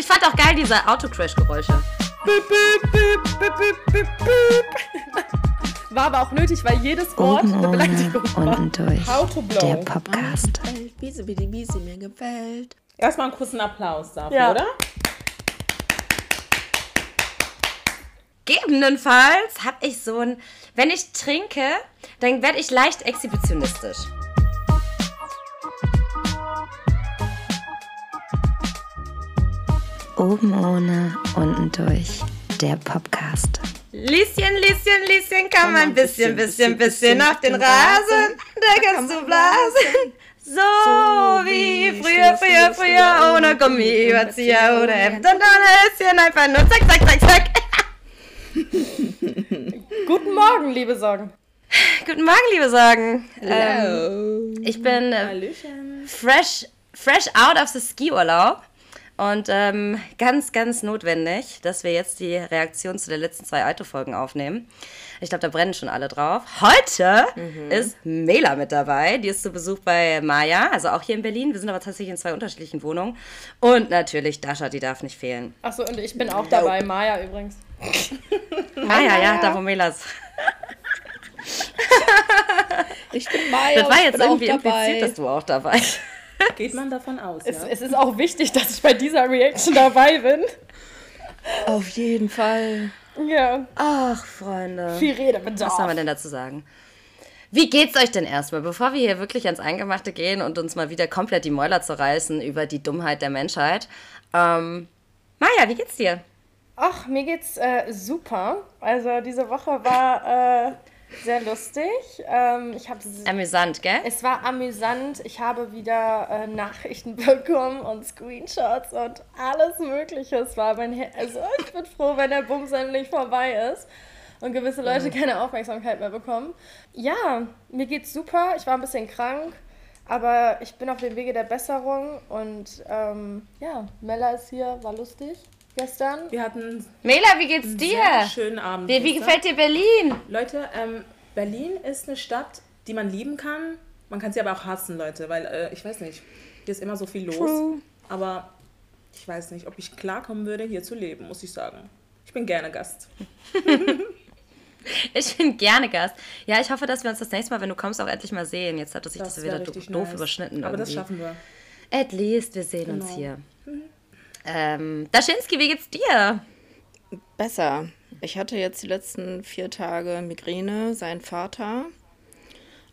Ich fand auch geil diese Autocrash-Geräusche. War aber auch nötig, weil jedes Wort Oben eine Beleidigung war. unten durch. How to blow. Der Podcast. Wiese, wie die Wiese mir gefällt. Erstmal einen kurzen Applaus dafür, Ja. oder? Gegebenenfalls habe ich so ein, wenn ich trinke, dann werde ich leicht exhibitionistisch. Oben ohne, unten durch. Der Podcast. Lieschen, Lieschen, Lieschen, komm ein bisschen, bisschen, bisschen auf den Rasen. Da kannst du blasen. So wie früher, früher, früher, ohne Gummiüberzieher oder Hemd und ohne Höschen, einfach nur zack, zack, zack, zack. Guten Morgen, liebe Sorgen. Guten Morgen, liebe Sorgen. Ähm, ich bin äh, fresh, fresh out of the Skiurlaub und ähm, ganz, ganz notwendig, dass wir jetzt die Reaktion zu den letzten zwei Aito-Folgen aufnehmen. Ich glaube, da brennen schon alle drauf. Heute ist Mela mit dabei. Die ist zu Besuch bei Maya, also auch hier in Berlin. Wir sind aber tatsächlich in zwei unterschiedlichen Wohnungen. Und natürlich Dasha, die darf nicht fehlen. Achso, und ich bin auch dabei. Maya übrigens. Maya, ja, da wo Mela ist. Ich bin Maya. Das war jetzt irgendwie dabei. impliziert, dass du auch dabei bist. Geht man davon aus, Es, ja? es ist auch wichtig, dass ich bei dieser Reaction dabei bin. Auf jeden Fall. Ja, Ach, Freunde. viel Redebedarf. Was soll man denn dazu sagen? Wie geht's euch denn erstmal, bevor wir hier wirklich ans Eingemachte gehen und uns mal wieder komplett die Mäuler zerreißen über die Dummheit der Menschheit? Ähm, Maja, wie geht's dir? Ach, mir geht's äh, super. Also diese Woche war äh, sehr lustig. Ähm, ich habe Amüsant, gell? es war amüsant. Ich habe wieder äh, Nachrichten bekommen und Screenshots und alles Mögliche. Es war mein Her also ich bin froh, wenn der Bums endlich vorbei ist und gewisse Leute keine Aufmerksamkeit mehr bekommen. Ja, mir geht's super. Ich war ein bisschen krank, aber ich bin auf dem Wege der Besserung und ähm, ja, Mella ist hier, war lustig gestern. Wir hatten Mela, wie geht's dir? sehr schönen Abend. Wie, wie gefällt dir Berlin? Leute, ähm, Berlin ist eine Stadt, die man lieben kann. Man kann sie aber auch hassen, Leute, weil äh, ich weiß nicht, hier ist immer so viel los. Aber ich weiß nicht, ob ich klarkommen würde, hier zu leben, muss ich sagen. Ich bin gerne Gast. Ich bin gerne Gast. Ja, ich hoffe, dass wir uns das nächste Mal, wenn du kommst, auch endlich mal sehen. Jetzt hat es sich das, wär wieder doof nice. überschnitten. Aber das irgendwie. schaffen wir. At least, wir sehen uns Genau. hier. Ähm, Daschinski, wie geht's dir? Besser. Ich hatte jetzt die letzten vier Tage Migräne, sein Vater.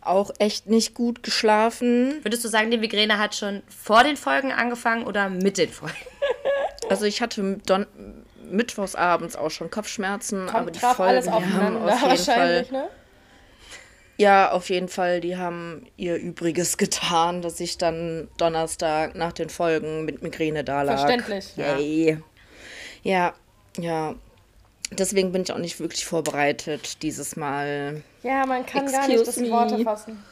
Auch echt nicht gut geschlafen. Würdest du sagen, die Migräne hat schon vor den Folgen angefangen oder mit den Folgen? Also ich hatte Don mittwochsabends auch schon Kopfschmerzen, aber Kommt die traf Folgen alles die haben auf jeden Fall wahrscheinlich, ne? Ja, auf jeden Fall. Die haben ihr Übriges getan, dass ich dann Donnerstag nach den Folgen mit Migräne da lag. Verständlich. Yay. Ja, ja. Deswegen bin ich auch nicht wirklich vorbereitet dieses Mal. Ja, man kann gar nicht Excuse das in. Worte fassen.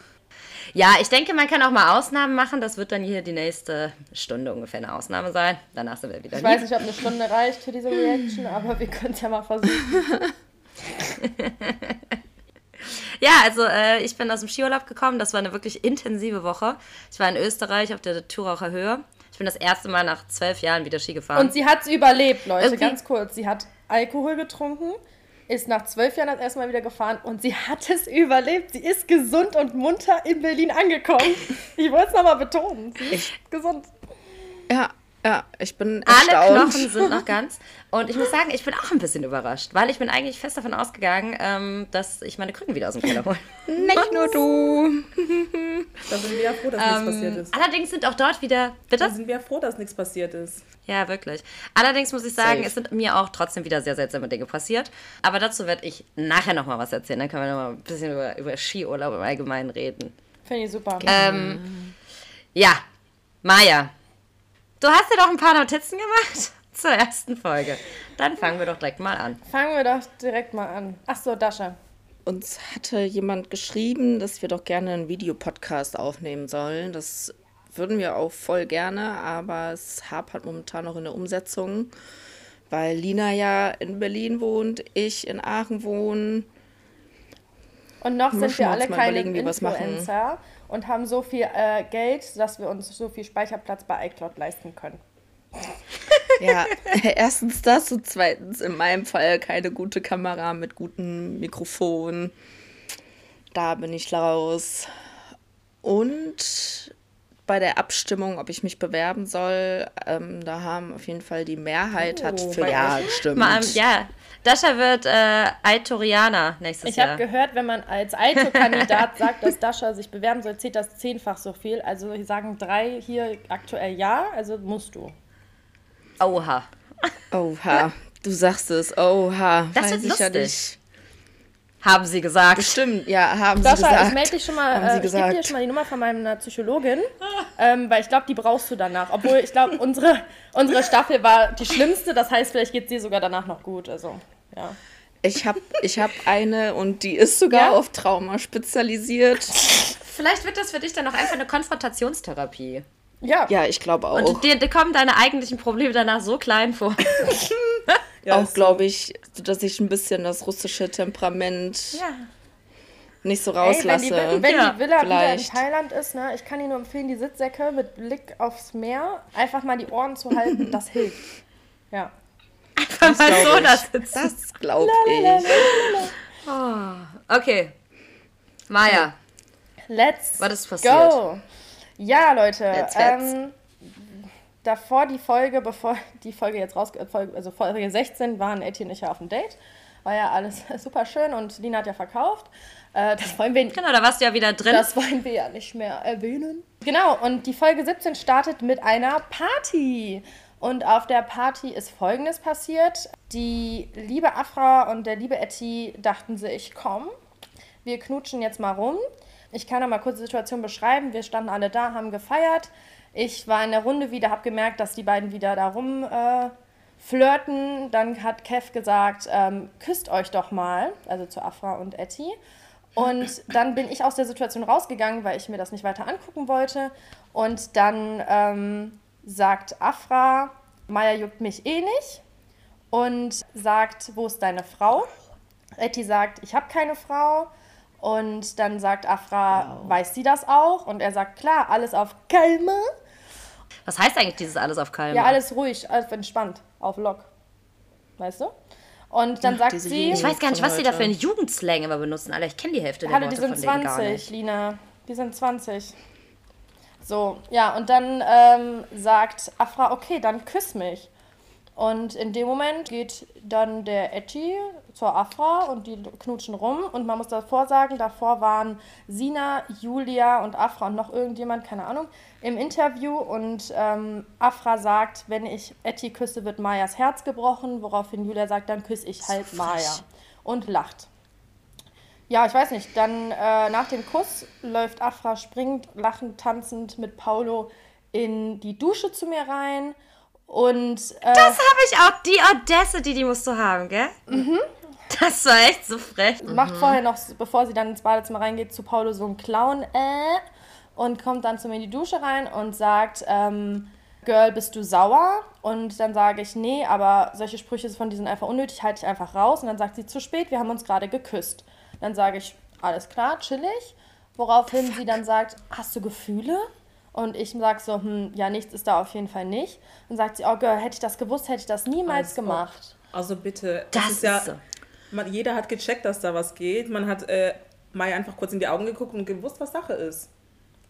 Ja, ich denke, man kann auch mal Ausnahmen machen. Das wird dann hier die nächste Stunde ungefähr eine Ausnahme sein. Danach sind wir wieder Ich lieb. weiß nicht, ob eine Stunde reicht für diese Reaction, aber wir können es ja mal versuchen. Ja, also äh, ich bin aus dem Skiurlaub gekommen. Das war eine wirklich intensive Woche. Ich war in Österreich auf der Thuracher Höhe. Ich bin das erste Mal nach zwölf Jahren wieder Ski gefahren. Und sie hat es überlebt, Leute, Irgendwie- ganz kurz. Sie hat Alkohol getrunken, ist nach zwölf Jahren das erste Mal wieder gefahren und sie hat es überlebt. Sie ist gesund und munter in Berlin angekommen. Ich wollte es nochmal betonen. Sie ist gesund. Ja, ja, ich bin Alle erstaunt. Knochen sind noch ganz. Und ich muss sagen, ich bin auch ein bisschen überrascht, weil ich bin eigentlich fest davon ausgegangen, ähm, dass ich meine Krücken wieder aus dem Keller hole. Nicht nur du. Da sind wir ja froh, dass nichts passiert Ähm, ist. allerdings sind auch dort wieder. Bitte? Da sind wir ja froh, dass nichts passiert ist. Ja, wirklich. Allerdings muss ich sagen, Safe. es sind mir auch trotzdem wieder sehr seltsame Dinge passiert. Aber dazu werde ich nachher nochmal was erzählen. Dann können wir nochmal ein bisschen über, über Skiurlaub im Allgemeinen reden. Finde ich super. Ähm, ja, Maja, du hast dir doch ein paar Notizen gemacht zur ersten Folge. Dann fangen wir doch direkt mal an. Fangen wir doch direkt mal an. Ach so, Dasha. Uns hatte jemand geschrieben, dass wir doch gerne einen Videopodcast aufnehmen sollen. Das würden wir auch voll gerne, aber es hapert momentan noch in der Umsetzung, weil Lina ja in Berlin wohnt, ich in Aachen wohne. Und noch sind Müssen wir wir alle mal keine überlegen, wie wir es machen. Influencer und haben so viel äh, Geld, dass wir uns so viel Speicherplatz bei iCloud leisten können. Ja, erstens das und zweitens in meinem Fall keine gute Kamera mit gutem Mikrofon. Da bin ich raus. Und bei der Abstimmung, ob ich mich bewerben soll, ähm, da haben auf jeden Fall die Mehrheit hat Oh, für bei Ja gestimmt. Ja, Dasha wird äh, Aitorianer nächstes Ich Jahr. habe gehört, wenn man als Aito-Kandidat sagt, dass Dasha sich bewerben soll, zählt das zehnfach so viel. Also sagen drei hier aktuell ja, also musst du. Oha. Oha, du sagst es. Oha, Das weiß wird ich ja lustig. nicht. Haben sie gesagt. Bestimmt, ja, haben sie Dasha, gesagt. ich melde dich schon Haben mal, sie äh, ich gebe dir schon mal die Nummer von meiner Psychologin, ähm, weil ich glaube, die brauchst du danach. Obwohl, ich glaube, unsere, unsere Staffel war die schlimmste, das heißt, vielleicht geht sie sogar danach noch gut. Also, ja. Ich habe ich hab eine und die ist sogar Ja? auf Trauma spezialisiert. Vielleicht wird das für dich dann noch einfach eine Konfrontationstherapie. Ja, Ja, ich glaube auch. Und dir, dir kommen deine eigentlichen Probleme danach so klein vor. Ja, auch glaube ich, dass ich ein bisschen das russische Temperament Ja. nicht so Ey, wenn rauslasse. die, wenn die Ja, Villa wieder in vielleicht. Thailand ist, ne, ich kann dir nur empfehlen, die Sitzsäcke mit Blick aufs Meer, einfach mal die Ohren zu halten, das hilft. Ja. Mal glaub so ich. das sitzen. das glaube ich. Okay. Maja. Let's Was ist passiert? go. Ja, Leute. Let's, let's. Ähm, davor die Folge, bevor die Folge jetzt raus, Folge- also Folge 16 waren Etty und ich ja auf dem Date. War ja alles super schön und Lina hat ja verkauft. Äh, das wollen wir Genau, da warst du ja wieder drin. Das wollen wir ja nicht mehr erwähnen. Genau, und die Folge 17 startet mit einer Party. Und auf der Party ist Folgendes passiert. Die liebe Afra und der liebe Etty dachten sich, komm, wir knutschen jetzt mal rum. Ich kann noch mal kurz die Situation beschreiben. Wir standen alle da, haben gefeiert. Ich war in der Runde wieder, habe gemerkt, dass die beiden wieder da rum äh, flirten. Dann hat Kev gesagt, ähm, küsst euch doch mal, also zu Afra und Etty. Und dann bin ich aus der Situation rausgegangen, weil ich mir das nicht weiter angucken wollte. Und dann ähm, sagt Afra, Maya juckt mich eh nicht. Und sagt, wo ist deine Frau? Etty sagt, ich habe keine Frau. Und dann sagt Afra, weiß sie das auch? Und er sagt, klar, alles auf Kalme. Was heißt eigentlich dieses alles auf Kalm? Ja, alles ruhig, alles entspannt, auf Lock. Weißt du? Und dann sagt diese sie, Ich weiß gar nicht, was sie da für einen Jugendslang immer benutzen. Alter, ich kenne die Hälfte der Hallo, Worte die sind von denen gar 20, nicht. Lina. Die sind 20. So, ja, und dann ähm, sagt Afra, okay, dann küss mich. Und in dem Moment geht dann der Etty zur Afra und die knutschen rum. Und man muss davor sagen, davor waren Sina, Julia und Afra und noch irgendjemand, keine Ahnung, im Interview. Und ähm, Afra sagt, wenn ich Etty küsse, wird Mayas Herz gebrochen. Woraufhin Julia sagt, dann küsse ich halt Maya. Und lacht. Ja, ich weiß nicht. Dann äh, nach dem Kuss läuft Afra springend, lachend, tanzend mit Paulo in die Dusche zu mir rein. Und äh, Das habe ich auch. Die Audacity, die musst du haben, gell? Mhm. Das war echt so frech. macht vorher noch, bevor sie dann ins Badezimmer reingeht, zu Paulo so einen Clown äh, und kommt dann zu mir in die Dusche rein und sagt, ähm, Girl, bist du sauer? Und dann sage ich, nee, aber solche Sprüche von die sind einfach unnötig, halte ich einfach raus. Und dann sagt sie, zu spät, wir haben uns gerade geküsst. Dann sage ich, alles klar, chillig. Woraufhin sie dann sagt, hast du Gefühle? Und ich sage so, hm, ja, nichts ist da auf jeden Fall nicht. Und sagt sie, oh Girl, hätte ich das gewusst, hätte ich das niemals Als gemacht. Also bitte, Das es ist ja, man, jeder hat gecheckt, dass da was geht. Man hat äh, Maya einfach kurz in die Augen geguckt und gewusst, was Sache ist.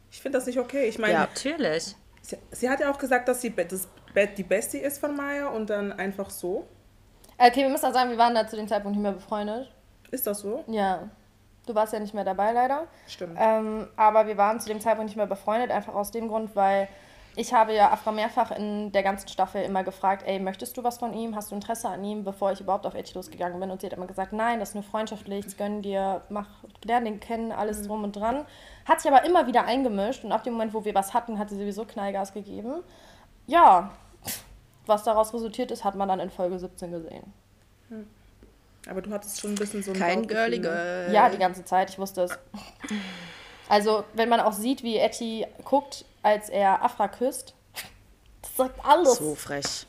Ich finde das nicht okay. Ich meine, Ja. Natürlich. sie, sie hat ja auch gesagt, dass sie das, die Bestie ist von Maya und dann einfach so. Okay, wir müssen auch sagen, wir waren da zu dem Zeitpunkt nicht mehr befreundet. Ist das so? Ja. Du warst ja nicht mehr dabei, leider. Stimmt. Ähm, aber wir waren zu dem Zeitpunkt nicht mehr befreundet, einfach aus dem Grund, weil ich habe ja Afra mehrfach in der ganzen Staffel immer gefragt, ey, möchtest du was von ihm? Hast du Interesse an ihm, bevor ich überhaupt auf Edge losgegangen bin? Und sie hat immer gesagt, nein, das ist nur freundschaftlich, das gönn dir, mach, lern den kennen, alles drum und dran. Hat sich aber immer wieder eingemischt und ab dem Moment, wo wir was hatten, hat sie sowieso Knallgas gegeben. Ja, was daraus resultiert ist, hat man dann in Folge 17 gesehen. Aber du hattest schon ein bisschen so ein Kein girly ne? girl. Ja, die ganze Zeit, ich wusste es. Also, wenn man auch sieht, wie Etty guckt, als er Afra küsst, das sagt alles. So frech.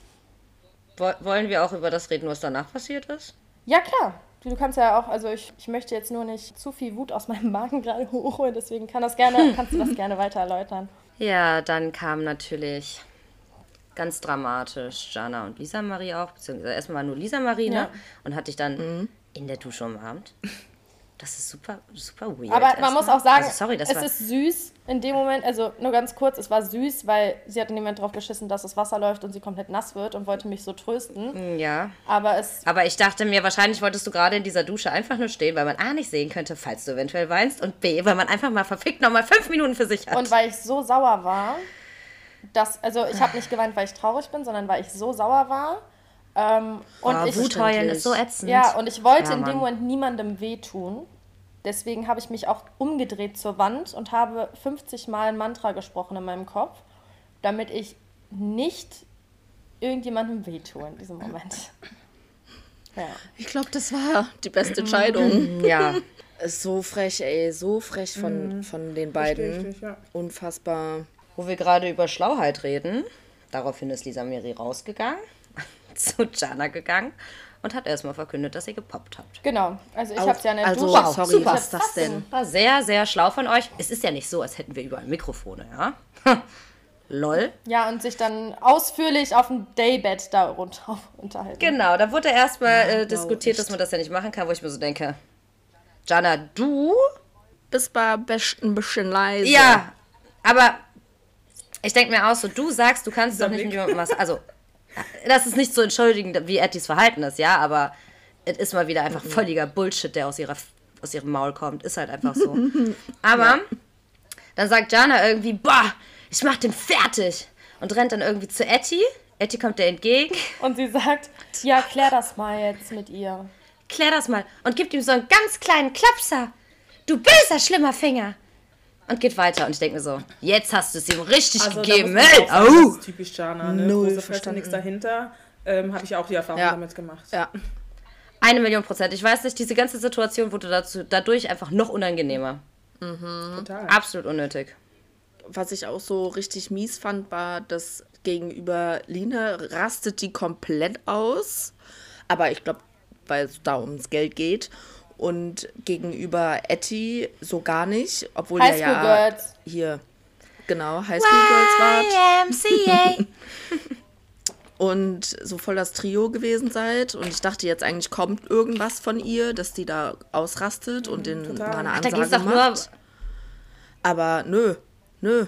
Wo- Wollen wir auch über das reden, was danach passiert ist? Ja, klar. Du du kannst ja auch, also ich, ich möchte jetzt nur nicht zu viel Wut aus meinem Magen gerade hochholen, deswegen kann das gerne, kannst du das gerne weiter erläutern. Ja, dann kam natürlich ganz dramatisch Jana und Lisa Marie auch, beziehungsweise erstmal nur Lisa Marie, ne? Ja. Und hat dich dann in der Dusche umarmt. Das ist super, super weird. Aber man muss auch sagen, also, sorry, es ist süß in dem Moment, also nur ganz kurz, es war süß, weil sie hat in dem Moment drauf geschissen, dass das Wasser läuft und sie komplett nass wird und wollte mich so trösten. ja. Aber es, Aber ich dachte mir, wahrscheinlich wolltest du gerade in dieser Dusche einfach nur stehen, weil man A nicht sehen könnte, falls du eventuell weinst und B, weil man einfach mal verfickt nochmal fünf Minuten für sich hat. und weil ich so sauer war, dass, also ich habe nicht geweint, weil ich traurig bin, sondern weil ich so sauer war. Ähm, und oh, ich, Wutheulen ist so ätzend. Ja, und ich wollte Ja, in dem. Moment niemandem wehtun. Deswegen habe ich mich auch umgedreht zur Wand und habe 50 Mal ein Mantra gesprochen in meinem Kopf, damit ich nicht irgendjemandem wehtue in diesem Moment. Ja. Ich glaube, das war die beste Entscheidung. Ja. Ist so frech, ey, so frech von, von den beiden. Ich, ja. Unfassbar. Wo wir gerade über Schlauheit reden, daraufhin ist Lisa Miri rausgegangen, zu Jana gegangen und hat erstmal verkündet, dass sie gepoppt hat. Genau, also ich habe es ja der also, Dusche. sorry, super. was ist das denn? War sehr, sehr schlau von euch. Es ist ja nicht so, als hätten wir überall Mikrofone, ja? Lol. Ja, und sich dann ausführlich auf dem Daybed da runter unterhalten. Genau, da wurde erstmal äh, diskutiert, dass man das ja nicht machen kann, wo ich mir so denke, Jana, du? Bist mal best- ein bisschen leise. Ja, aber ich denke mir auch so, du sagst, du kannst doch nicht mit jemandem was. Also, das ist nicht zu entschuldigen, wie Ettis Verhalten ist, ja, aber es ist mal wieder einfach völliger Bullshit, der aus, ihrer, aus ihrem Maul kommt. Ist halt einfach so. Aber dann sagt Jana irgendwie, boah, ich mach den fertig. Und rennt dann irgendwie zu Etty. Etty kommt ihr entgegen. Und sie sagt, ja, klär das mal jetzt mit ihr. Klär das mal. Und gibt ihm so einen ganz kleinen Klapser. Du böser, schlimmer Finger. Und geht weiter. Und ich denke mir so, jetzt hast du es ihm richtig Also, da gegeben. muss man Hey, auch sagen, ist typisch Jana, ne? Null Große verstanden. nichts dahinter. Ähm, Habe ich auch die Erfahrung Ja. damit gemacht. Ja. Eine Million Prozent. Ich weiß nicht, diese ganze Situation wurde dazu, dadurch einfach noch unangenehmer. Total. Absolut unnötig. Was ich auch so richtig mies fand, war, dass gegenüber Line rastet die komplett aus. Aber ich glaube, weil es da ums Geld geht. Und gegenüber Etty so gar nicht. Obwohl High er ja School Girls. hier, genau, Highschool Girls war. YMCA. und so voll das Trio gewesen seid. Und ich dachte jetzt eigentlich kommt irgendwas von ihr, dass die da ausrastet und den total. mal eine Ach, da Ansage doch nur- macht. Aber nö, nö.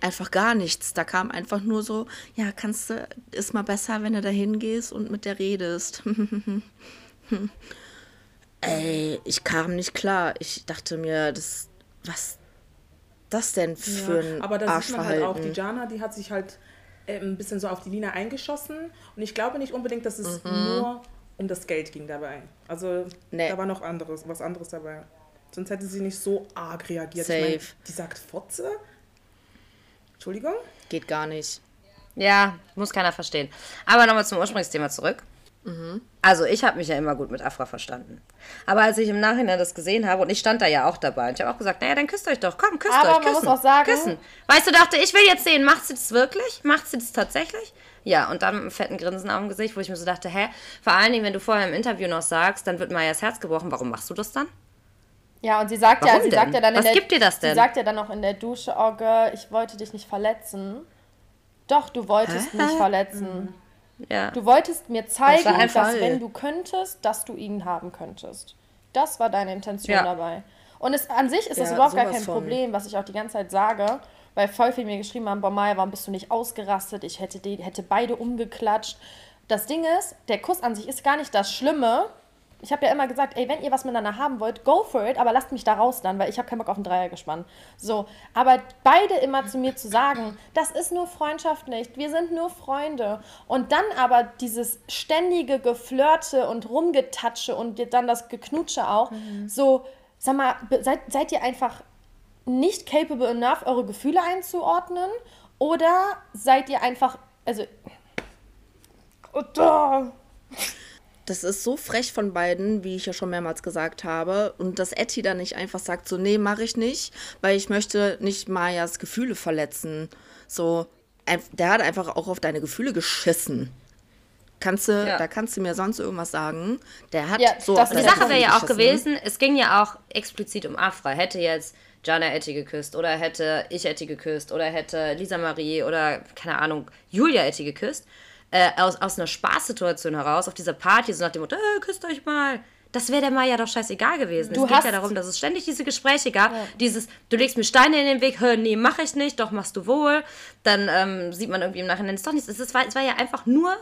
Einfach gar nichts. Da kam einfach nur so, ja, kannst du, ist mal besser, wenn du da hingehst und mit der redest. Ey, ich kam nicht klar. Ich dachte mir, das, was das denn für ein Aber da sieht man halt auch, die? Jana, die hat sich halt äh, ein bisschen so auf die Lina eingeschossen. Und ich glaube nicht unbedingt, dass es nur um das Geld ging dabei. Also Nee. da war noch anderes, was anderes dabei. Sonst hätte sie nicht so arg reagiert. Ich Safe. mein, die sagt Fotze? Entschuldigung? Geht gar nicht. Ja, muss keiner verstehen. Aber nochmal zum Ursprungsthema zurück. Also ich habe mich ja immer gut mit Afra verstanden. Aber als ich im Nachhinein das gesehen habe, und ich stand da ja auch dabei, und ich habe auch gesagt, naja, dann küsst euch doch, komm, küsst Aber euch, man küssen, muss auch sagen- küssen. Weißt du, dachte, ich will jetzt sehen, macht sie das wirklich? Macht sie das tatsächlich? Ja, und dann mit einem fetten Grinsen auf dem Gesicht, wo ich mir so dachte, hä, vor allen Dingen, wenn du vorher im Interview noch sagst, dann wird Mayas Herz gebrochen, warum machst du das dann? Ja, und sie sagt ja, Warum sie denn? sagt ja dann in Was der, gibt dir das denn? Sie sagt ja dann noch in der Dusche, oh Girl, ich wollte dich nicht verletzen. Doch, du wolltest mich verletzen. Ja. Du wolltest mir zeigen, ein dass wenn du könntest, dass du ihn haben könntest. Das war deine Intention Ja. dabei. Und es, an sich ist das Ja, überhaupt gar kein von. Problem, was ich auch die ganze Zeit sage, weil voll viele mir geschrieben haben, boah Maya, warum bist du nicht ausgerastet? Ich hätte, die, hätte beide umgeklatscht. Das Ding ist, der Kuss an sich ist gar nicht das Schlimme. Ich habe ja immer gesagt, ey, wenn ihr was miteinander haben wollt, go for it, aber lasst mich da raus dann, weil ich habe keinen Bock auf einen Dreier gespannt. So, aber beide immer zu mir zu sagen, das ist nur Freundschaft nicht, wir sind nur Freunde. Und dann aber dieses ständige Geflirte und Rumgetatsche und dann das Geknutsche auch, so, sag mal, seid, seid ihr einfach nicht capable enough, eure Gefühle einzuordnen? Oder seid ihr einfach, also, oder, Das ist so frech von beiden, wie ich ja schon mehrmals gesagt habe. Und dass Etty dann nicht einfach sagt, so, nee, mache ich nicht, weil ich möchte nicht Mayas Gefühle verletzen. So, der hat einfach auch auf deine Gefühle geschissen. Kannst du, Ja. da kannst du mir sonst irgendwas sagen. Der hat Ja, so das auf Die Sache wäre ja auch geschissen. gewesen, es ging ja auch explizit um Afra. Hätte jetzt Jana Etty geküsst oder hätte ich Etty geküsst oder hätte Lisa Marie oder, keine Ahnung, Julia Etty geküsst, äh, aus, aus einer Spaßsituation heraus auf dieser Party, so nach dem Motto, äh, küsst euch mal. Das wäre der Maya doch scheißegal gewesen. Du es geht ja darum, dass es ständig diese Gespräche gab. Dieses, du legst mir Steine in den Weg, hör, nee, mach ich nicht, doch machst du wohl. Dann ähm, sieht man irgendwie im Nachhinein, es ist doch nichts. Es, ist, war, es war ja einfach nur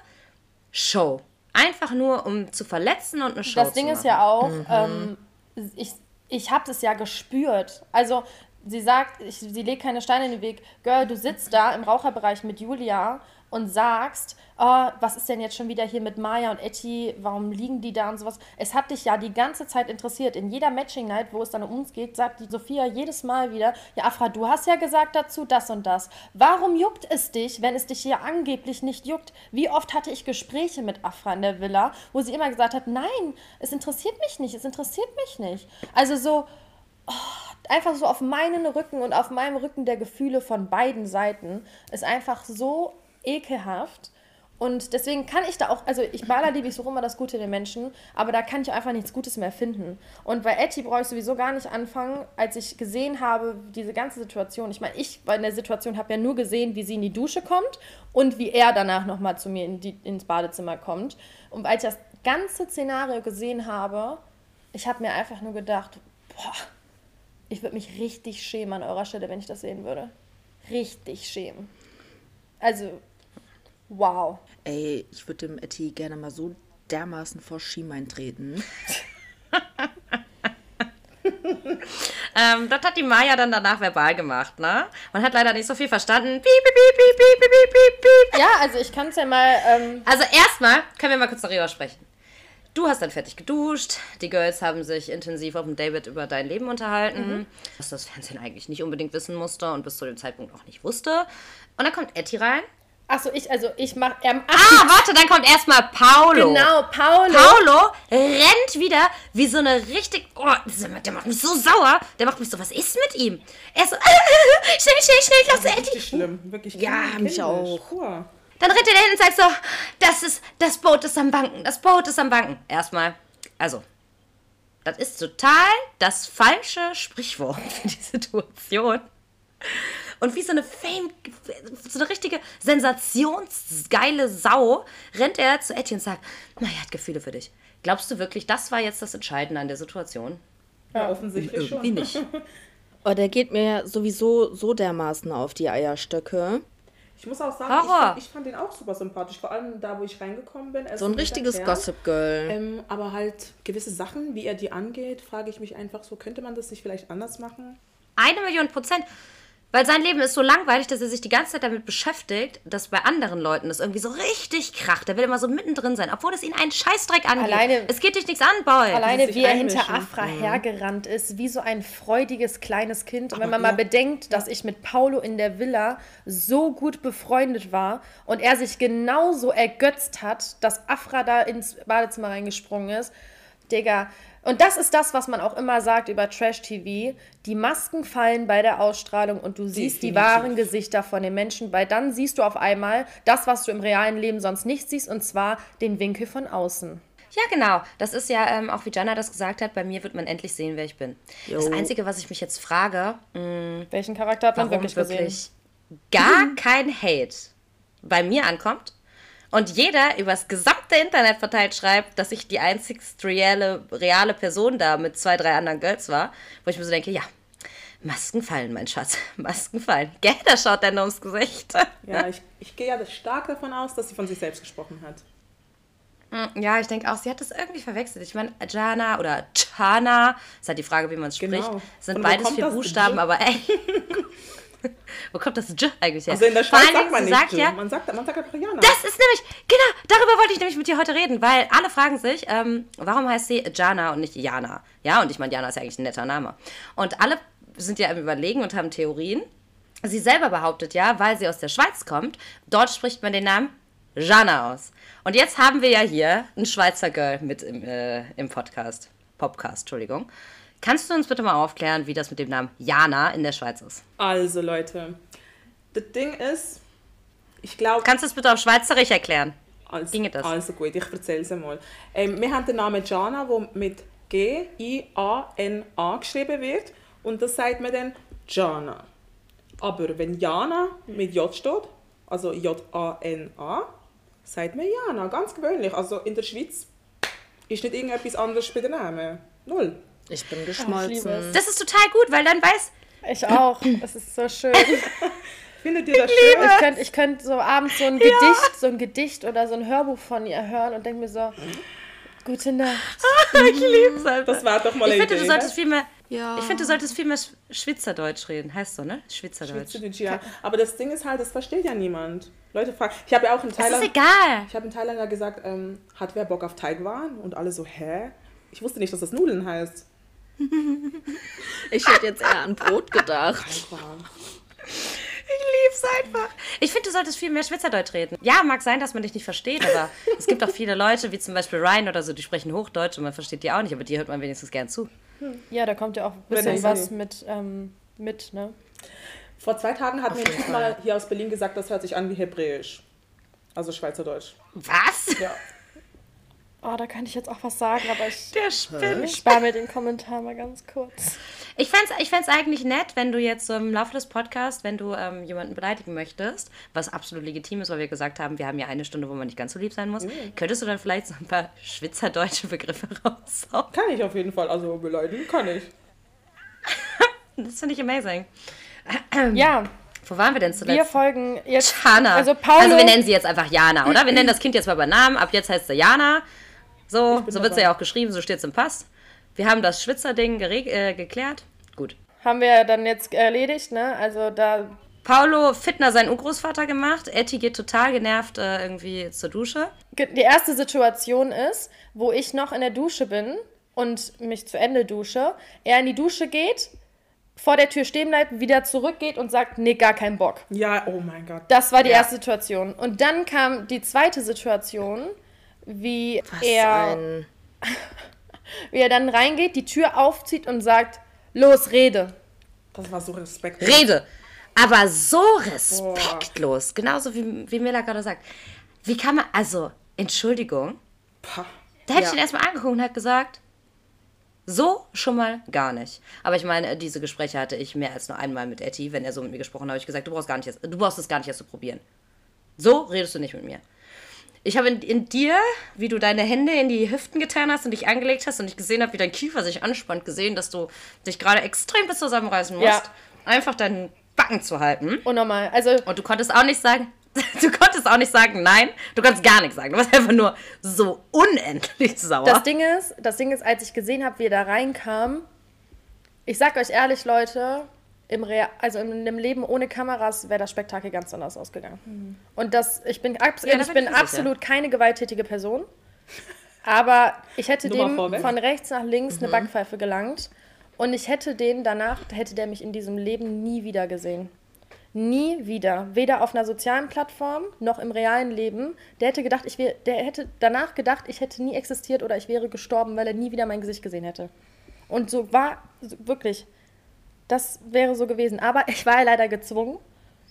Show. Einfach nur, um zu verletzen und eine Show Das zu Ding machen. ist ja auch, ähm, ich, ich habe das ja gespürt. Also sie sagt, ich, sie legt keine Steine in den Weg. Girl, du sitzt da im Raucherbereich mit Julia und sagst, oh, was ist denn jetzt schon wieder hier mit Maya und Etty, warum liegen die da und sowas. Es hat dich ja die ganze Zeit interessiert. In jeder Matching Night, wo es dann um uns geht, sagt die Sophia jedes Mal wieder, ja Afra, du hast ja gesagt dazu das und das. Warum juckt es dich, wenn es dich hier angeblich nicht juckt? Wie oft hatte ich Gespräche mit Afra in der Villa, wo sie immer gesagt hat, nein, es interessiert mich nicht, es interessiert mich nicht. Also so, einfach so auf meinen Rücken und auf meinem Rücken der Gefühle von beiden Seiten ist einfach so ekelhaft. Und deswegen kann ich da auch, also ich baller liebe ich so immer das Gute der Menschen, aber da kann ich einfach nichts Gutes mehr finden. Und bei Etty brauche ich sowieso gar nicht anfangen, als ich gesehen habe, diese ganze Situation. Ich meine, ich war in der Situation, habe ja nur gesehen, wie sie in die Dusche kommt und wie er danach nochmal zu mir in die, ins Badezimmer kommt. Und als ich das ganze Szenario gesehen habe, ich habe mir einfach nur gedacht, boah, ich würde mich richtig schämen an eurer Stelle, wenn ich das sehen würde. Richtig schämen. Also, Wow. Ey, ich würde dem Etty gerne mal so dermaßen vor Schiemein eintreten. ähm, das hat die Maya dann danach verbal gemacht, ne? Man hat leider nicht so viel verstanden. Piep, piep, piep, piep, piep, piep, piep. Ja, also ich kann es ja mal. Ähm also erstmal können wir mal kurz darüber sprechen. Du hast dann fertig geduscht. Die Girls haben sich intensiv auf dem David über dein Leben unterhalten, mhm. was das Fernsehen eigentlich nicht unbedingt wissen musste und bis zu dem Zeitpunkt auch nicht wusste. Und dann kommt Etty rein achso, ich, also ich mach. Ähm, Ah, warte, dann kommt erstmal Paulo. genau, Paolo. Paulo rennt wieder wie so eine richtig. Oh, der macht mich so sauer. Der macht mich so, was ist mit ihm? Er so, schnell, schnell, schnell, ich Etty. Richtig schlimm. Wirklich Ja, kindisch. mich auch. Dann rennt er dahin und sagt so, das ist, das Boot ist am Banken, das Boot ist am Banken. Erstmal, also, das ist total das falsche Sprichwort für die Situation. Und wie so eine Fame, so eine richtige sensationsgeile Sau, rennt er zu Etty und sagt, na, er hat Gefühle für dich. Glaubst du wirklich, das war jetzt das Entscheidende an der Situation? Ja, offensichtlich Irgendwie schon. nicht. Oh, der geht mir sowieso so dermaßen auf die Eierstöcke. Ich muss auch sagen, Horror. ich fand, ich fand ihn auch super sympathisch. Vor allem da, wo ich reingekommen bin. Er ist So ein richtiges Kerl. Gossip Girl. Ähm, aber halt gewisse Sachen, wie er die angeht, frage ich mich einfach so, könnte man das nicht vielleicht anders machen? Eine Million Prozent. Weil sein Leben ist so langweilig, dass er sich die ganze Zeit damit beschäftigt, dass bei anderen Leuten das irgendwie so richtig kracht. Er will immer so mittendrin sein, obwohl es ihn einen Scheißdreck angeht. Alleine- es geht dich nichts an, Boy. Alleine wie er hinter. Afra hergerannt ist, wie so ein freudiges kleines Kind. Und wenn man mal ja. bedenkt, dass ich mit Paulo in der Villa so gut befreundet war und er sich genauso ergötzt hat, dass Afra da ins Badezimmer reingesprungen ist. Digga. Und das ist das, was man auch immer sagt über Trash-TV. Die Masken fallen bei der Ausstrahlung und du siehst die Definitiv. wahren Gesichter von den Menschen, weil dann siehst du auf einmal das, was du im realen Leben sonst nicht siehst, und zwar den Winkel von außen. Ja, genau. Das ist ja ähm, auch, wie Jana das gesagt hat, bei mir wird man endlich sehen, wer ich bin. Das Einzige, was ich mich jetzt frage, Welchen Charakter hat man wirklich wirklich, gesehen? gar kein Hate bei mir ankommt und jeder übers gesamte Internet verteilt schreibt, dass ich die einzigst reale, reale Person da mit zwei, drei anderen Girls war, wo ich mir so denke, ja, Masken fallen, mein Schatz, Masken fallen. Gell, da schaut der nur ums Gesicht. Ja, ich, ich gehe ja stark davon aus, dass sie von sich selbst gesprochen hat. Ja, ich denke auch, sie hat das irgendwie verwechselt. Ich meine, Jana oder Chana, ist halt die Frage, wie man es spricht, Genau. sind beides vier Buchstaben, aber ey. wo kommt das J eigentlich her? Also in der Schweiz sagt man nicht sagt ja, man, sagt, man sagt Jana. Das ist nämlich, genau, darüber wollte ich nämlich mit dir heute reden, weil alle fragen sich, ähm, warum heißt sie Jana und nicht Jana? Ja, und ich meine, Jana ist ja eigentlich ein netter Name. Und alle sind ja im Überlegen und haben Theorien. Sie selber behauptet ja, weil sie aus der Schweiz kommt, dort spricht man den Namen Jana aus. Und jetzt haben wir ja hier ein Schweizer Girl mit im, äh, im Podcast. Popcast, Entschuldigung. Kannst du uns bitte mal aufklären, wie das mit dem Namen Jana in der Schweiz ist? Also Leute, das Ding ist, ich glaube... Kannst du es bitte auf Schweizerisch erklären? Also, Ginge das? Also gut, ich erzähle es einmal. Ähm, wir haben den Namen Jana, der mit G-I-A-N-A geschrieben wird. und das sagt man dann Jana. Aber wenn Jana mit J steht, also J-A-N-A, sagt man Jana, ganz gewöhnlich. Also in der Schweiz ist nicht irgendetwas anderes bei den Namen. Null. Ich bin liebe geschmolzen. es. Das ist total gut, weil dann weiß. Ich auch. Das ist so schön. Findet ihr das schön? Ich könnte ich könnt so abends so ein Gedicht, so ein Gedicht oder so ein Hörbuch von ihr hören und denke mir so, gute Nacht. ich lieb's einfach. Das war doch mal Ich eine finde, du Idee, solltest ne? viel mehr. Ja. Ich finde, du solltest viel mehr Sch- Schweizerdeutsch reden. Heißt so, ne? Schweizerdeutsch. Schweizerdeutsch, ja. Aber das Ding ist halt, das versteht ja niemand. Leute fragen. Ich habe ja auch in Das Thailand. ist egal. Ich habe in Thailand ja gesagt, ähm, hat wer Bock auf Teigwaren? Und alle so, hä? Ich wusste nicht, dass das Nudeln heißt. Ich hätte jetzt eher an Brot gedacht. Ich lieb's einfach. Ich finde, du solltest viel mehr Schweizerdeutsch reden. Ja, mag sein, dass man dich nicht versteht, aber es gibt auch viele Leute, wie zum Beispiel Ryan oder so, die sprechen Hochdeutsch und man versteht die auch nicht, aber die hört man wenigstens gern zu. Ja, da kommt ja auch ein Wenn bisschen ich- was mit, ähm, mit, ne? Vor zwei Tagen hat mir ein jeden Typ mal hier aus Berlin gesagt, das hört sich an wie Hebräisch. Also Schweizerdeutsch. Was? Ja. Oh, da kann ich jetzt auch was sagen, aber ich Der spinnt. spare mir den Kommentar mal ganz kurz. Ich fände es ich fänd's eigentlich nett, wenn du jetzt so im Laufe des Podcasts, wenn du ähm, jemanden beleidigen möchtest, was absolut legitim ist, weil wir gesagt haben, wir haben ja eine Stunde, wo man nicht ganz so lieb sein muss, könntest du dann vielleicht so ein paar schwitzerdeutsche Begriffe raushauen? Kann ich auf jeden Fall. Also beleidigen kann ich. Das finde ich amazing. Ja, Wo waren wir denn wir zuletzt? folgen jetzt. Jana. Also Paulo. Also wir nennen sie jetzt einfach Jana, oder? Wir nennen das Kind jetzt mal bei Namen. Ab jetzt heißt sie Jana. So, so wird dabei. ja auch geschrieben, so steht es im Pass. Wir haben das Schwitzer-Ding äh, geklärt. Gut. haben wir dann jetzt erledigt, ne? Also da Paulo Fitner seinen Urgroßvater gemacht. Etty geht total genervt äh, irgendwie zur Dusche. die erste Situation ist, wo ich noch in der Dusche bin und mich zu Ende dusche, er in die Dusche geht, vor der Tür stehen bleibt, wieder zurückgeht und sagt, nee, gar keinen Bock. Ja, oh mein Gott. Das war die Ja. erste Situation. Und dann kam die zweite Situation, wie Was er, ein. wie er dann reingeht, die Tür aufzieht und sagt, los, rede. Das war so Respekt. Rede. Aber so respektlos. Genauso wie, wie Miller gerade sagt. Wie kann man, also, Entschuldigung. Pah. Da hätte Ja. ich ihn erstmal angeguckt und hat gesagt, so schon mal gar nicht. Aber ich meine, diese Gespräche hatte ich mehr als nur einmal mit Etty. Wenn er so mit mir gesprochen hat, habe ich gesagt, du brauchst, gar nicht erst, du brauchst es gar nicht erst zu probieren. So redest du nicht mit mir. Ich habe in, in dir, wie du deine Hände in die Hüften getan hast und dich angelegt hast und ich gesehen habe, wie dein Kiefer sich anspannt, gesehen, dass du dich gerade extrem bis zusammenreißen musst, Ja. einfach deinen Backen zu halten. Unnormal. Also, Und du konntest auch nicht sagen, du konntest auch nicht sagen nein, du konntest gar nichts sagen. Du warst einfach nur so unendlich sauer. das Ding ist, das Ding ist, als ich gesehen habe, wie er da reinkam, ich sag euch ehrlich, Leute, im Rea also in einem Leben ohne Kameras wäre das Spektakel ganz anders ausgegangen. Und das, ich bin, abs Ja, ich bin ich sicher. absolut keine gewalttätige Person. Aber ich hätte dem vorweg. von rechts nach links Mhm. eine Backpfeife gelangt. Und ich hätte den danach, hätte der mich in diesem Leben nie wieder gesehen. Nie wieder. Weder auf einer sozialen Plattform noch im realen Leben. Der hätte gedacht, ich wäre, der hätte danach gedacht, ich hätte nie existiert oder ich wäre gestorben, weil er nie wieder mein Gesicht gesehen hätte. Und so war so, wirklich. Das wäre so gewesen. Aber ich war ja leider gezwungen,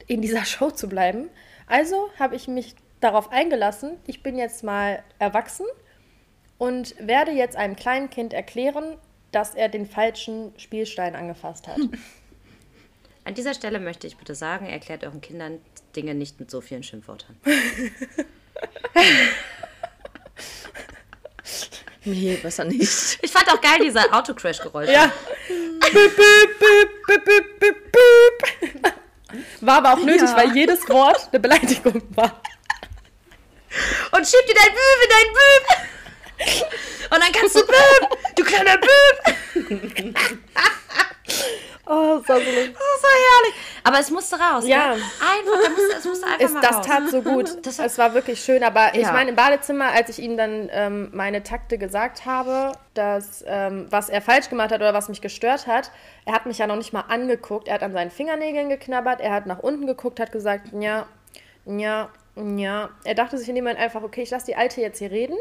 in dieser Show zu bleiben. Also habe ich mich darauf eingelassen. Ich bin jetzt mal erwachsen und werde jetzt einem kleinen Kind erklären, dass er den falschen Spielstein angefasst hat. An dieser Stelle möchte ich bitte sagen, erklärt euren Kindern Dinge nicht mit so vielen Schimpfwörtern. Nee, besser nicht. Ich fand auch geil diese Autocrash-Geräusche. Ja. Büp, büp, büp, büp, büp, büp, büp. War aber auch nötig, Ja. weil jedes Wort eine Beleidigung war. Und schieb dir dein Büb in dein Büb. Und dann kannst du Büb, du kleiner Büb. Oh, das war so. Das ist so herrlich. Aber es musste raus. Ja. Ne? Einfach, musste, es musste einfach Es, mal das raus. tat so gut. Das hat- es war wirklich schön. Aber ich Ja. meine, im Badezimmer, als ich ihm dann ähm, meine Takte gesagt habe, dass, ähm, was er falsch gemacht hat oder was mich gestört hat, er hat mich ja noch nicht mal angeguckt. Er hat an seinen Fingernägeln geknabbert, er hat nach unten geguckt, hat gesagt, ja, ja, ja. Er dachte sich in dem Moment einfach, okay, ich lasse die Alte jetzt hier reden.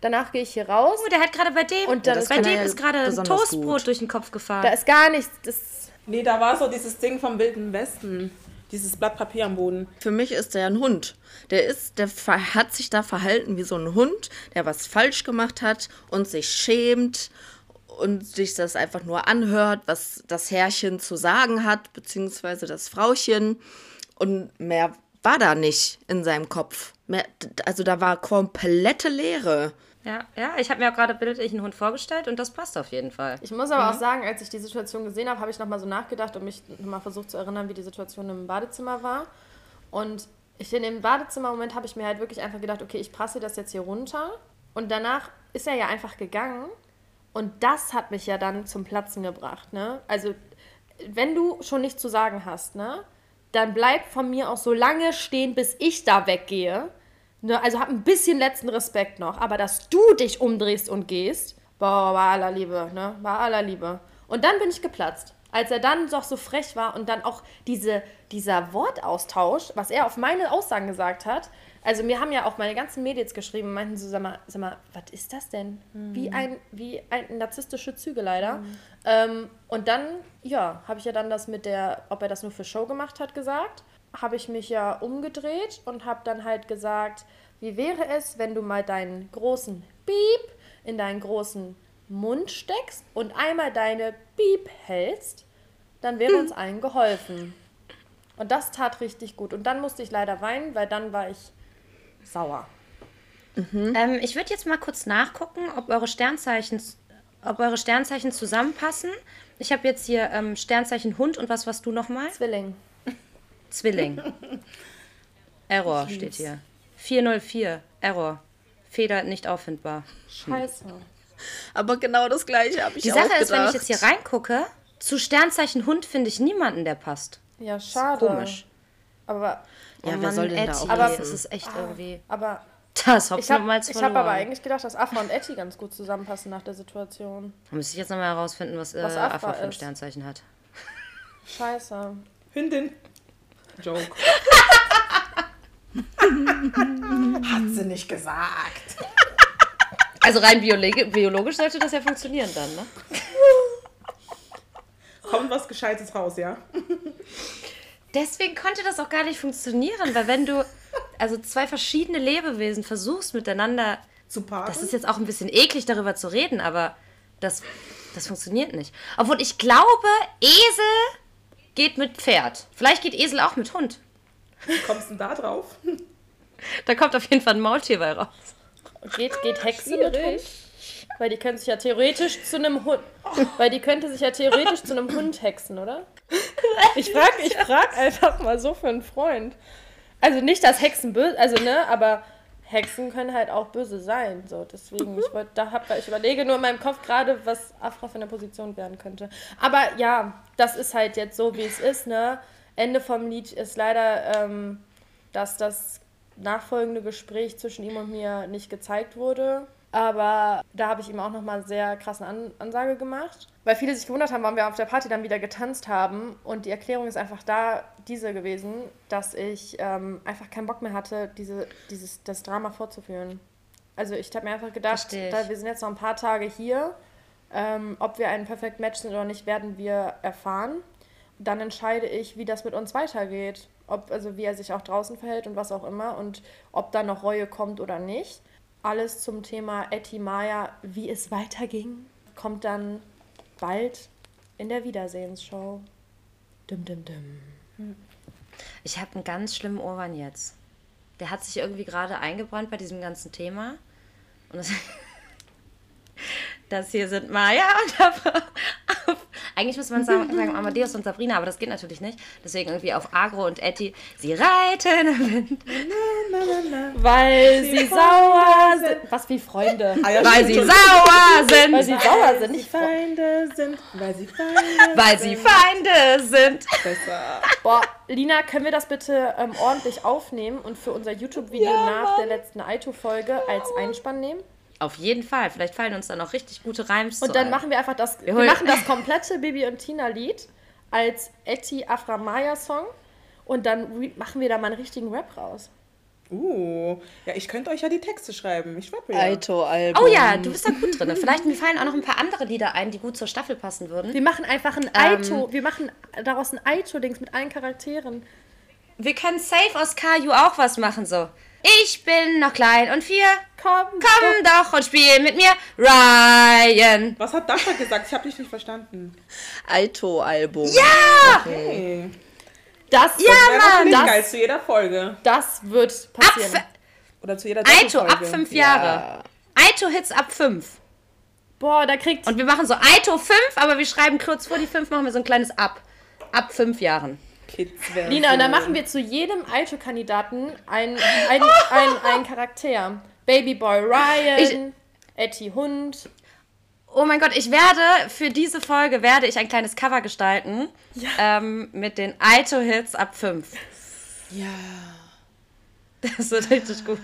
Danach gehe ich hier raus. Oh, der hat gerade bei dem, Und dann bei ist dem er ist gerade ein Toastbrot gut. durch den Kopf gefahren. Da ist gar nichts. Das, Nee, da war so dieses Ding vom Wilden Westen. Dieses Blatt Papier am Boden. Für mich ist der ein Hund. Der ist, der hat sich da verhalten wie so ein Hund, der was falsch gemacht hat und sich schämt und sich das einfach nur anhört, was das Herrchen zu sagen hat, beziehungsweise das Frauchen. Und mehr war da nicht in seinem Kopf. Also da war komplette Leere. Ja, ja, ich habe mir auch gerade bildlich einen Hund vorgestellt und das passt auf jeden Fall. Ich muss aber auch sagen, als ich die Situation gesehen habe, habe ich nochmal so nachgedacht und mich nochmal versucht zu erinnern, wie die Situation im Badezimmer war. Und ich in dem Badezimmer-Moment habe ich mir halt wirklich einfach gedacht, okay, ich prasse das jetzt hier runter. Und danach ist er ja einfach gegangen. Und das hat mich ja dann zum Platzen gebracht, ne? Also, wenn du schon nichts zu sagen hast, ne? Dann bleib von mir auch so lange stehen, bis ich da weggehe. Ne? Also hab ein bisschen letzten Respekt noch. Aber dass du dich umdrehst und gehst, boah, bei aller Liebe, ne? Bei aller Liebe. Und dann bin ich geplatzt. Als er dann doch so frech war und dann auch diese, dieser Wortaustausch, was er auf meine Aussagen gesagt hat, also mir haben ja auch meine ganzen Mädels geschrieben und meinten so, sag mal, sag mal was ist das denn? Wie, ein, wie ein narzisstische Züge leider. Ähm, und dann, ja, habe ich ja dann das mit der, ob er das nur für Show gemacht hat, gesagt. Habe ich mich ja umgedreht und habe dann halt gesagt, wie wäre es, wenn du mal deinen großen Piep in deinen großen Mund steckst und einmal deine Piep hältst, dann wäre uns allen geholfen. Und das tat richtig gut. Und dann musste ich leider weinen, weil dann war ich sauer. Ähm, ich würde jetzt mal kurz nachgucken, ob eure Sternzeichen, ob eure Sternzeichen zusammenpassen. Ich habe jetzt hier ähm, Sternzeichen Hund und was warst du nochmal? Zwilling. Zwilling. Error steht hier. 404. Error. Fehler nicht auffindbar. Scheiße. Aber genau das gleiche habe ich Die auch Sache gedacht. ist, wenn ich jetzt hier reingucke, zu Sternzeichen Hund finde ich niemanden, der passt. Ja, schade. Komisch. Aber, Ja, Oh wer soll denn da Etty, aufpassen? Das ist echt irgendwie. aber Das ich habe hab aber eigentlich gedacht, dass Afra und Etty ganz gut zusammenpassen nach der Situation. Da müsste ich jetzt nochmal herausfinden, was, äh, Was Afra Afra für ein. Sternzeichen hat. Scheiße. Hündin. Joke. Hat sie nicht gesagt. Also rein biologi biologisch sollte das ja funktionieren dann, ne? Kommt was Gescheites raus, ja? Deswegen konnte das auch gar nicht funktionieren, weil wenn du also zwei verschiedene Lebewesen versuchst miteinander, Zu paaren. das ist jetzt auch ein bisschen eklig darüber zu reden, aber das, das funktioniert nicht. Obwohl ich glaube, Esel geht mit Pferd. Vielleicht geht Esel auch mit Hund. Kommst du denn da drauf? Da kommt auf jeden Fall ein Maultier bei raus. Geht, geht Hexe mit Hund? Weil die könnte sich ja theoretisch zu einem Hund. Weil die könnte sich ja theoretisch zu einem Hund hexen, oder? Ich frag, ich frag einfach mal so für einen Freund. Also nicht, dass Hexen böse, also ne, aber Hexen können halt auch böse sein. So, deswegen, ich wollte, da hab, ich überlege nur in meinem Kopf gerade, was Afra für eine Position werden könnte. Aber ja, das ist halt jetzt so, wie es ist, ne? Ende vom Lied ist leider, ähm, dass das nachfolgende Gespräch zwischen ihm und mir nicht gezeigt wurde. Aber da habe ich ihm auch nochmal sehr krassen An Ansage gemacht. Weil viele sich gewundert haben, warum wir auf der Party dann wieder getanzt haben. Und die Erklärung ist einfach da diese gewesen, dass ich ähm, einfach keinen Bock mehr hatte, diese, dieses, das Drama fortzuführen. Also ich habe mir einfach gedacht, da, wir sind jetzt noch ein paar Tage hier. Ähm, ob wir ein Perfect Match sind oder nicht, werden wir erfahren. Dann entscheide ich, wie das mit uns weitergeht. Ob, also wie er sich auch draußen verhält und was auch immer. Und ob da noch Reue kommt oder nicht. Alles zum Thema Etty Maya, wie es weiterging, kommt dann bald in der Wiedersehensshow. Dum, dum, dum. Ich habe einen ganz schlimmen Ohrwurm jetzt. Der hat sich irgendwie gerade eingebrannt bei diesem ganzen Thema. Und das, das hier sind Maya und Afra. Eigentlich muss man sagen, sagen Amadeus und Sabrina, aber das geht natürlich nicht. Deswegen irgendwie auf Agro und Etty. Sie reiten im Wind, Weil sie sauer sind. Was wie Freunde. Ah, ja, weil sie sauer sind. Weil sie sauer sind, nicht Freunde. Feinde sind, weil sie Feinde Weil sie Feinde sind. besser. Boah, Lina, können wir das bitte ähm, ordentlich aufnehmen und für unser YouTube-Video nach der letzten Aito-Folge als Einspann nehmen? Auf jeden Fall. Vielleicht fallen uns da noch richtig gute Reims Und dann ein. machen wir einfach das, wir holen- machen das komplette Bibi und Tina Lied als Etty Afra Maya Song und dann machen wir da mal einen richtigen Rap raus. Uh, ja, ich könnte euch ja die Texte schreiben. Ich schwappe ja. Aito-Album. Oh ja, du bist da gut drin. Vielleicht mir fallen auch noch ein paar andere Lieder ein, die gut zur Staffel passen würden. Wir machen einfach ein Aito, wir machen daraus ein Aito-Dings mit allen Charakteren. Wir können safe aus Caillou auch was machen, so. Ich bin noch klein und vier. Komm, Komm doch und spiel mit mir, Ryan. Was hat Dasha gesagt? Ich habe dich nicht verstanden. Aito-Album. Ja! Hey. Das, Ja, Mann! natürlich geil Das, zu jeder Folge. das wird Ab, passieren. f- Oder zu jeder Aito, ab fünf Jahre. Aito-Hits ab fünf. Boah, da kriegt. Und wir machen so Aito 5, aber wir schreiben kurz vor die 5, machen wir so ein kleines Ab. Ab fünf Jahren. Kids werden Lina, und dann machen wir zu jedem Aito-Kandidaten ein, ein, ein, ein Charakter. Babyboy Ryan, Etty Hund. Oh mein Gott, ich werde für diese Folge werde ich ein kleines Cover gestalten ähm, mit den Aito-Hits ab 5. Ja. Das wird richtig gut.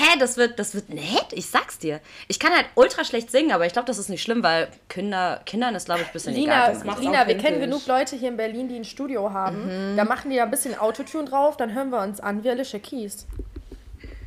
Hä, das wird, das wird nett, ich sag's dir. Ich kann halt ultra schlecht singen, aber ich glaube, das ist nicht schlimm, weil Kinder, Kindern ist, glaube ich, ein bisschen Lina, egal. Lina wir kennen genug Leute hier in Berlin, die ein Studio haben. Da machen die da ein bisschen Autotune drauf, dann hören wir uns an wie Alicia Keys.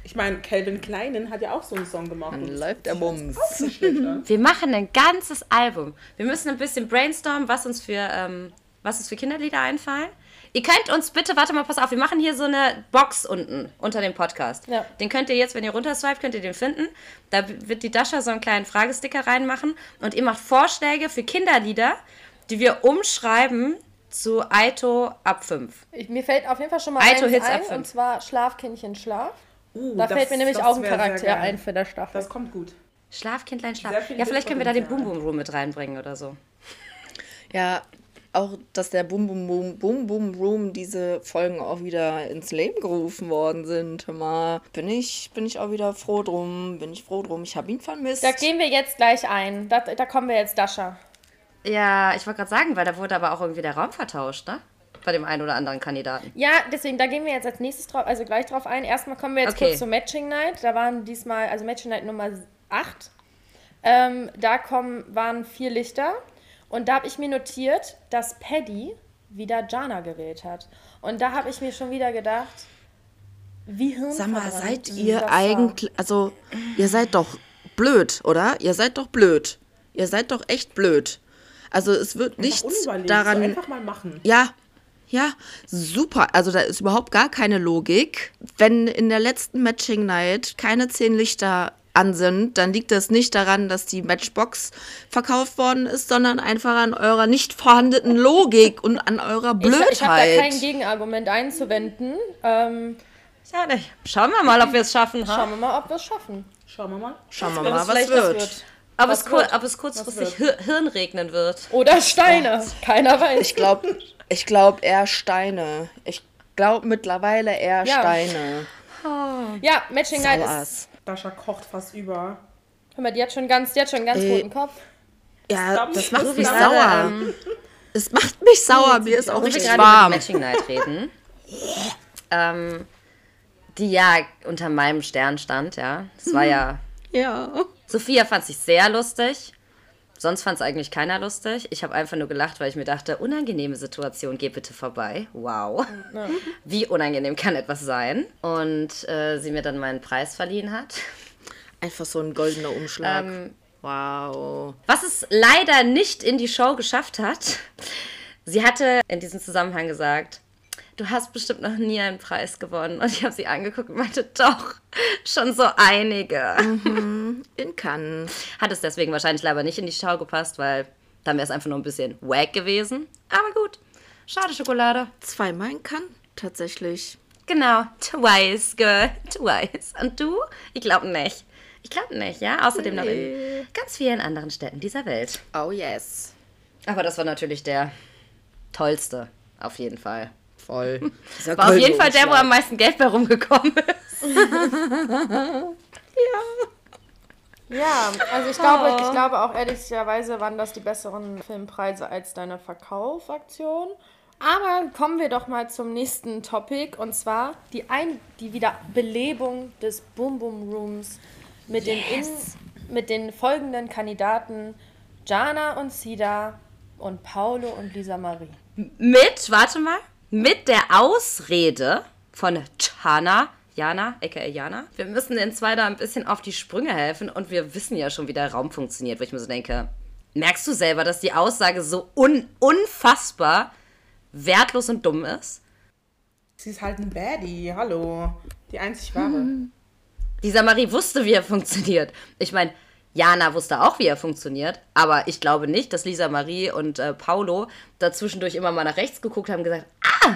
Ich meine, Calvin Kleinen hat ja auch so einen Song gemacht. Dann läuft der Bums. schlechter. Wir machen ein ganzes Album. Wir müssen ein bisschen brainstormen, was uns für, ähm, was uns für Kinderlieder einfallen. Ihr könnt uns bitte, warte mal, pass auf, wir machen hier so eine Box unten unter dem Podcast. Ja. Den könnt ihr jetzt, wenn ihr runterswipet, könnt ihr den finden. Da wird die Dasha so einen kleinen Fragesticker reinmachen und ihr macht Vorschläge für Kinderlieder, die wir umschreiben zu Aito ab 5. Ich, mir fällt auf jeden Fall schon mal Aito eins Hits ab ein, fünf. und zwar Schlafkindchen Schlaf. Uh, Da das- fällt mir nämlich auch ein Charakter ein für der Staffel. Das kommt gut. Schlafkindlein, Schlaf. Ja, vielleicht können wir da den Boom. Boom Room mit reinbringen oder so. Ja, auch, dass der Boom Boom Boom Boom Boom Room diese Folgen auch wieder ins Leben gerufen worden sind. Hör Mal bin ich, bin ich auch wieder froh drum. Bin ich froh drum. Ich habe ihn vermisst. Da gehen wir jetzt gleich ein. Da, da kommen wir jetzt Dasha. Ja, ich wollte gerade sagen, weil da wurde aber auch irgendwie der Raum vertauscht, ne? Bei dem einen oder anderen Kandidaten. Ja, deswegen, da gehen wir jetzt als nächstes drauf, also gleich drauf ein. Erstmal kommen wir jetzt Okay. kurz zur Matching Night. Da waren diesmal, also Matching Night Nummer 8. Ähm, da kommen, waren vier Lichter. Und da habe ich mir notiert, dass Paddy wieder Jana gewählt hat. Und da habe ich mir schon wieder gedacht, wie hirn Sag mal, seid ihr eigentlich, also ihr seid doch blöd, oder? Ihr seid doch blöd. Ihr seid doch echt blöd. Also es wird nichts Unüberlegt, daran. so einfach mal machen. Ja, ja, super. Also da ist überhaupt gar keine Logik. Wenn in der letzten Matching Night keine zehn Lichter an sind, dann liegt das nicht daran, dass die Matchbox verkauft worden ist, sondern einfach an eurer nicht vorhandenen Logik und an eurer Blödheit. Ich, ich habe da kein Gegenargument einzuwenden. Ähm, Ja, ne, schauen wir mal, ob wir es schaffen. Ha? schauen wir mal, ob wir es schaffen. Schauen wir mal. Schauen wir mal, es was vielleicht wird. Ob, Was es wird? ob es kurzfristig Hir Hirn regnen wird. Oder Steine. Keiner weiß. Ich glaube ich glaub eher Steine. Ich glaube mittlerweile eher Ja. Steine. ja, Matching Night ist. Dasha kocht fast über. Hör mal, die hat schon ganz, die hat schon einen ganz Ey. roten Kopf. Ja, das so macht mich gerade, sauer. ähm, Es macht mich sauer. Mir ist auch richtig gerade warm. über die Matching Night reden. ähm, die ja unter meinem Stern stand, ja. Es war ja. Ja. Sophia fand sich sehr lustig. Sonst fand es eigentlich keiner lustig. Ich habe einfach nur gelacht, weil ich mir dachte, unangenehme Situation, geh bitte vorbei. Wow. Wie unangenehm kann etwas sein? Und äh, sie mir dann meinen Preis verliehen hat. Einfach so ein goldener Umschlag. Ähm, wow. Was es leider nicht in die Show geschafft hat, sie hatte in diesem Zusammenhang gesagt, du hast bestimmt noch nie einen Preis gewonnen. Und ich habe sie angeguckt und meinte, doch, schon so einige. In Cannes. Hat es deswegen wahrscheinlich leider nicht in die Show gepasst, weil dann wäre es einfach nur ein bisschen wack gewesen. Aber gut, schade Schokolade. Zweimal in Cannes, tatsächlich. Genau, twice, girl, twice. Und du? Ich glaube nicht. Ich glaube nicht, ja? Außerdem noch in ganz vielen anderen Städten dieser Welt. Oh yes. Aber das war natürlich der tollste, auf jeden Fall. Voll. War auf jeden Fall der, wo am meisten Geld bei rumgekommen ist. Ja, also ich glaube, ich glaube auch ehrlicherweise waren das die besseren Filmpreise als deine Verkaufaktion. Aber kommen wir doch mal zum nächsten Topic und zwar die, Ein die Wiederbelebung des Boom Boom Rooms mit, den in mit den folgenden Kandidaten Jana und Sida und Paulo und Lisa Marie. Mit, warte mal, mit der Ausrede von Chana, Jana, aka Jana. Wir müssen den zwei da ein bisschen auf die Sprünge helfen und wir wissen ja schon, wie der Raum funktioniert, wo ich mir so denke, merkst du selber, dass die Aussage so un unfassbar wertlos und dumm ist? Sie ist halt ein Baddie, hallo. Die einzig wahre. Lisa Marie wusste, wie er funktioniert. Ich meine, Jana wusste auch, wie er funktioniert, aber ich glaube nicht, dass Lisa Marie und äh, Paulo dazwischendurch immer mal nach rechts geguckt haben und gesagt, ah,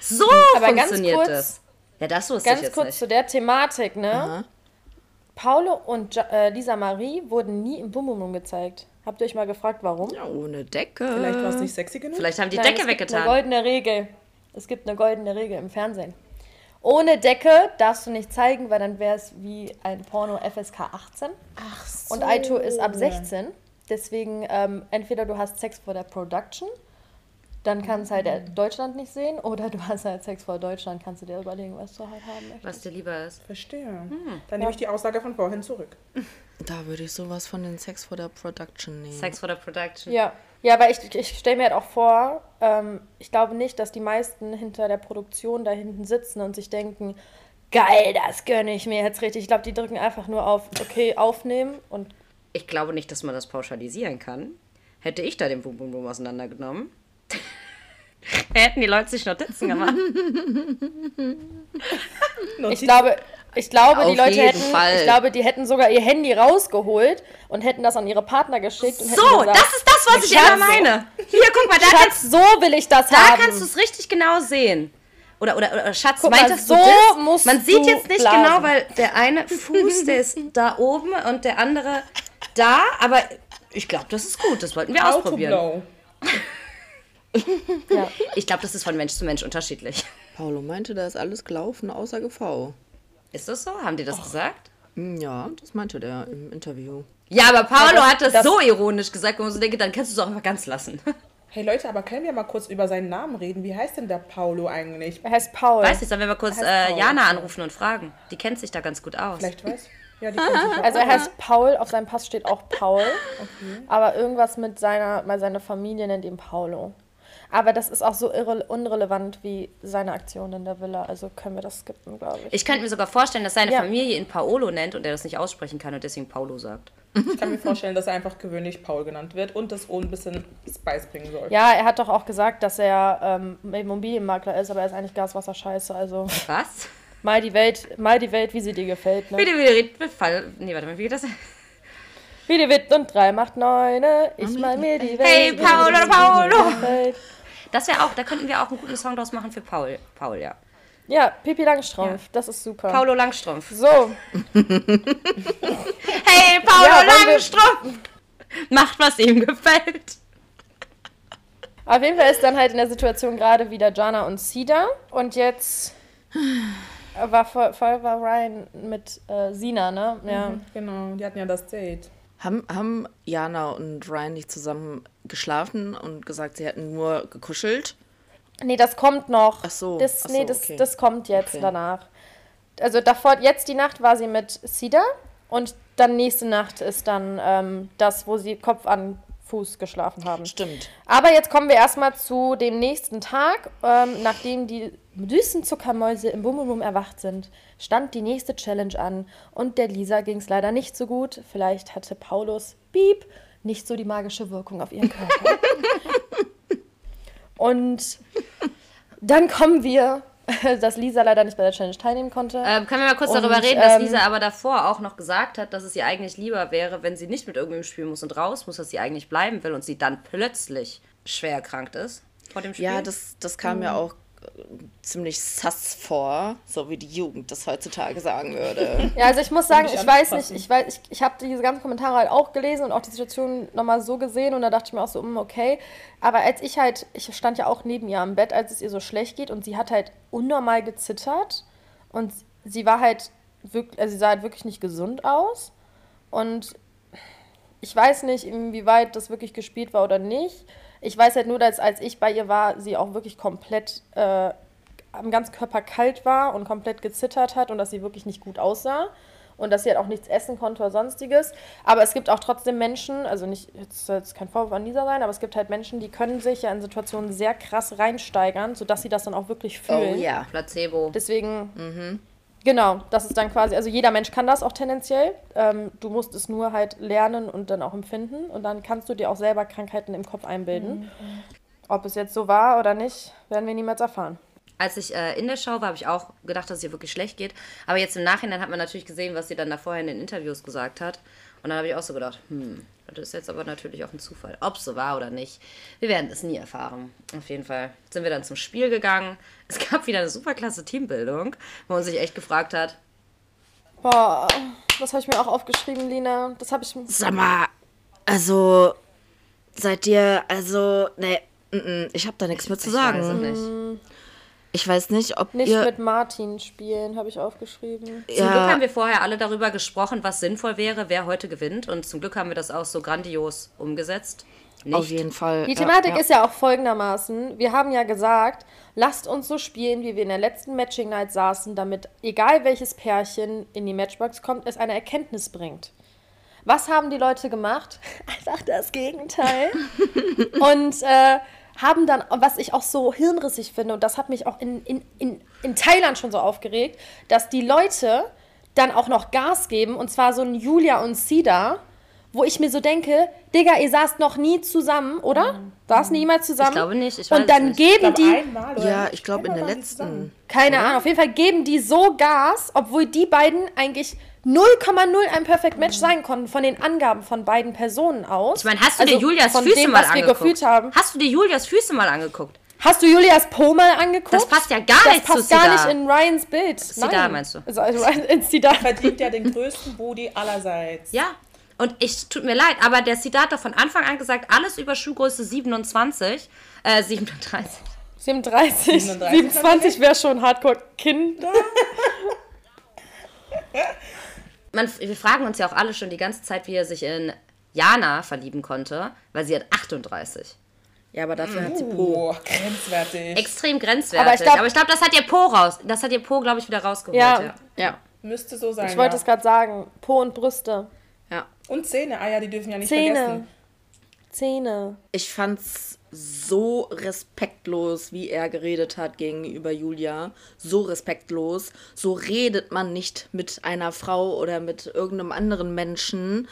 so Aber ganz funktioniert kurz- es. Ja, das wusste ich Ganz jetzt kurz nicht. zu der Thematik, ne? Paulo und äh, Lisa Marie wurden nie im Bum Bum Bum gezeigt. Habt ihr euch mal gefragt, warum? Ja, ohne Decke. Vielleicht war es nicht sexy genug. Vielleicht haben die Nein, Decke es gibt Eine weggetan. goldene Regel. Es gibt eine goldene Regel im Fernsehen. Ohne Decke darfst du nicht zeigen, weil dann wäre es wie ein Porno FSK 18. Ach so. Und iTour ist ab 16. Deswegen ähm, entweder du hast Sex vor der Production, dann kann es halt äh, Deutschland nicht sehen, oder du hast halt Sex vor Deutschland, kannst du dir überlegen, was du halt haben möchtest. Was dir lieber ist. Verstehe. Dann nehme ich die Aussage von vorhin zurück. Da würde ich sowas von den Sex for the Production nehmen. Sex for the Production. Ja, ja, aber ich, ich stelle mir halt auch vor, ähm, ich glaube nicht, dass die meisten hinter der Produktion da hinten sitzen und sich denken, geil, das gönne ich mir jetzt richtig. Ich glaube, die drücken einfach nur auf, okay, aufnehmen und Ich glaube nicht, dass man das pauschalisieren kann. Hätte ich da den Bum Bum Bum auseinandergenommen, hätten die Leute sich Notizen gemacht. ich glaube, ich glaube, die Auf Leute jeden hätten, Fall. ich glaube, die hätten sogar ihr Handy rausgeholt und hätten das an ihre Partner geschickt und hätten So, gesagt, das ist das, was ich Schatz, immer meine. Hier, guck mal, da kannst, Schatz, so will ich das da haben. kannst du es richtig genau sehen. Oder, oder, oder Schatz, Guck mal, meintest so du das? musst Man sieht du jetzt nicht blasen. genau, weil der eine Fuß, der ist da oben und der andere da. Aber ich glaube, das ist gut. Das wollten wir How to ausprobieren. ja. Ich glaube, das ist von Mensch zu Mensch unterschiedlich. Paulo meinte, da ist alles gelaufen außer GV. Ist das so? Haben die das gesagt? Hm, Ja, das meinte der im Interview. Ja, aber Paolo das- hat das, das- so ironisch gesagt, wo man so denkt, dann kannst du es auch einfach ganz lassen. Hey Leute, aber können wir mal kurz über seinen Namen reden? Wie heißt denn der Paulo eigentlich? Er heißt Paul. Weiß nicht, sollen wir mal kurz äh, Jana okay. anrufen und fragen? Die kennt sich da ganz gut aus. Vielleicht weiß. Ja, die kennt sich ja Also er heißt Paul, auf seinem Pass steht auch Paul. Aber irgendwas mit seiner, weil seine Familie nennt ihn Paulo. Aber das ist auch so irre, unrelevant wie seine Aktion in der Villa. Also können wir das skippen, glaube ich. Ich könnte mir sogar vorstellen, dass seine Ja. Familie ihn Paolo nennt und er das nicht aussprechen kann und deswegen Paulo sagt. Ich kann mir vorstellen, dass er einfach gewöhnlich Paul genannt wird und das ohne ein bisschen Spice bringen soll. Ja, er hat doch auch gesagt, dass er ähm, Immobilienmakler ist, aber er ist eigentlich Gaswasser-Scheiße. Also Was? mal die Welt, mal die Welt, wie sie dir gefällt. Ne? Bitte, bitte, bitte, Fall. Nee, warte mal, wie geht das? Wie die Witt und drei macht neune. Ich mal mir die Welt. Hey, wie Paolo, dir Paolo. Das wäre auch, da könnten wir auch einen guten Song draus machen für Paul. Paul, ja. Ja, Pipi Langstrumpf, das ist super. Paulo Langstrumpf. So, Hey, Paulo Ja, wir- Langstrumpf! Macht, was ihm gefällt. Auf jeden Fall ist dann halt in der Situation gerade wieder Jana und Sida. Und jetzt war voll, voll war Ryan mit äh, Sina, ne? Ja. Genau, die hatten ja das Date. Haben, haben Jana und Ryan nicht zusammen geschlafen und gesagt, sie hätten nur gekuschelt? Nee, das kommt noch. Ach so, Das, ach nee, so, das, okay. das kommt jetzt Okay. danach. Also davor, jetzt die Nacht war sie mit Sida und dann nächste Nacht ist dann ähm, das, wo sie Kopf an Fuß geschlafen haben. Stimmt. Aber jetzt kommen wir erstmal zu dem nächsten Tag. Ähm, nachdem die süßen Zuckermäuse im Bummelbum erwacht sind, stand die nächste Challenge an. Und der Lisa ging es leider nicht so gut. Vielleicht hatte Paulus, Piep, nicht so die magische Wirkung auf ihren Körper. Und dann kommen wir, dass Lisa leider nicht bei der Challenge teilnehmen konnte. Ähm, können wir mal kurz Und, darüber reden, dass ähm, Lisa aber davor auch noch gesagt hat, dass es ihr eigentlich lieber wäre, wenn sie nicht mit irgendwem spielen muss und raus muss, dass sie eigentlich bleiben will und sie dann plötzlich schwer erkrankt ist vor dem Spiel. Ja, das, das kam mir auch äh, ziemlich sass vor, so wie die Jugend das heutzutage sagen würde. Ja, also ich muss sagen, ich weiß nicht, ich weiß, ich, ich habe diese ganzen Kommentare halt auch gelesen und auch die Situation nochmal so gesehen und da dachte ich mir auch so, mm, okay. Aber als ich halt, ich stand ja auch neben ihr am Bett, als es ihr so schlecht geht und sie hat halt unnormal gezittert und sie war halt wirklich, also sie sah halt wirklich nicht gesund aus und ich weiß nicht, inwieweit das wirklich gespielt war oder nicht. Ich weiß halt nur, dass als ich bei ihr war, sie auch wirklich komplett äh, am ganzen Körper kalt war und komplett gezittert hat und dass sie wirklich nicht gut aussah und dass sie halt auch nichts essen konnte oder sonstiges. Aber es gibt auch trotzdem Menschen, also nicht, jetzt soll jetzt kein Vorwurf an Lisa sein, aber es gibt halt Menschen, die können sich ja in Situationen sehr krass reinsteigern, sodass sie das dann auch wirklich oh fühlen. ja. Placebo. Deswegen, genau, das ist dann quasi, also jeder Mensch kann das auch tendenziell. Ähm, du musst es nur halt lernen und dann auch empfinden und dann kannst du dir auch selber Krankheiten im Kopf einbilden. Ob es jetzt so war oder nicht, werden wir niemals erfahren. als ich äh, in der Show war, habe ich auch gedacht, dass es ihr wirklich schlecht geht. Aber jetzt im Nachhinein hat man natürlich gesehen, was sie dann da vorher in den Interviews gesagt hat. Und dann habe ich auch so gedacht, hm, das ist jetzt aber natürlich auch ein Zufall. Ob es so war oder nicht, wir werden es nie erfahren. Auf jeden Fall sind wir dann zum Spiel gegangen. Es gab wieder eine super klasse Teambildung, wo man sich echt gefragt hat, Boah, das habe ich mir auch aufgeschrieben, Lina. Das habe ich. Sag mal, also seid ihr, also, ne, mm, ich habe da nichts mehr zu ich weiß es sagen. nicht. Ich weiß nicht, ob Nicht ihr. mit Martin spielen, habe ich aufgeschrieben. Zum Glück haben wir vorher alle darüber gesprochen, was sinnvoll wäre, wer heute gewinnt. Und zum Glück haben wir das auch so grandios umgesetzt. Nicht. auf jeden Fall. Die ja, Thematik ja. ist ja auch folgendermaßen. Wir haben ja gesagt, lasst uns so spielen, wie wir in der letzten Matching Night saßen, damit egal welches Pärchen in die Matchbox kommt, es eine Erkenntnis bringt. Was haben die Leute gemacht? Einfach das Gegenteil. und äh, haben dann, was ich auch so hirnrissig finde, und das hat mich auch in, in, in, in Thailand schon so aufgeregt, dass die Leute dann auch noch Gas geben, und zwar so ein Julia und Sida, wo ich mir so denke, Digga, ihr saßt noch nie zusammen, oder? Saßen die jemals zusammen? Ich glaube nicht, ich weiß und dann nicht. Ich geben glaube, die, einmal oder Ja, ich glaube in der die zusammen. letzten. keine Ahnung, auf jeden Fall geben die so Gas, obwohl die beiden eigentlich 0,0 ein Perfect Match sein konnten von den Angaben von beiden Personen aus. Ich meine, hast du Also dir Julias von Füße dem, mal was wir angeguckt? gefühlt haben. Hast du dir Julias Füße mal angeguckt? Hast du Julias Po mal angeguckt? Das passt ja gar das nicht zu passt gar Sida. nicht in Ryans Bild. Sida meinst du? Also, also in Sida. Verdient ja den größten Booty allerseits. Ja. Und ich, tut mir leid, aber der Sidat hat doch von Anfang an gesagt, alles über Schuhgröße 27, äh, 37. 37, 37 27 wäre schon Hardcore-Kinder. Man, wir fragen uns ja auch alle schon die ganze Zeit, wie er sich in Jana verlieben konnte, weil sie hat 38. Ja, aber dafür hat sie Po. Oh, grenzwertig. Extrem grenzwertig. Aber ich glaub- glaube, das hat ihr Po raus. Das hat ihr Po, glaube ich, wieder rausgeholt. Ja. Ja. Ja. Müsste so sein. Ich wollte ja. es gerade sagen. Po und Brüste. Ja. Und Zähne. Ah ja, die dürfen ja nicht Zähne. vergessen. Zähne. Ich fand's so respektlos, wie er geredet hat gegenüber Julia. So respektlos. So redet man nicht mit einer Frau oder mit irgendeinem anderen Menschen.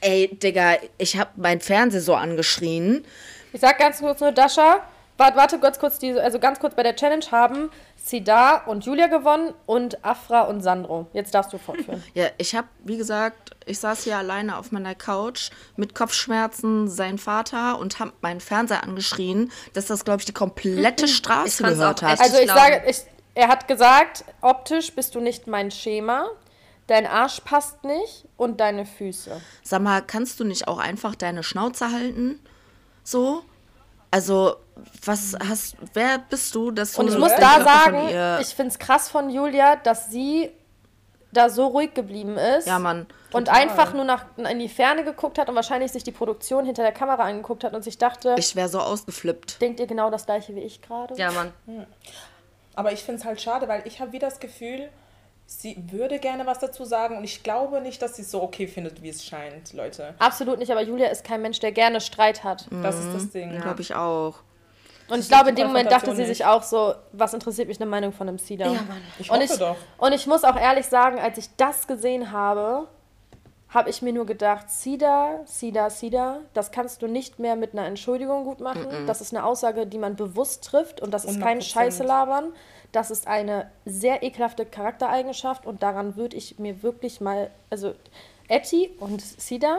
Ey, Digga, ich hab mein Fernseher so angeschrien. Ich sag ganz kurz nur, Dasha, warte, warte ganz kurz, die, also ganz kurz bei der Challenge haben Sida und Julia gewonnen und Afra und Sandro. Jetzt darfst du fortführen. Ja, ich hab, wie gesagt, ich saß hier alleine auf meiner Couch mit Kopfschmerzen, sein Vater und hab meinen Fernseher angeschrien, dass das, glaube ich, die komplette Straße gehört hat. Also ich glauben. sage, ich, er hat gesagt, optisch bist du nicht mein Schema, dein Arsch passt nicht und deine Füße. Sag mal, kannst du nicht auch einfach deine Schnauze halten? So? Also, was hast, wer bist du, dass du Und ich muss da sagen, ich finde es krass von Julia, dass sie da so ruhig geblieben ist. Ja, Mann. Und einfach nur nach, in die Ferne geguckt hat und wahrscheinlich sich die Produktion hinter der Kamera angeguckt hat und sich dachte, Ich wäre so ausgeflippt. denkt ihr genau das gleiche wie ich gerade? ja, Mann. Aber ich finde es halt schade, weil ich habe wie das Gefühl, sie würde gerne was dazu sagen und ich glaube nicht, dass sie es so okay findet, wie es scheint, Leute. Absolut nicht, aber Julia ist kein Mensch, der gerne Streit hat. Das ist das Ding. Glaube ich auch. Und ich glaube, in dem Moment dachte sie sich auch so, was interessiert mich eine Meinung von einem Cedar? Ja, Mann. Ich Und hoffe ich, doch. und ich muss auch ehrlich sagen, als ich das gesehen habe, habe ich mir nur gedacht, Sida, Sida, Sida, das kannst du nicht mehr mit einer Entschuldigung gut machen. Das ist eine Aussage, die man bewusst trifft und das ist kein 100%. Scheiße labern. Das ist eine sehr ekelhafte Charaktereigenschaft und daran würde ich mir wirklich mal, also Etty und Sida,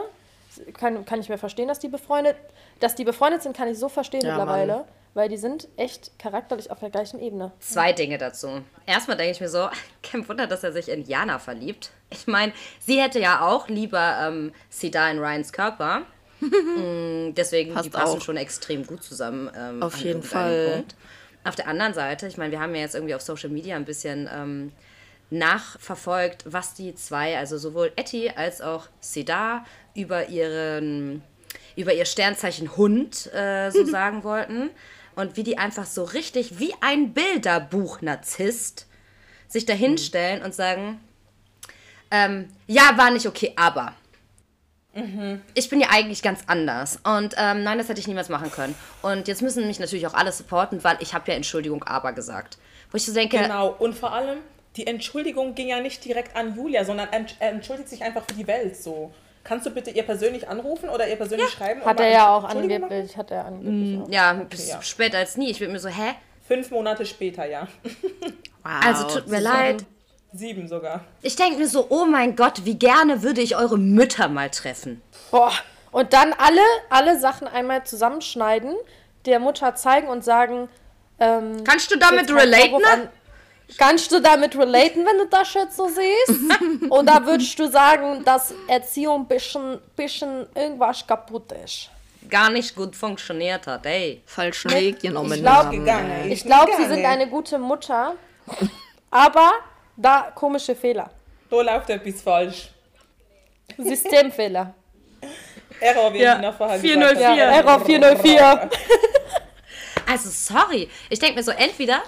kann, kann ich mir verstehen, dass die befreundet, dass die befreundet sind, kann ich so verstehen Ja, mittlerweile, Mann. weil die sind echt charakterlich auf der gleichen Ebene. Zwei Dinge dazu. Erstmal denke ich mir so, kein Wunder, dass er sich in Jana verliebt. Ich meine, sie hätte ja auch lieber ähm, Sida in Ryans Körper. Mm, Deswegen, Passt die passen auch. schon extrem gut zusammen. Ähm, Auf an jeden Fall. Punkt. Auf der anderen Seite, ich meine, wir haben ja jetzt irgendwie auf Social Media ein bisschen ähm, nachverfolgt, was die zwei, also sowohl Etty als auch Sida, über ihren, über ihr Sternzeichen Hund äh, so sagen wollten. Und wie die einfach so richtig wie ein Bilderbuch-Narzisst sich da hinstellen und sagen, ähm, ja, war nicht okay, aber. Ich bin ja eigentlich ganz anders. Und ähm, nein, das hätte ich niemals machen können. Und jetzt müssen mich natürlich auch alle supporten, weil ich habe ja Entschuldigung, aber gesagt. Wo ich so denke, Genau. Und vor allem, die Entschuldigung ging ja nicht direkt an Julia, sondern er entschuldigt sich einfach für die Welt so. Kannst du bitte ihr persönlich anrufen oder ihr persönlich schreiben? und Hat er ja auch Entschuldigung angeblich, hat er angeblich Mm, auch. ja, bis ja. später als nie. Ich bin mir so, hä? Fünf Monate später, ja. Also tut mir leid. Sieben sogar. Ich denke mir so, oh mein Gott, wie gerne würde ich eure Mütter mal treffen. Boah. Und dann alle, alle Sachen einmal zusammenschneiden, der Mutter zeigen und sagen, ähm, Kannst du damit relaten? An- Kannst du damit relaten, wenn du das jetzt so siehst? Oder würdest du sagen, dass Erziehung ein bisschen, bisschen irgendwas kaputt ist? Gar nicht gut funktioniert hat, ey. Falschen Weg genommen ich glaub, haben. Gegangen. Ich glaube, sie sind eine gute Mutter, aber da komische Fehler. Da läuft etwas falsch. Systemfehler. Error, wie Ja, Nina vorher 404. gesagt. Ja, Error 404. Also sorry. Ich denke mir so, entweder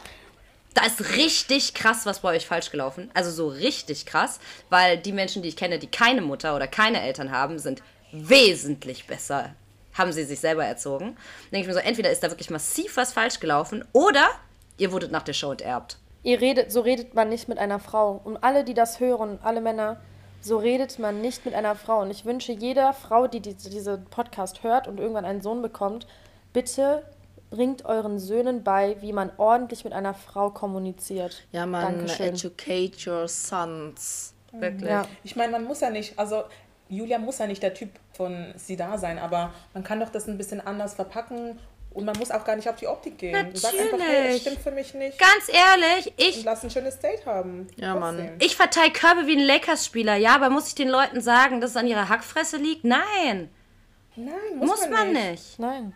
da ist richtig krass was bei euch falsch gelaufen. Also so richtig krass, weil die Menschen, die ich kenne, die keine Mutter oder keine Eltern haben, sind wesentlich besser. Haben sie sich selber erzogen. Denke ich mir so, entweder ist da wirklich massiv was falsch gelaufen oder ihr wurdet nach der Show enterbt. Ihr redet, so redet man nicht mit einer Frau. Und alle, die das hören, alle Männer, so redet man nicht mit einer Frau. Und ich wünsche jeder Frau, die diese, diese Podcast hört und irgendwann einen Sohn bekommt, bitte bringt euren Söhnen bei, wie man ordentlich mit einer Frau kommuniziert. Ja, man, Dankeschön. educate your sons. Wirklich. Ja. Ich meine, man muss ja nicht, also Julia muss ja nicht der Typ von sie da sein, aber man kann doch das ein bisschen anders verpacken und man muss auch gar nicht auf die Optik gehen. Du sagst einfach, hey, das Natürlich. stimmt für mich nicht. Ganz ehrlich, Und ich, lass ein schönes Date haben. Ja, Mann. Trotzdem. ich verteile Körbe wie ein Lakers-Spieler. Ja, aber muss ich den Leuten sagen, dass es an ihrer Hackfresse liegt? Nein. Nein, muss, Muss man nicht. Nein.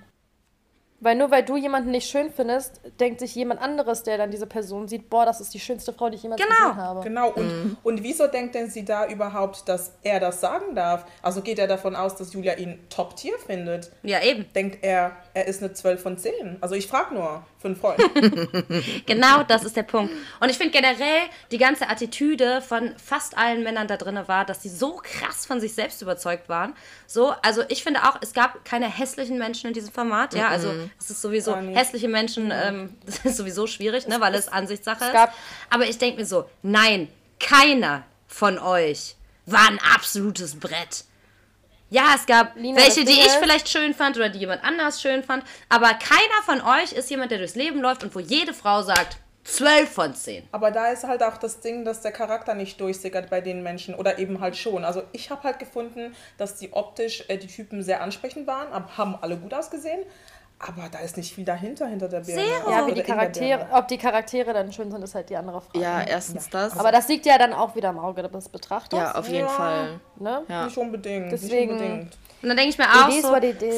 Weil nur weil du jemanden nicht schön findest, denkt sich jemand anderes, der dann diese Person sieht, boah, das ist die schönste Frau, die ich jemals Genau. gesehen habe. Genau, und, und wieso denkt denn sie da überhaupt, dass er das sagen darf? Also geht er davon aus, dass Julia ihn Top-Tier findet? Ja, eben. Denkt er, er ist eine 12 von 10? Also ich frage nur für einen Freund. Genau, das ist der Punkt. Und ich finde generell, die ganze Attitüde von fast allen Männern da drin war, dass sie so krass von sich selbst überzeugt waren. So, also ich finde auch, es gab keine hässlichen Menschen in diesem Format. Ja, also es ist sowieso, Gar nicht. hässliche Menschen, ähm, das ist sowieso schwierig, ne, weil es Ansichtssache ist. gab- Aber ich denke mir so, nein, keiner von euch war ein absolutes Brett. Ja, es gab Lina, welche, die ich ist- vielleicht schön fand oder die jemand anders schön fand. Aber keiner von euch ist jemand, der durchs Leben läuft und wo jede Frau sagt, 12 von 10. Aber da ist halt auch das Ding, dass der Charakter nicht durchsickert bei den Menschen oder eben halt schon. Also ich habe halt gefunden, dass die optisch äh, die Typen sehr ansprechend waren, ab- haben alle gut ausgesehen, aber da ist nicht viel dahinter hinter der Birne. Zero. Ja, wie die Charaktere, ob die Charaktere dann schön sind, ist halt die andere Frage. Ja, erstens das. Aber das liegt ja dann auch wieder im Auge des Betrachters. ja, auf jeden Ja. Fall. ne? Ja. Nicht unbedingt. Deswegen- Nicht unbedingt. Und dann denke ich mir auch so.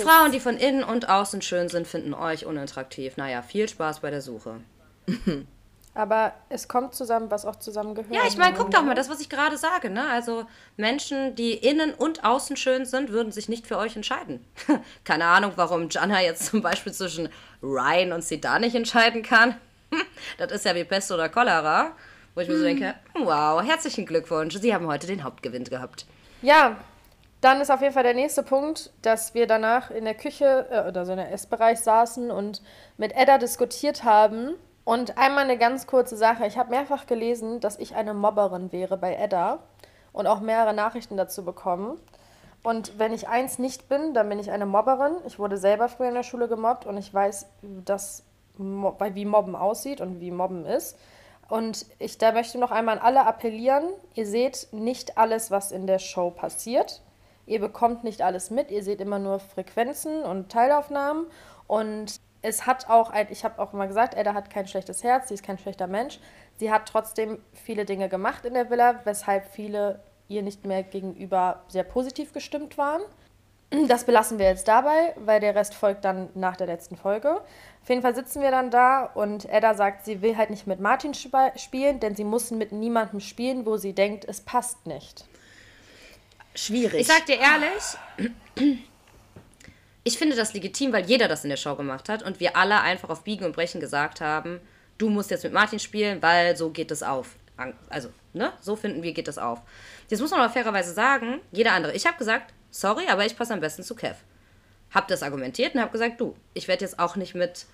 Frauen, die von innen und außen schön sind, finden euch unattraktiv. Naja, viel Spaß bei der Suche. Aber es kommt zusammen, was auch zusammengehört. Ja, ich meine, guck doch mal, das, was ich gerade sage, ne? Also Menschen, die innen und außen schön sind, würden sich nicht für euch entscheiden. Keine Ahnung, warum Jana jetzt zum Beispiel zwischen Ryan und sie da nicht entscheiden kann. Das ist ja wie Pest oder Cholera. Wo ich mir so denke, wow, herzlichen Glückwunsch, Sie haben heute den Hauptgewinn gehabt. Ja, dann ist auf jeden Fall der nächste Punkt, dass wir danach in der Küche äh, oder so in der Essbereich saßen und mit Edda diskutiert haben. Und einmal eine ganz kurze Sache. Ich habe mehrfach gelesen, dass ich eine Mobberin wäre bei Edda und auch mehrere Nachrichten dazu bekommen. Und wenn ich eins nicht bin, dann bin ich eine Mobberin. Ich wurde selber früher in der Schule gemobbt und ich weiß, dass, wie Mobben aussieht und wie Mobben ist. Und ich da möchte noch einmal an alle appellieren, ihr seht nicht alles, was in der Show passiert. Ihr bekommt nicht alles mit, ihr seht immer nur Frequenzen und Teilaufnahmen. Und es hat auch, ein, ich habe auch immer gesagt, Edda hat kein schlechtes Herz, sie ist kein schlechter Mensch. Sie hat trotzdem viele Dinge gemacht in der Villa, weshalb viele ihr nicht mehr gegenüber sehr positiv gestimmt waren. Das belassen wir jetzt dabei, weil der Rest folgt dann nach der letzten Folge. Auf jeden Fall sitzen wir dann da und Edda sagt, sie will halt nicht mit Martin spielen, denn sie muss mit niemandem spielen, wo sie denkt, es passt nicht. Schwierig. Ich sag dir ehrlich, ich finde das legitim, weil jeder das in der Show gemacht hat und wir alle einfach auf Biegen und Brechen gesagt haben, du musst jetzt mit Martin spielen, weil so geht es auf. Also, ne? So finden wir, geht es auf. Jetzt muss man aber fairerweise sagen, jeder andere. Ich habe gesagt, sorry, aber ich passe am besten zu Kev. Hab das argumentiert und habe gesagt, du, ich werde jetzt auch nicht mit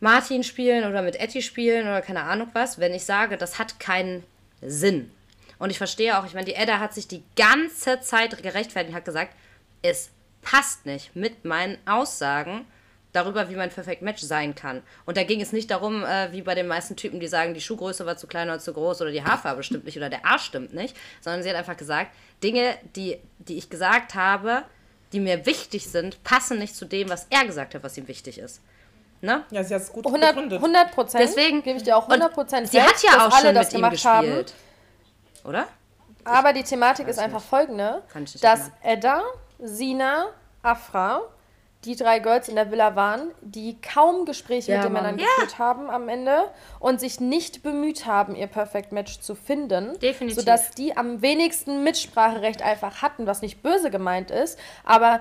Martin spielen oder mit Etty spielen oder keine Ahnung was, wenn ich sage, das hat keinen Sinn. Und ich verstehe auch, ich meine, die Edda hat sich die ganze Zeit gerechtfertigt und hat gesagt, es passt nicht mit meinen Aussagen, darüber, wie man perfekt Match sein kann. Und da ging es nicht darum, äh, wie bei den meisten Typen, die sagen, die Schuhgröße war zu klein oder zu groß oder die Haarfarbe stimmt nicht oder der Arsch stimmt nicht, sondern sie hat einfach gesagt, Dinge, die, die ich gesagt habe, die mir wichtig sind, passen nicht zu dem, was er gesagt hat, was ihm wichtig ist. Ne? Ja, sie hat es gut 100 begründet. 100 Prozent. Deswegen gebe ich dir auch 100 Prozent Sie hat ja auch schon das mit ihm gemacht haben. gespielt. Oder? Aber die Thematik ist einfach folgende, Kann ich nicht dass. Edda, Sina, Afra, die drei Girls in der Villa waren, die kaum Gespräche Ja, mit den Mann. Männern Ja. geführt haben am Ende und sich nicht bemüht haben, ihr Perfect Match zu finden. Definitiv. Sodass die am wenigsten Mitspracherecht einfach hatten, was nicht böse gemeint ist. Aber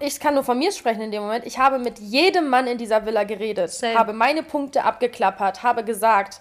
ich kann nur von mir sprechen in dem Moment. Ich habe mit jedem Mann in dieser Villa geredet, Same. habe meine Punkte abgeklappert, habe gesagt,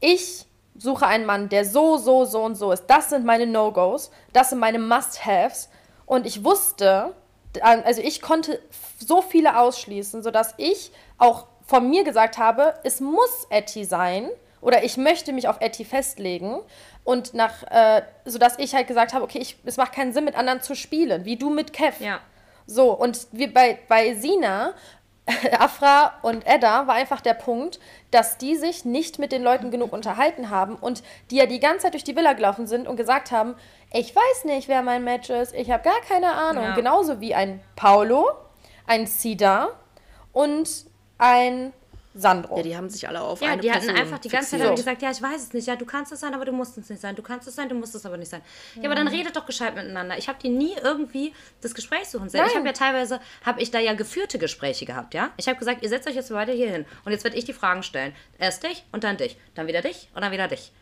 ich suche einen Mann, der so, so, so und so ist. Das sind meine No-Gos, das sind meine Must-Haves. Und ich wusste, also ich konnte so viele ausschließen, sodass ich auch von mir gesagt habe, es muss Etty sein oder ich möchte mich auf Etty festlegen. Und nach, äh, sodass ich halt gesagt habe, okay, ich, es macht keinen Sinn, mit anderen zu spielen, wie du mit Kev. Ja. So, und wir bei, bei Sina, Afra und Edda war einfach der Punkt, dass die sich nicht mit den Leuten genug unterhalten haben und die ja die ganze Zeit durch die Villa gelaufen sind und gesagt haben, ich weiß nicht, wer mein Match ist, ich habe gar keine Ahnung. Ja. Genauso wie ein Paulo, ein Sida und ein Sandro. Ja, die haben sich alle auf Ja, eine die hatten Person einfach die ganze Zeit fixiert. haben gesagt, ja, ich weiß es nicht, ja, du kannst es sein, aber du musst es nicht sein, du kannst es sein, du musst es aber nicht sein. Ja, aber dann redet doch gescheit miteinander. Ich habe die nie irgendwie das Gespräch suchen sehen. Ich Nein. habe ja teilweise, habe ich da ja geführte Gespräche gehabt, ja. Ich habe gesagt, ihr setzt euch jetzt weiter hier hin und jetzt werde ich die Fragen stellen. Erst dich und dann dich, dann wieder dich und dann wieder dich.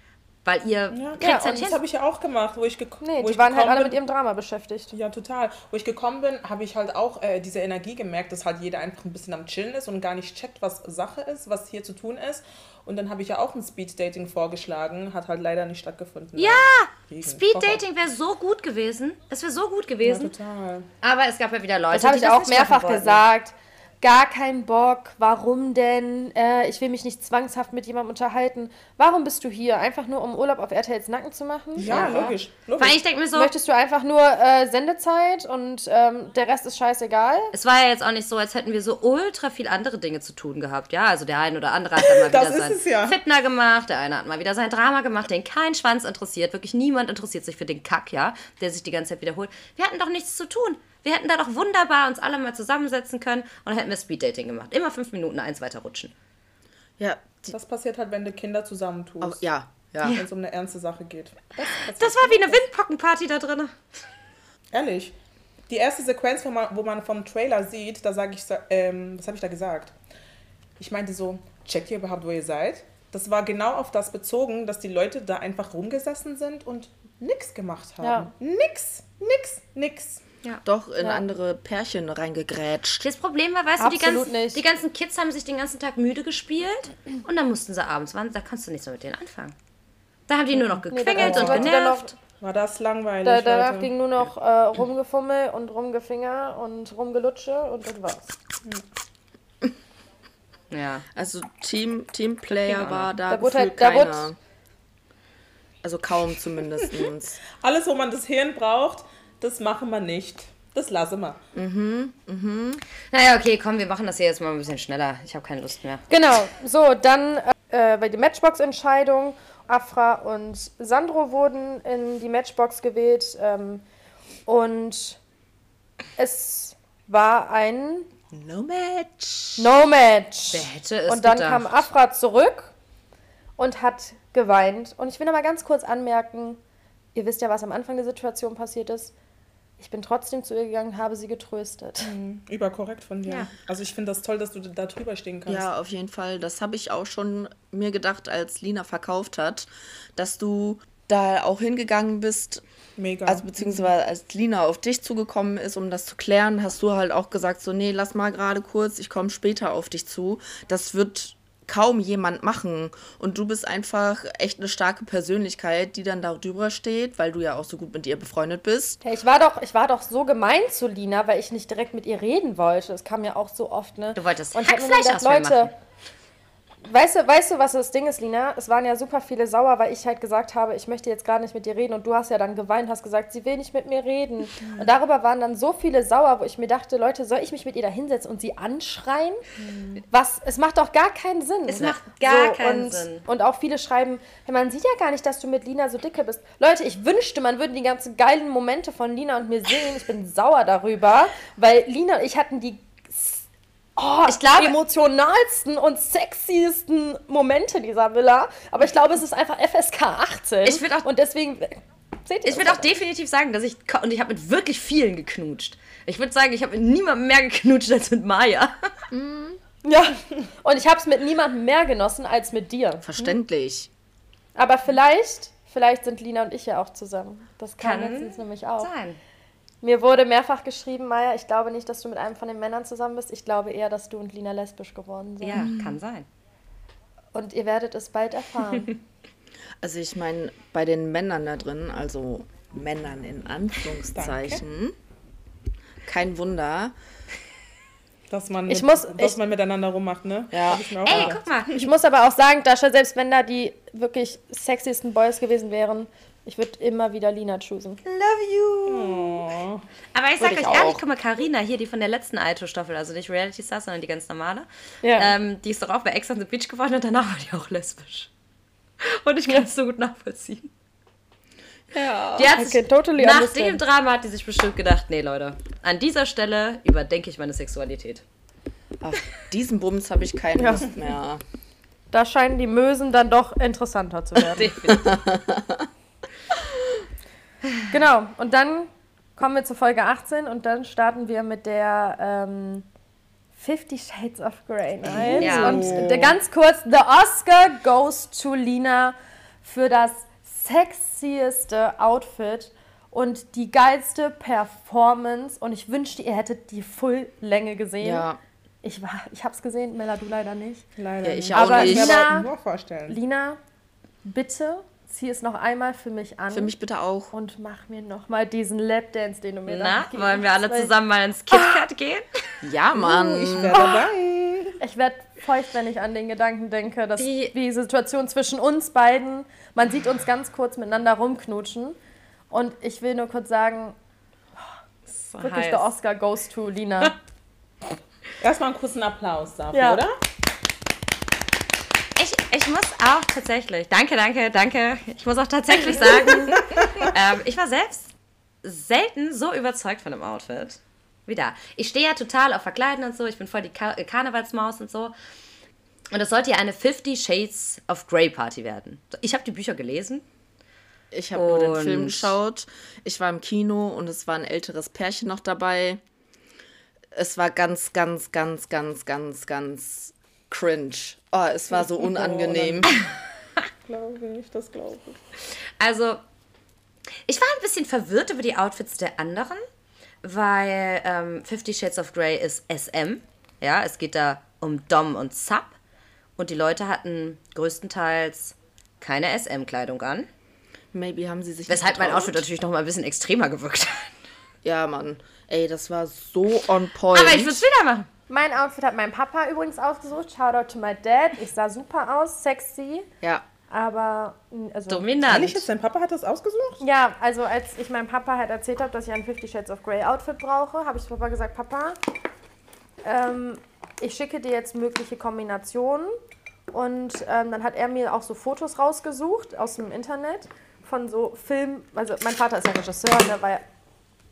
Weil ihr Ja, kriegt Ja, halt und Das habe ich ja auch gemacht, wo ich, geko Nee, wo die ich waren halt gekommen alle bin. mit ihrem Drama beschäftigt. Ja, total. Wo ich gekommen bin, habe ich halt auch äh, diese Energie gemerkt, dass halt jeder einfach ein bisschen am Chillen ist und gar nicht checkt, was Sache ist, was hier zu tun ist. Und dann habe ich ja auch ein Speed-Dating vorgeschlagen, hat halt leider nicht stattgefunden. Ja, Wegen Speed Koffer. Dating wäre so gut gewesen. Es wäre so gut Ja, gewesen. total. aber es gab ja wieder Leute, Das habe die ich auch mehrfach wollten. Gar keinen Bock. Warum denn? Äh, ich will mich nicht zwangshaft mit jemandem unterhalten. Warum bist du hier? Einfach nur, um Urlaub auf RTLs Nacken zu machen? Ja, logisch. Weil logisch. ich denke mir so, Möchtest du einfach nur äh, Sendezeit und ähm, der Rest ist scheißegal? Es war ja jetzt auch nicht so, als hätten wir so ultra viel andere Dinge zu tun gehabt. Ja, also der eine oder andere hat dann mal Das wieder ist sein es ja. Fitner gemacht, der eine hat mal wieder sein Drama gemacht, den kein Schwanz interessiert. Wirklich niemand interessiert sich für den Kack, ja, der sich die ganze Zeit wiederholt. Wir hatten doch nichts zu tun. Wir hätten da doch wunderbar uns alle mal zusammensetzen können und dann hätten wir Speeddating gemacht. Immer fünf Minuten eins weiter rutschen. Ja, die, Das passiert halt, wenn du Kinder zusammentust. auch, ja, ja. Wenn es um eine ernste Sache geht. Das. Das war wie eine Windpockenparty da drin. Ehrlich. Die erste Sequenz, wo man, wo man vom Trailer sieht, da sage ich, so- ähm, was habe ich da gesagt? Ich meinte so, checkt ihr überhaupt, wo ihr seid? Das war genau auf das bezogen, dass die Leute da einfach rumgesessen sind und nix gemacht haben. Ja. Nix, nix, nix. Doch in andere Pärchen reingegrätscht. Das Problem war, weißt du, die Absolut ganzen, nicht. die ganzen Kids haben sich den ganzen Tag müde gespielt und dann mussten sie abends, waren, da kannst du nichts mehr mit denen anfangen. Da haben die nur noch gequengelt da und genervt. War das langweilig, Da, danach Leute. ging nur noch äh, rumgefummel und rumgefinger und rumgelutsche und das war's. Ja. Also Team, Teamplayer war da, Da gefühlt halt- da keiner. Also kaum zumindest. Alles, wo man das Hirn braucht, das machen wir nicht. Das lassen wir. Naja, okay, komm, wir machen das hier jetzt mal ein bisschen schneller. Ich habe keine Lust mehr. Genau, so, dann äh, bei die Matchbox-Entscheidung. Afra und Sandro wurden in die Matchbox gewählt. Ähm, und es war ein no match. No-Match. Wer hätte es Und dann gedacht? kam Afra zurück und hat geweint. Und ich will noch mal ganz kurz anmerken, ihr wisst ja, was am Anfang der Situation passiert ist. Ich bin trotzdem zu ihr gegangen, habe sie getröstet. Überkorrekt von dir. Ja. Also ich finde das toll, dass du da drüber stehen kannst. Ja, auf jeden Fall. Das habe ich auch schon mir gedacht, als Lina verkauft hat, dass du da auch hingegangen bist. Mega. Also beziehungsweise als Lina auf dich zugekommen ist, um das zu klären, hast du halt auch gesagt, so, nee, lass mal gerade kurz, ich komme später auf dich zu. Das wird kaum jemand machen. Und du bist einfach echt eine starke Persönlichkeit, die dann da drüber steht, weil du ja auch so gut mit ihr befreundet bist. Hey, ich war doch, ich war doch so gemein zu Lina, weil ich nicht direkt mit ihr reden wollte. Das kam ja auch so oft, ne? Du wolltest Und Hackfleisch gedacht, Leute, machen. Weißt du, weißt du, was das Ding ist, Lina? Es waren ja super viele sauer, weil ich halt gesagt habe, ich möchte jetzt gar nicht mit dir reden. Und du hast ja dann geweint, hast gesagt, sie will nicht mit mir reden. Mhm. Und darüber waren dann so viele sauer, wo ich mir dachte, Leute, soll ich mich mit ihr da hinsetzen und sie anschreien? Was? Es macht doch gar keinen Sinn. Mhm. Es macht gar keinen und, Sinn. Und auch viele schreiben, hey, man sieht ja gar nicht, dass du mit Lina so dicke bist. Leute, ich wünschte, man würde die ganzen geilen Momente von Lina und mir sehen. Ich bin sauer darüber, weil Lina und ich hatten die oh, Ich glaube- emotionalsten und sexiesten Momente dieser Villa. Aber ich glaube, es ist einfach FSK 18. Ich würd auch- und deswegen seht ihr Ich würde auch definitiv sagen, dass ich. Und ich habe mit wirklich vielen geknutscht. Ich würde sagen, ich habe mit niemandem mehr geknutscht als mit Maya. Ja. Und ich habe es mit niemandem mehr genossen als mit dir. Verständlich. Aber vielleicht, vielleicht sind Lina und ich ja auch zusammen. Das kam Kann letztens nämlich auch. Sein. Mir wurde mehrfach geschrieben, Maya, ich glaube nicht, dass du mit einem von den Männern zusammen bist. Ich glaube eher, dass du und Lina lesbisch geworden sind. Ja, kann sein. Und ihr werdet es bald erfahren. Also ich meine, bei den Männern da drin, also Männern in Anführungszeichen, kein Wunder. Dass man, Ich mit, muss- dass ich- man miteinander rummacht, ne? Ja. Hab ich mir auch Ey, gedacht. guck mal. ich muss aber auch sagen, Dasha, selbst wenn da die wirklich sexiesten Boys gewesen wären, ich würde immer wieder Lina choosen. Love you. Aber ich sag Würde ich euch ehrlich, auch. guck mal, Carina hier, die von der letzten Aito-Staffel, also nicht Reality Stars, sondern die ganz normale, Ja. ähm, die ist doch auch bei Ex on the Beach geworden und danach war die auch lesbisch. Und ich kann es so gut nachvollziehen. Ja. Die hat sich, can totally nach understand. dem Drama hat die sich bestimmt gedacht, nee Leute, an dieser Stelle überdenke ich meine Sexualität. Auf diesen Bums habe ich keine Ja. Lust mehr. Da scheinen die Mösen dann doch interessanter zu werden. Genau, und dann kommen wir zu Folge 18 und dann starten wir mit der ähm, Fifty Shades of Grey Night. Ja. Und der, ganz kurz, the Oscar goes to Lina für das sexieste Outfit und die geilste Performance. Und ich wünschte, ihr hättet die Full-Länge gesehen. Ja. Ich, war, ich hab's gesehen, Mella, du leider nicht. Leider Ja, ich nicht. auch Aber nicht. Ich kann mir Lina- aber nur vorstellen. Lina, bitte zieh es noch einmal für mich an. Für mich bitte auch. Und mach mir noch mal diesen Lapdance, den du mir da Na, gegeben wollen wir alle zusammen mal ins KitKat gehen? Ja, Mann. Ich wäre dabei. Ich werde feucht, wenn ich an den Gedanken denke, dass Die- die Situation zwischen uns beiden, man sieht uns ganz kurz miteinander rumknutschen. Und ich will nur kurz sagen, So wirklich heiß. der Oscar goes to Lina. Erstmal einen kurzen Applaus dafür, Ja. oder? Ich, muss auch tatsächlich, danke, danke, danke. Ich muss auch tatsächlich sagen, ähm, ich war selbst selten so überzeugt von dem Outfit wie da. Ich stehe ja total auf Verkleiden und so. Ich bin voll die Kar Karnevalsmaus und so. Und das sollte ja eine 50 Shades of Grey Party werden. Ich habe die Bücher gelesen. Ich habe nur den Film geschaut. Ich war im Kino und es war ein älteres Pärchen noch dabei. Es war ganz, ganz, ganz, ganz, ganz, ganz cringe. Oh, es war so unangenehm. Glaube ich, das glaube ich. Also, ich war ein bisschen verwirrt über die Outfits der anderen, weil ähm, Fifty Shades of Grey ist SM. Ja, es geht da um Dom und Sub. Und die Leute hatten größtenteils keine SM-Kleidung an. Maybe haben sie sich. Weshalb nicht mein. Outfit natürlich noch mal ein bisschen extremer gewirkt hat. Ja, Mann. Ey, das war so on point. Aber ich würde es wieder machen. Mein Outfit hat mein Papa übrigens ausgesucht. Shoutout to my dad. Ich sah super aus, sexy. Ja. Aber, also. Dominant. Ehrlich jetzt, dein Papa hat das ausgesucht? Ja, also als ich meinem Papa halt erzählt habe, dass ich ein Fifty Shades of Grey Outfit brauche, habe ich zu Papa gesagt, Papa, ähm, ich schicke dir jetzt mögliche Kombinationen. Und ähm, dann hat er mir auch so Fotos rausgesucht aus dem Internet von so Filmen. Also mein Vater ist ja Regisseur, der war ja.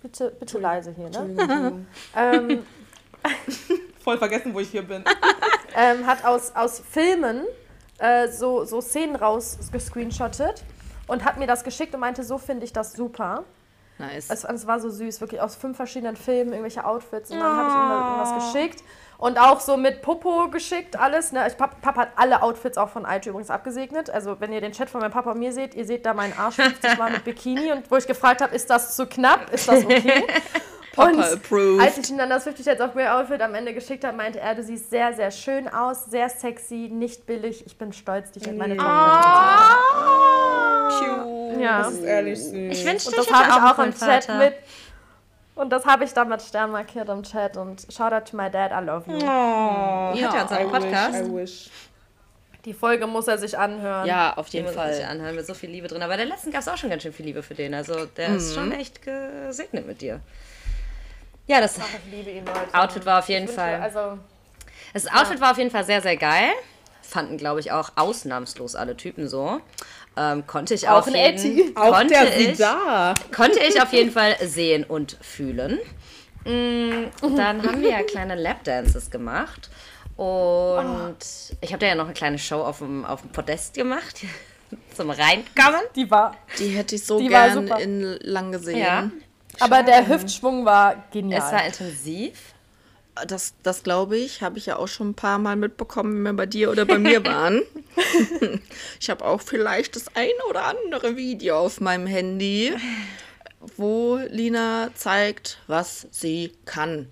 Bitte, bitte leise hier, ne? ähm, Voll vergessen, wo ich hier bin. ähm, hat aus, aus Filmen äh, so, so Szenen rausgescreenshottet und hat mir das geschickt und meinte, so finde ich das super. Nice. Es, es war so süß, wirklich aus fünf verschiedenen Filmen, irgendwelche Outfits und dann habe ich ihm irgendwas geschickt. Und auch so mit Popo geschickt, alles. Ne? Ich, Papa, Papa hat alle Outfits auch von Aito übrigens abgesegnet. Also wenn ihr den Chat von meinem Papa und mir seht, ihr seht da meinen Arsch 50 Mal mit Bikini. Und wo ich gefragt habe, ist das zu knapp? Ist das okay? Papa und approved. als ich ihm dann das 50 Shades of Grey Outfit am Ende geschickt habe, meinte er, du siehst sehr, sehr schön aus, sehr sexy, nicht billig. Ich bin stolz, dich in meine Tochter Cute. Ja. Das ist ehrlich süß. Ich wünschte, Und das ich habe ich auch einen im Chat Vater. mit. Und das habe ich dann mit Stern markiert im Chat. Und shout out to my dad, I love you. Oh, hat er unseren I Podcast? wish, I wish. Die Folge muss er sich anhören. Ja, auf Die jeden muss man sich Fall. anhören mit so viel Liebe drin. Aber der letzten gab es auch schon ganz schön viel Liebe für den. Also der ist schon echt gesegnet mit dir. Ja, das, Ach, ich liebe ihn, Leute. Outfit war auf jeden wünsche- Fall. Also, das Outfit war auf jeden Fall sehr, sehr geil. Fanden, glaube ich, auch ausnahmslos alle Typen so. Ähm, konnte ich Auch auf jeden Etty. konnte ich, da. konnte ich auf jeden Fall sehen und fühlen. Mm, Dann haben wir ja kleine Lapdances gemacht. Und ich habe da ja noch eine kleine Show auf dem, auf dem Podest gemacht. Zum Reinkommen. die war. Die hätte ich so gern in lang gesehen. Ja. Aber der Hüftschwung war genial. Es war intensiv. Das, das glaube ich, habe ich ja auch schon ein paar Mal mitbekommen, wenn wir bei dir oder bei mir waren. ich habe auch vielleicht das eine oder andere Video auf meinem Handy, wo Lina zeigt, was sie kann.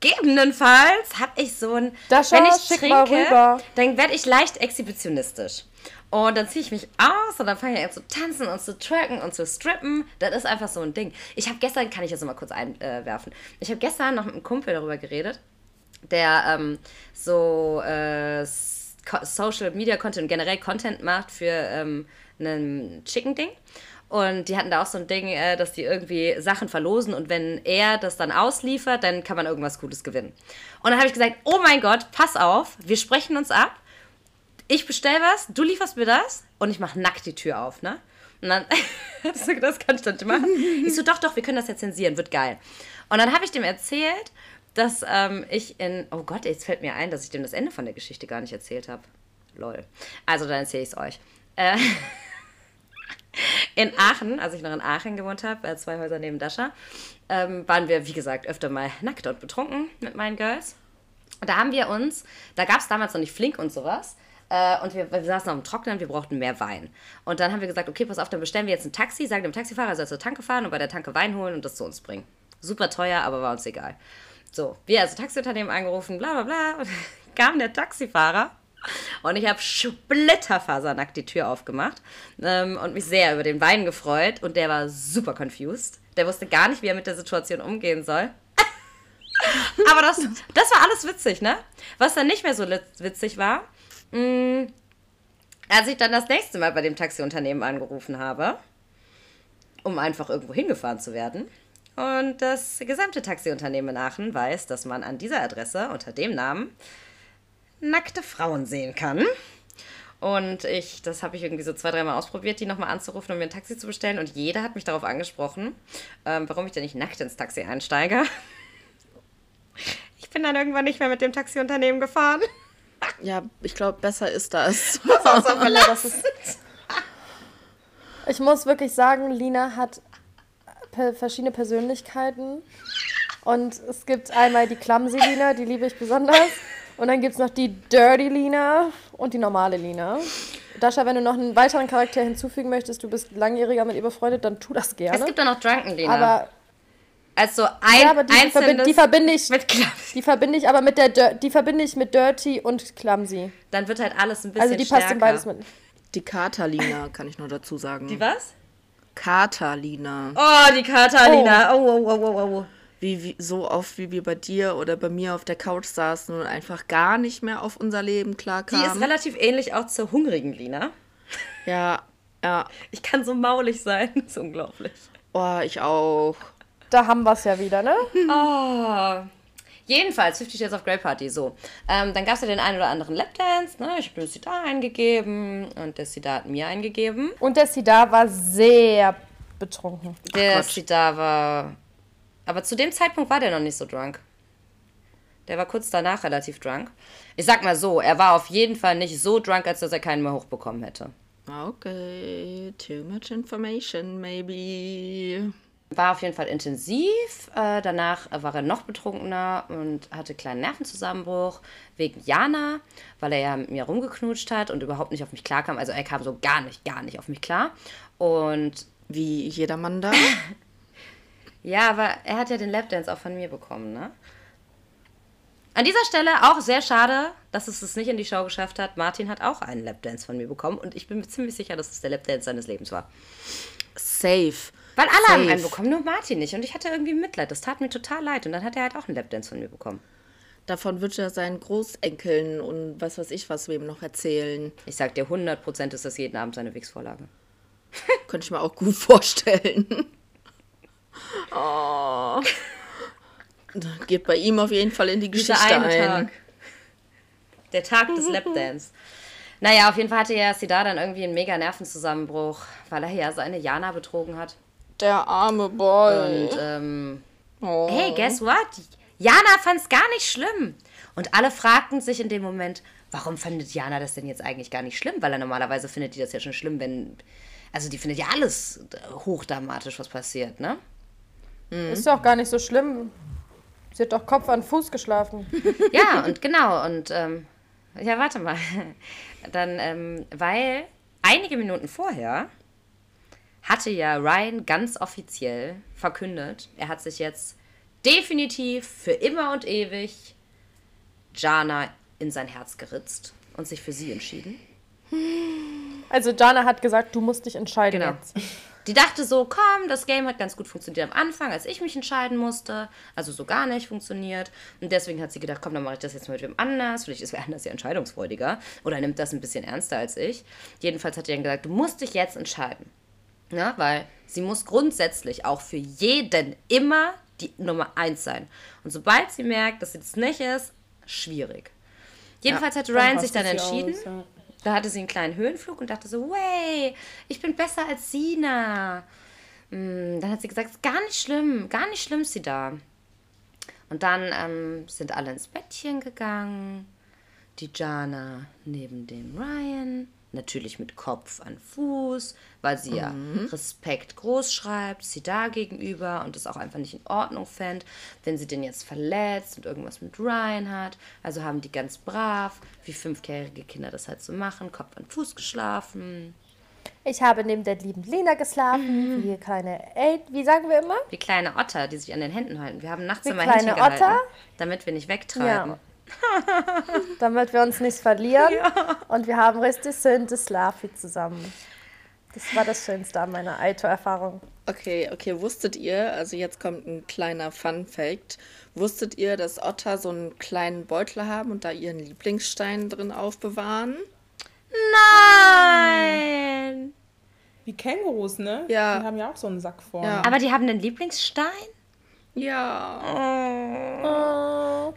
Gegebenenfalls habe ich so ein. Dascha, wenn ich trinke, rüber. dann werde ich leicht exhibitionistisch. Und dann ziehe ich mich aus und dann fange ich an zu tanzen und zu tracken und zu strippen. Das ist einfach so ein Ding. Ich habe gestern, kann ich jetzt noch mal kurz einwerfen, ich habe gestern noch mit einem Kumpel darüber geredet, der ähm, so äh, Social Media Content, generell Content macht für ähm, ein Chicken-Ding. Und die hatten da auch so ein Ding, äh, dass die irgendwie Sachen verlosen und wenn er das dann ausliefert, dann kann man irgendwas Gutes gewinnen. Und dann habe ich gesagt, oh mein Gott, pass auf, wir sprechen uns ab. Ich bestell was, du lieferst mir das und ich mache nackt die Tür auf, ne? Und dann, das kann ich dann nicht machen. Ich so, doch, doch, wir können das ja zensieren, wird geil. Und dann habe ich dem erzählt, dass ähm, ich in, oh Gott, jetzt fällt mir ein, dass ich dem das Ende von der Geschichte gar nicht erzählt habe. Lol. Also dann erzähle ich es euch. Äh, in Aachen, als ich noch in Aachen gewohnt habe, äh, zwei Häuser neben Dascha, ähm, waren wir, wie gesagt, öfter mal nackt und betrunken mit meinen Girls. Und da haben wir uns, da gab es damals noch nicht Flink und sowas. Äh, und wir, wir saßen auf dem Trocknen, wir brauchten mehr Wein. Und dann haben wir gesagt, okay, pass auf, dann bestellen wir jetzt ein Taxi, sagen dem Taxifahrer, er soll zur Tanke fahren und bei der Tanke Wein holen und das zu uns bringen. Super teuer, aber war uns egal. So, wir also Taxiunternehmen angerufen, bla bla bla. Und kam der Taxifahrer und ich habe splitterfasernackt die Tür aufgemacht ähm, und mich sehr über den Wein gefreut. Und der war super confused. Der wusste gar nicht, wie er mit der Situation umgehen soll. Aber das, das war alles witzig, ne? Was dann nicht mehr so witzig war, mh, als ich dann das nächste Mal bei dem Taxiunternehmen angerufen habe, um einfach irgendwo hingefahren zu werden. Und das gesamte Taxiunternehmen in Aachen weiß, dass man an dieser Adresse unter dem Namen nackte Frauen sehen kann. Und ich, das habe ich irgendwie so zwei, dreimal ausprobiert, die nochmal anzurufen, um mir ein Taxi zu bestellen. Und jeder hat mich darauf angesprochen, ähm, warum ich denn nicht nackt ins Taxi einsteige. Ich bin dann irgendwann nicht mehr mit dem Taxiunternehmen gefahren. Ja, ich glaube, besser ist das. Ja, das ist ich muss wirklich sagen, Lina hat verschiedene Persönlichkeiten. Und es gibt einmal die Clumsy Lina, die liebe ich besonders. Und dann gibt es noch die Dirty Lina und die normale Lina. Dascha, wenn du noch einen weiteren Charakter hinzufügen möchtest, du bist langjähriger mit ihr befreundet, dann tu das gerne. Es gibt auch noch Drunken Lina. aber, als so ein ja, aber die, verbind, einzelnes die verbinde ich, mit Klaps. die verbinde ich aber mit der, Dir- die verbinde ich mit Dirty und Clumsy. Dann wird halt alles ein bisschen Also die stärker. passt in beides mit. Die Katalina, kann ich nur dazu sagen. Die was? Katalina. Oh, die Katalina. Oh, oh, oh, oh, oh. Wie, wie, so oft, wie wir bei dir oder bei mir auf der Couch saßen und einfach gar nicht mehr auf unser Leben Die klarkamen. ist relativ ähnlich auch zur hungrigen Lina. ja, ja. Ich kann so maulig sein. Das ist unglaublich. Oh, ich auch. Da haben wir es ja wieder, ne? Oh. Jedenfalls, Fifty Shades of Grey Party, so. Ähm, dann gab es ja den einen oder anderen Lapdance, ne? Ich habe das da eingegeben und der Sida hat mir eingegeben. Und der Sidar war sehr betrunken. Der. Sida war. Aber zu dem Zeitpunkt war der noch nicht so drunk. Der war kurz danach relativ drunk. Ich sag mal so, er war auf jeden Fall nicht so drunk, als dass er keinen mehr hochbekommen hätte. Okay, too much information, maybe. War auf jeden Fall intensiv. Äh, danach war er noch betrunkener und hatte kleinen Nervenzusammenbruch wegen Jana, weil er ja mit mir rumgeknutscht hat und überhaupt nicht auf mich klarkam. Also er kam so gar nicht, gar nicht auf mich klar. Und Wie jeder Mann da. ja, aber er hat ja den Lapdance auch von mir bekommen, ne? An dieser Stelle auch sehr schade, dass es es nicht in die Show geschafft hat. Martin hat auch einen Lapdance von mir bekommen und ich bin mir ziemlich sicher, dass es der Lapdance seines Lebens war. Safe. Weil alle haben Safe. einen bekommen, nur Martin nicht. Und ich hatte irgendwie Mitleid. Das tat mir total leid. Und dann hat er halt auch einen Lapdance von mir bekommen. Davon wird er seinen Großenkeln und was weiß ich was wem noch erzählen. Ich sag dir, 100% ist das jeden Abend seine Wix-Vorlage. Könnte ich mir auch gut vorstellen. Oh. Geht bei ihm auf jeden Fall in die Geschichte ein. Tag. Der Tag des Lapdance. Naja, auf jeden Fall hatte ja Sida dann irgendwie einen mega Nervenzusammenbruch, weil er ja seine Jana betrogen hat. Der arme Boy. Und ähm, oh. hey, guess what? Jana fand's gar nicht schlimm. Und alle fragten sich in dem Moment, warum findet Jana das denn jetzt eigentlich gar nicht schlimm? Weil er normalerweise findet die das ja schon schlimm, wenn. Also die findet ja alles hochdramatisch, was passiert, ne? Ist ja auch gar nicht so schlimm. Sie hat doch Kopf an Fuß geschlafen. Ja, und genau, und ähm, ja, warte mal. Dann, ähm, weil einige Minuten vorher hatte ja Ryan ganz offiziell verkündet, er hat sich jetzt definitiv für immer und ewig Jana in sein Herz geritzt und sich für sie entschieden. Also Jana hat gesagt, du musst dich entscheiden Genau. jetzt. Die dachte so, komm, das Game hat ganz gut funktioniert am Anfang, als ich mich entscheiden musste. Also so gar nicht funktioniert. Und deswegen hat sie gedacht, komm, dann mache ich das jetzt mal mit wem anders. Vielleicht ist wer anders ja entscheidungsfreudiger. Oder nimmt das ein bisschen ernster als ich. Jedenfalls hat sie dann gesagt, du musst dich jetzt entscheiden. Ja, weil sie muss grundsätzlich auch für jeden immer die Nummer eins sein. Und sobald sie merkt, dass sie das nicht ist, schwierig. Jedenfalls hat Ryan sich dann entschieden. aus, ja. Da hatte sie einen kleinen Höhenflug und dachte so, way, ich bin besser als Sina. Mm, Dann hat sie gesagt, ist gar nicht schlimm, gar nicht schlimm, sie da. Und dann ähm, sind alle ins Bettchen gegangen. Die Jana neben dem Ryan. Natürlich mit Kopf an Fuß, weil sie ja Respekt groß schreibt, sie da gegenüber und es auch einfach nicht in Ordnung fände, wenn sie den jetzt verletzt und irgendwas mit Ryan hat. Also haben die ganz brav, wie fünfjährige Kinder das halt so machen, Kopf an Fuß geschlafen. Ich habe neben der lieben Lena geschlafen, wie keine El wie sagen wir immer? Wie kleine Otter, die sich an den Händen halten. Wir haben nachts Wie immer kleine Händchen gehalten, Otter? damit wir nicht wegtreiben. Ja. Damit wir uns nicht verlieren. Und wir haben richtig schön das Slavi zusammen. Das war das Schönste an meiner Aito-Erfahrung. Okay, okay, wusstet ihr, also jetzt kommt ein kleiner Fun Fact. Wusstet ihr, dass Otter so einen kleinen Beutel haben und da ihren Lieblingsstein drin aufbewahren? Nein! Wie Kängurus, ne? Ja. Die haben ja auch so einen Sack vorne. Ja. Aber die haben einen Lieblingsstein? Ja.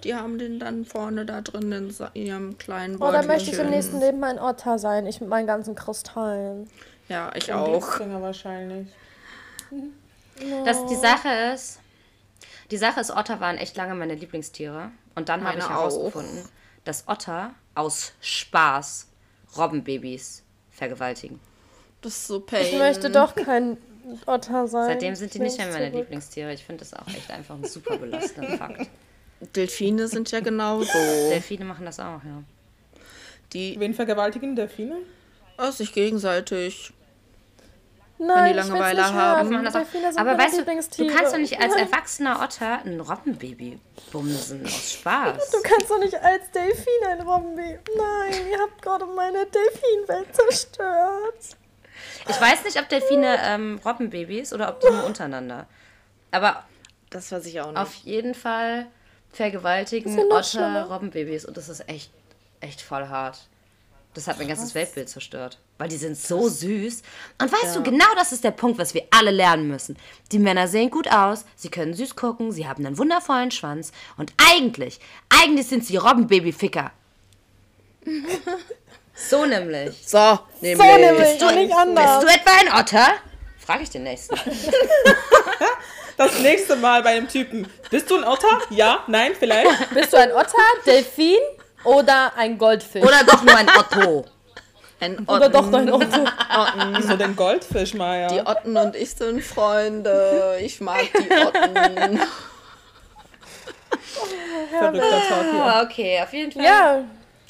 Die haben den dann vorne da drin in ihrem kleinen Oh, Beutel. da möchte ich im nächsten Leben ein Otter sein. Ich mit meinen ganzen Kristallen. Ja, ich Ein auch. Wahrscheinlich. Das, die Sache ist, die Sache ist, Otter waren echt lange meine Lieblingstiere. Und dann habe ich auch. herausgefunden, dass Otter aus Spaß Robbenbabys vergewaltigen. Das ist so pain. Ich möchte doch kein Otter sein. Seitdem sind die Ich nicht mehr meine zurück. Lieblingstiere. Ich finde das auch echt einfach ein super belastender Fakt. Delfine sind ja genauso. Delfine machen das auch, ja. Die Wen vergewaltigen Delfine? aus sich gegenseitig. Nein, die ich will's Langeweile nicht haben. hören. Machen das auch. Delfine sind Aber meine weißt du, du kannst doch nicht als Nein. erwachsener Otter ein Robbenbaby bumsen aus Spaß. Du kannst doch nicht als Delfin ein Robbenbaby. Nein, ihr habt gerade meine Delfinwelt zerstört. Ich weiß nicht, ob Delfine ähm, Robbenbabys oder ob die nur untereinander. Aber Das weiß ich auch nicht. auf jeden Fall vergewaltigen ja Otter schlimmer. Robbenbabys und das ist echt, echt voll hart. Das hat mein ganzes Weltbild zerstört. Weil die sind so süß. Und weißt du, genau das ist der Punkt, was wir alle lernen müssen. Die Männer sehen gut aus, sie können süß gucken, sie haben einen wundervollen Schwanz. Und eigentlich, eigentlich sind sie Robbenbaby-Ficker. so nämlich. so, nämlich. So nämlich, Du, und nicht anders. bist du etwa ein Otter? Frage ich den nächsten. Das nächste Mal bei einem Typen. Bist du ein Otter? Ja? Nein? Vielleicht? Bist du ein Otter, Delfin oder ein Goldfisch? Oder doch nur ein Otto. Ein Oder doch Otten. ein Otto. Wieso denn Goldfisch, Maya? Die Otten und ich sind Freunde. Ich mag die Otten. Verrückter Talk hier. Okay, auf jeden Fall Ja,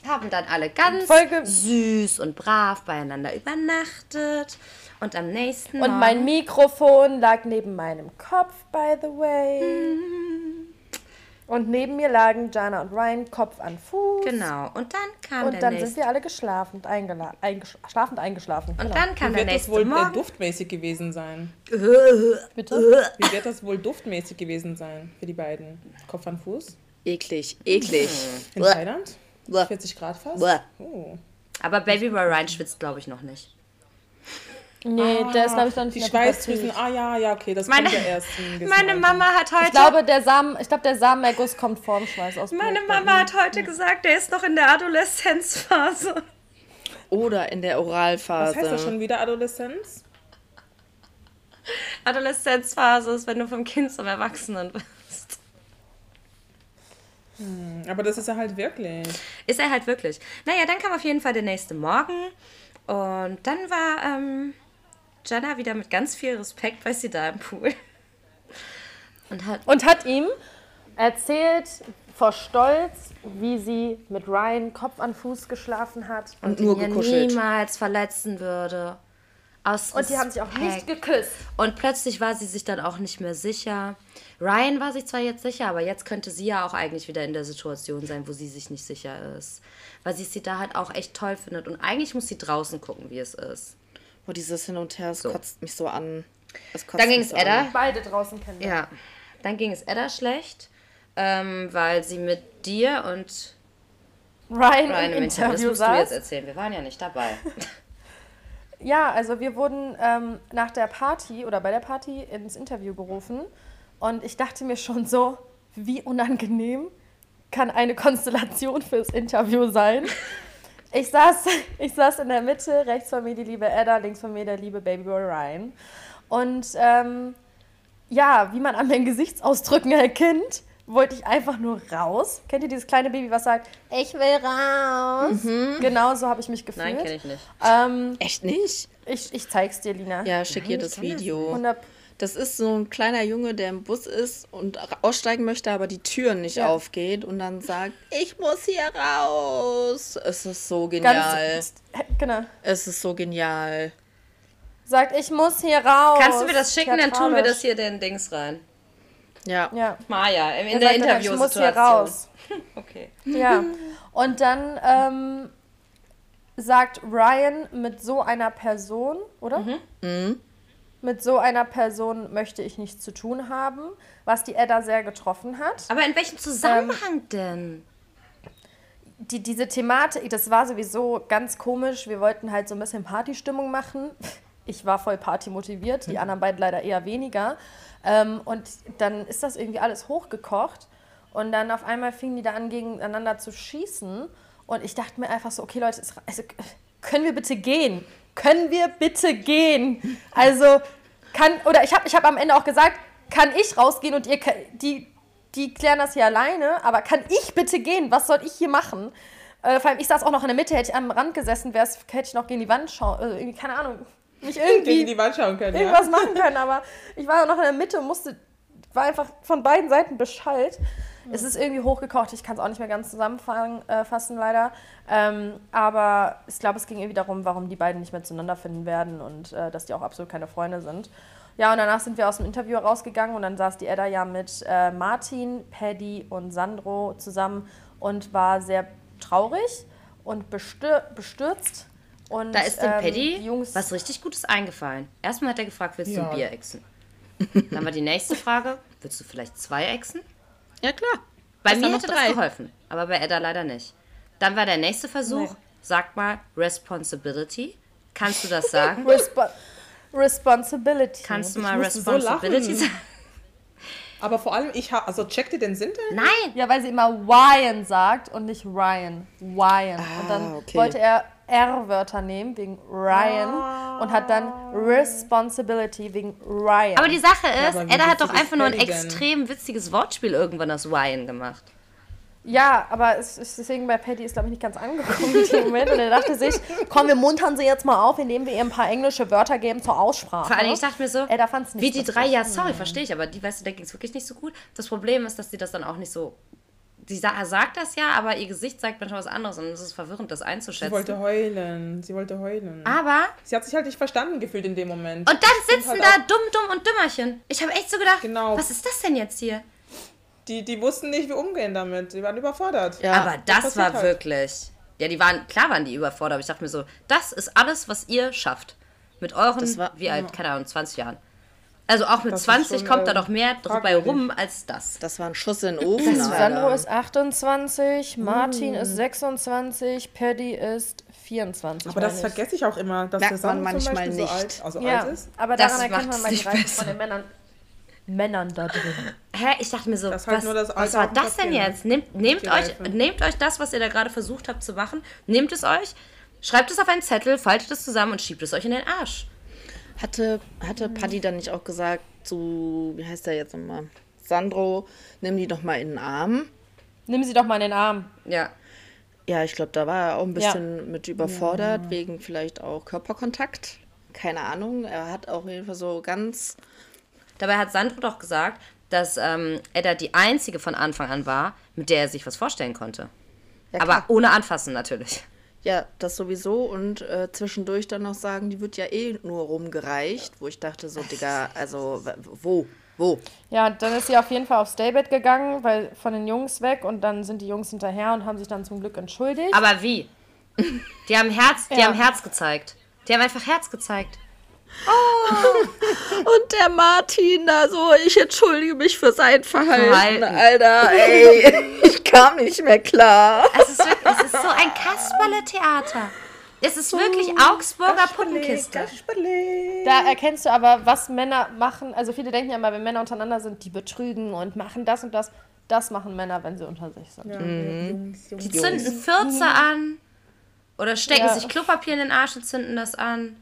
haben dann alle ganz Folge- süß und brav beieinander übernachtet. Und am nächsten und mein Mikrofon lag neben meinem Kopf, by the way. Und neben mir lagen Jana und Ryan Kopf an Fuß. Genau, und dann kam Und der dann nächste. sind wir alle geschlafend, eingela eingesch schlafend eingeschlafen. und Genau. dann kam Wie der wird das nächste wohl äh, Morgen. duftmäßig gewesen sein? Bitte? Wie wird das wohl duftmäßig gewesen sein für die beiden? Kopf an Fuß? Eklig, eklig. In. Thailand? Bäh. 40 Grad fast? Oh. Aber Baby Boy Ryan schwitzt, glaube ich, noch nicht. Nee, der ist, glaube ich, noch nicht Die Schweißdrüsen, ah ja, ja, okay, das Meine- kommt ja erst Meine Alter. Mama hat heute. Ich glaube, der Samen, ich glaube, der Samenerguss kommt vorm Schweißausbruch. meine Mama hat heute gesagt, der ist noch in der Adoleszenzphase. Oder in der Oralphase. Was heißt das schon wieder Adoleszenz? Adoleszenzphase ist, wenn du vom Kind zum Erwachsenen bist. Aber das ist ja halt wirklich. Ist er halt wirklich. Naja, dann kam auf jeden Fall der nächste Morgen. Und dann war ähm, Jana wieder mit ganz viel Respekt bei sie da im Pool. Und hat. Und hat ihm erzählt vor Stolz, wie sie mit Ryan Kopf an Fuß geschlafen hat. Und ihn nur gekuschelt. niemals verletzen würde. Aus Und die haben sich auch nicht geküsst. Und plötzlich war sie sich dann auch nicht mehr sicher. Ryan war sich zwar jetzt sicher, aber jetzt könnte sie ja auch eigentlich wieder in der Situation sein, wo sie sich nicht sicher ist. Weil sie sie da halt auch echt toll findet. Und eigentlich muss sie draußen gucken, wie es ist. Wo dieses Hin und Her, das kotzt mich so an. Dann ging es so Edda. an. Beide draußen kennen. Ja. Dann ging es Edda schlecht, ähm, weil sie mit dir und Ryan, Ryan im im Interview, das Interview musst du jetzt erzählen. Wir waren ja nicht dabei. Ja, also wir wurden ähm, nach der Party oder bei der Party ins Interview gerufen und ich dachte mir schon so, wie unangenehm kann eine Konstellation fürs Interview sein. Ich saß, ich saß in der Mitte, rechts von mir die liebe Edda, links von mir der liebe Babyboy Ryan. Und ähm, ja, wie man an meinen Gesichtsausdrücken erkennt, wollte ich einfach nur raus. Kennt ihr dieses kleine Baby, was sagt, ich will raus? Genau so habe ich mich gefühlt. Nein, kenne ich nicht. Ähm, Echt nicht? ich, ich zeig's dir, Lina. Ja, schick ihr ich das das Video. 100 Das ist so ein kleiner Junge, der im Bus ist und aussteigen möchte, aber die Tür nicht Ja. aufgeht und dann sagt, ich muss hier raus. Es ist so genial. ganz. Genau. Es ist so genial. Sagt, ich muss hier raus. Kannst du mir das schicken, dann tun wir das hier in Dings rein. Ja. Ja. Maja, in, Er der sagt dann, Ich muss hier Interviewsituation. raus. Okay. Ja. Und dann ähm, sagt Ryan mit so einer Person, oder? Mhm. Mit so einer Person möchte ich nichts zu tun haben, was die Edda sehr getroffen hat. Aber in welchem Zusammenhang Ähm, denn? die, diese Thematik, das war sowieso ganz komisch. Wir wollten halt so ein bisschen Partystimmung machen. Ich war voll partymotiviert, die anderen beiden leider eher weniger. Ähm, und dann ist das irgendwie alles hochgekocht. Und dann auf einmal fingen die da an, gegeneinander zu schießen. Und ich dachte mir einfach so, okay Leute, es, also, können wir bitte gehen? Können wir bitte gehen? Also kann, oder ich habe ich hab am Ende auch gesagt, kann ich rausgehen und ihr, die, die klären das hier alleine, aber kann ich bitte gehen? Was soll ich hier machen? Äh, vor allem, ich saß auch noch in der Mitte, hätte ich am Rand gesessen, hätte ich noch gegen die Wand schauen, äh, irgendwie, keine Ahnung, Gegen irgendwie die Wand schauen können, ja. irgendwas machen können, aber ich war noch in der Mitte und musste, war einfach von beiden Seiten beschallt. Es ist irgendwie hochgekocht, ich kann es auch nicht mehr ganz zusammenfassen, äh, leider. Ähm, aber ich glaube, es ging irgendwie darum, warum die beiden nicht mehr zueinander finden werden und äh, dass die auch absolut keine Freunde sind. Ja, und danach sind wir aus dem Interview rausgegangen und dann saß die Edda ja mit äh, Martin, Paddy und Sandro zusammen und war sehr traurig und bestür bestürzt. Und, Da ist dem ähm, Paddy Jungs, was richtig Gutes eingefallen. Erstmal hat er gefragt, willst du Ja. ein Bier exen? Dann war die nächste Frage, willst du vielleicht zwei exen? Ja, klar. Bei Hast mir du hätte drei? das geholfen, aber bei Edda leider nicht. Dann war der nächste Versuch, sag mal Responsibility. Kannst du das sagen? Respo Responsibility. Kannst du mal so Responsibility lachen. sagen? Aber vor allem, ich habe, also checkt ihr den Sinn denn? Nein! Ja, weil sie immer Ryan sagt und nicht Ryan. Ryan. und dann Ah, okay. wollte er R-Wörter nehmen wegen Ryan und hat dann Responsibility wegen Ryan. Aber die Sache ist, Edda hat doch einfach nur ein extrem witziges Wortspiel irgendwann aus Ryan gemacht. ja, aber es ist deswegen bei Patty ist, glaube ich, nicht ganz angekommen in dem Moment. Und er dachte sich, komm, wir muntern sie jetzt mal auf, indem wir ihr ein paar englische Wörter geben zur Aussprache. Vor allem, ich dachte mir so, Edda fand's nicht wie die drei, ja, sorry, verstehe ich, aber die, weißt du, da ging es wirklich nicht so gut. Das Problem ist, dass sie das dann auch nicht so. Sie sa sagt das ja, aber ihr Gesicht sagt manchmal was anderes und es ist verwirrend, das Sie einzuschätzen. wollte heulen. Sie wollte heulen. aber Sie hat sich halt nicht verstanden gefühlt in dem Moment. Und dann sitzen halt da dumm, dumm und dümmerchen. Ich habe echt so gedacht, Genau. was ist das denn jetzt hier? Die, die wussten nicht, wie umgehen damit. Die waren überfordert. Ja. Aber das passiert war halt. wirklich. Ja, die waren, klar waren die überfordert, aber ich dachte mir so, das ist alles, was ihr schafft. Mit euren, Das war- wie alt, keine Ahnung, 20 Jahren. Also auch mit Das ist 20 schon, kommt da ähm, doch mehr dabei rum als das. Das war ein Schuss in den Ofen. Sandro ist 28, Martin Mm. ist 26, Paddy ist 24. Aber das ich. vergesse ich auch immer, dass Merkt der Sandro man zum manchmal Beispiel so nicht. alt, also Ja, alt ist. aber Das daran erkennt macht's man mal die nicht Reife besser. von den Männern, Männern da drin. Hä? Ich dachte mir so, Das halt was, nur das was war das denn ne? jetzt? Nehmt, nehmt, euch, nehmt euch das, was ihr da gerade versucht habt zu machen, nehmt es euch, schreibt es auf einen Zettel, faltet es zusammen und schiebt es euch in den Arsch. Hatte, hatte Paddy dann nicht auch gesagt zu, wie heißt der jetzt nochmal? Sandro, nimm die doch mal in den Arm. Nimm sie doch mal in den Arm. Ja. Ja, ich glaube, da war er auch ein bisschen mit überfordert, wegen vielleicht auch Körperkontakt. Keine Ahnung. Er hat auf jeden Fall so ganz. Dabei hat Sandro doch gesagt, dass ähm, Edda die einzige von Anfang an war, mit der er sich was vorstellen konnte. Ja, Aber ohne anfassen natürlich. Ja, das sowieso. Und äh, zwischendurch dann noch sagen, die wird ja eh nur rumgereicht. Wo ich dachte, so, Digga, also, wo? Wo? Ja, dann ist sie auf jeden Fall aufs Daybed gegangen, weil von den Jungs weg und dann sind die Jungs hinterher und haben sich dann zum Glück entschuldigt. Aber wie? Die haben Herz, die Ja. haben Herz gezeigt. Die haben einfach Herz gezeigt. Und der Martin da so, ich entschuldige mich für sein Verhalten. Verhalten. Alter, ey, ich kam nicht mehr klar. Es ist wirklich, es ist so ein Kasperle-Theater. Es ist wirklich Augsburger Puppenkiste. Da erkennst du aber, was Männer machen. Also viele denken ja immer, wenn Männer untereinander sind, die betrügen und machen das und das. Das machen Männer, wenn sie unter sich sind. Die zünden Fürze an oder stecken Ja. sich Klopapier in den Arsch und zünden das an.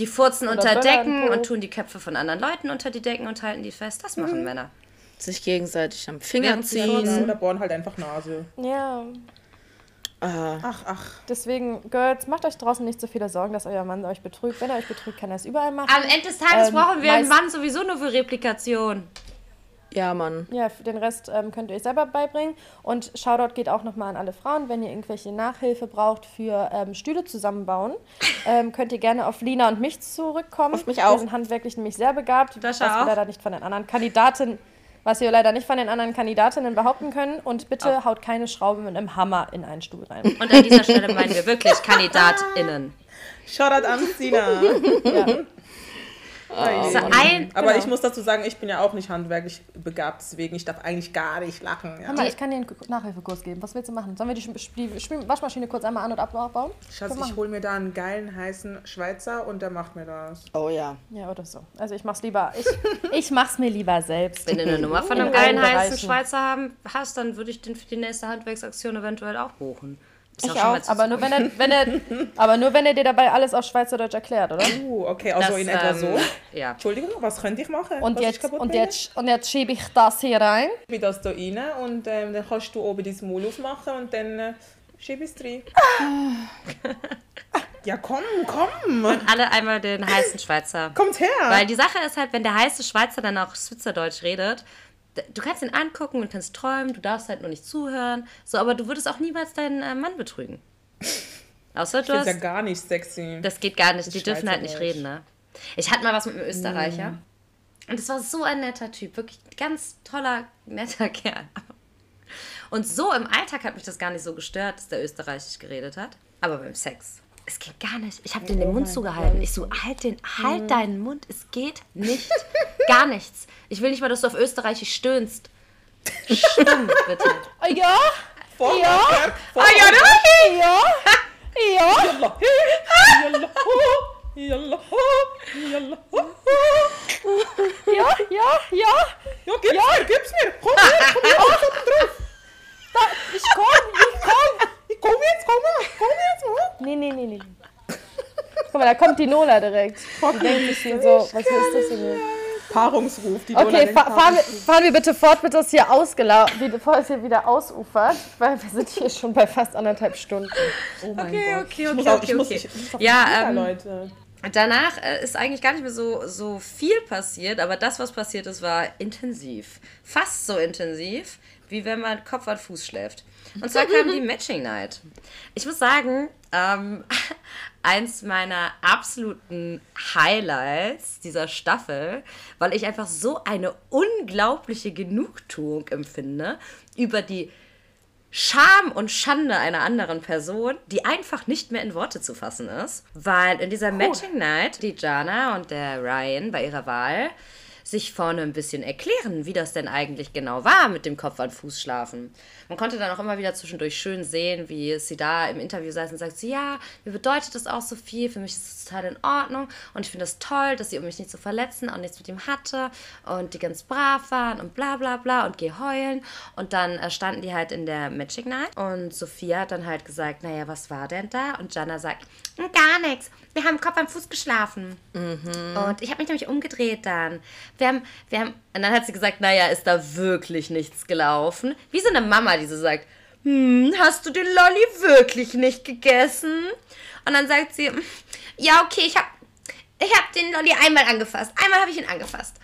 Die furzen Oder unter Decken und tun die Köpfe von anderen Leuten unter die Decken und halten die fest. Das machen Männer. Sich gegenseitig am Finger Während sie ziehen. Oder bohren halt einfach Nase. Ja, Ah, Ach, ach. deswegen, Girls, macht euch draußen nicht so viele Sorgen, dass euer Mann euch betrügt. Wenn er euch betrügt, kann er es überall machen. Am Ende des Tages Ähm, brauchen wir einen Mann sowieso nur für Replikation. Ja, Mann. Ja, für den Rest ähm, könnt ihr euch selber beibringen. Und Shoutout geht auch nochmal an alle Frauen, wenn ihr irgendwelche Nachhilfe braucht für ähm, Stühle zusammenbauen. ähm, könnt ihr gerne auf Lina und mich zurückkommen. Auf mich auch. Wir sind handwerklich nämlich sehr begabt, Dascha was wir auch. leider nicht von den anderen Kandidaten, was wir leider nicht von den anderen Kandidatinnen behaupten können. Und bitte haut keine Schraube mit einem Hammer in einen Stuhl rein. Und an dieser Stelle meinen wir wirklich KandidatInnen. Shoutout an Sina. So ein, Aber Genau. ich muss dazu sagen, ich bin ja auch nicht handwerklich begabt, deswegen ich darf eigentlich gar nicht lachen. Ja. Hammer, ich kann dir einen Nachhilfekurs geben. Was willst du machen? Sollen wir die, die Waschmaschine kurz einmal an- und abbauen? Schatz, ich hole mir da einen geilen, heißen Schweizer und der macht mir das. Oh ja. Ja, oder so. Also ich mach's lieber. Ich, ich mach's mir lieber selbst. wenn du eine Nummer von einem In geilen heißen. Schweizer haben, hast, dann würde ich den für die nächste Handwerksaktion eventuell auch buchen. Ich auch, zu- aber nur, wenn er, wenn er, aber nur wenn er dir dabei alles auf Schweizerdeutsch erklärt, oder? Uh, okay, also Das, in etwa ähm, so. Ja. Entschuldigung, was könnte ich machen? Und ich jetzt, kaputt und jetzt, und jetzt schiebe ich das hier rein. Ich bin das da rein und ähm, dann kannst du oben dein Maul aufmachen und dann äh, schiebe ich es rein. ja, komm, komm. Alle einmal den heißen Schweizer. Kommt her. Weil die Sache ist halt, wenn der heiße Schweizer dann auch Schweizerdeutsch redet, du kannst ihn angucken und kannst träumen, du darfst halt nur nicht zuhören. So, aber du würdest auch niemals deinen äh, Mann betrügen. Außer ich du finde hast. ja gar nicht sexy. Das geht gar nicht, die dürfen halt nicht Schweizerdeutsch. reden, ne? Ich hatte mal was mit einem Österreicher. Und es war so ein netter Typ, wirklich ganz toller, netter Kerl. Und so im Alltag hat mich das gar nicht so gestört, dass der österreichisch geredet hat. Aber beim Sex, es geht gar nicht. Ich habe den den Mund zugehalten. Ich so, halt den, halt deinen Mund, es geht nicht. gar nichts. Ich will nicht mal, dass du auf österreichisch stöhnst. Stumm, bitte. Ah, Ja, Ja. Ah, ja, ja, ja. Ho, yalla, ho, yalla, ho, ho. Ja, ja, ja. Ja, gib's mir, gib's mir. Komm her, komm her, komm drauf. Da, ich komm, ich komm. Ich komm jetzt, komm her, komm jetzt. oh. Nee, nee, nee, nee. Guck mal, da kommt die Nola direkt. Die denkt sich so, was ist das denn hier? Paarungsruf, die Okay, fa fahren, fahren wir bitte fort, bis das hier ausgelaufen, bevor es hier wieder ausufert, weil wir sind hier schon bei fast anderthalb Stunden. Oh mein Okay, Gott. okay, Ich muss okay, auch- ich okay, muss- okay. ich muss auf Ja, ähm, Leute. Danach äh, ist eigentlich gar nicht mehr so, so viel passiert, aber das, was passiert ist, war intensiv. Fast so intensiv, wie wenn man Kopf an Fuß schläft. Und zwar kam die Matching Night. Ich muss sagen, ähm, eins meiner absoluten Highlights dieser Staffel, weil ich einfach so eine unglaubliche Genugtuung empfinde über die Scham und Schande einer anderen Person, die einfach nicht mehr in Worte zu fassen ist. Weil in dieser Matching Night die Jana und der Ryan bei ihrer Wahl sich vorne ein bisschen erklären, wie das denn eigentlich genau war mit dem Kopf an Fuß schlafen. Man konnte dann auch immer wieder zwischendurch schön sehen, wie sie da im Interview saß und sagt, so, ja, mir bedeutet das auch so viel, für mich ist es total in Ordnung und ich finde das toll, dass sie, um mich nicht zu verletzen, auch nichts mit ihm hatte und die ganz brav waren und bla bla bla und geh heulen. Und dann äh, standen die halt in der Magic Night und Sophia hat dann halt gesagt, naja, was war denn da? Und Jana sagt, "Hm, gar nichts. Wir haben Kopf am Fuß geschlafen. Und ich habe mich nämlich umgedreht dann. Wir haben, wir haben, und dann hat sie gesagt, naja, ist da wirklich nichts gelaufen. Wie so eine Mama, die so sagt, hm, hast du den Lolli wirklich nicht gegessen? Und dann sagt sie, ja, okay, ich habe ich hab den Lolli einmal angefasst. Einmal habe ich ihn angefasst.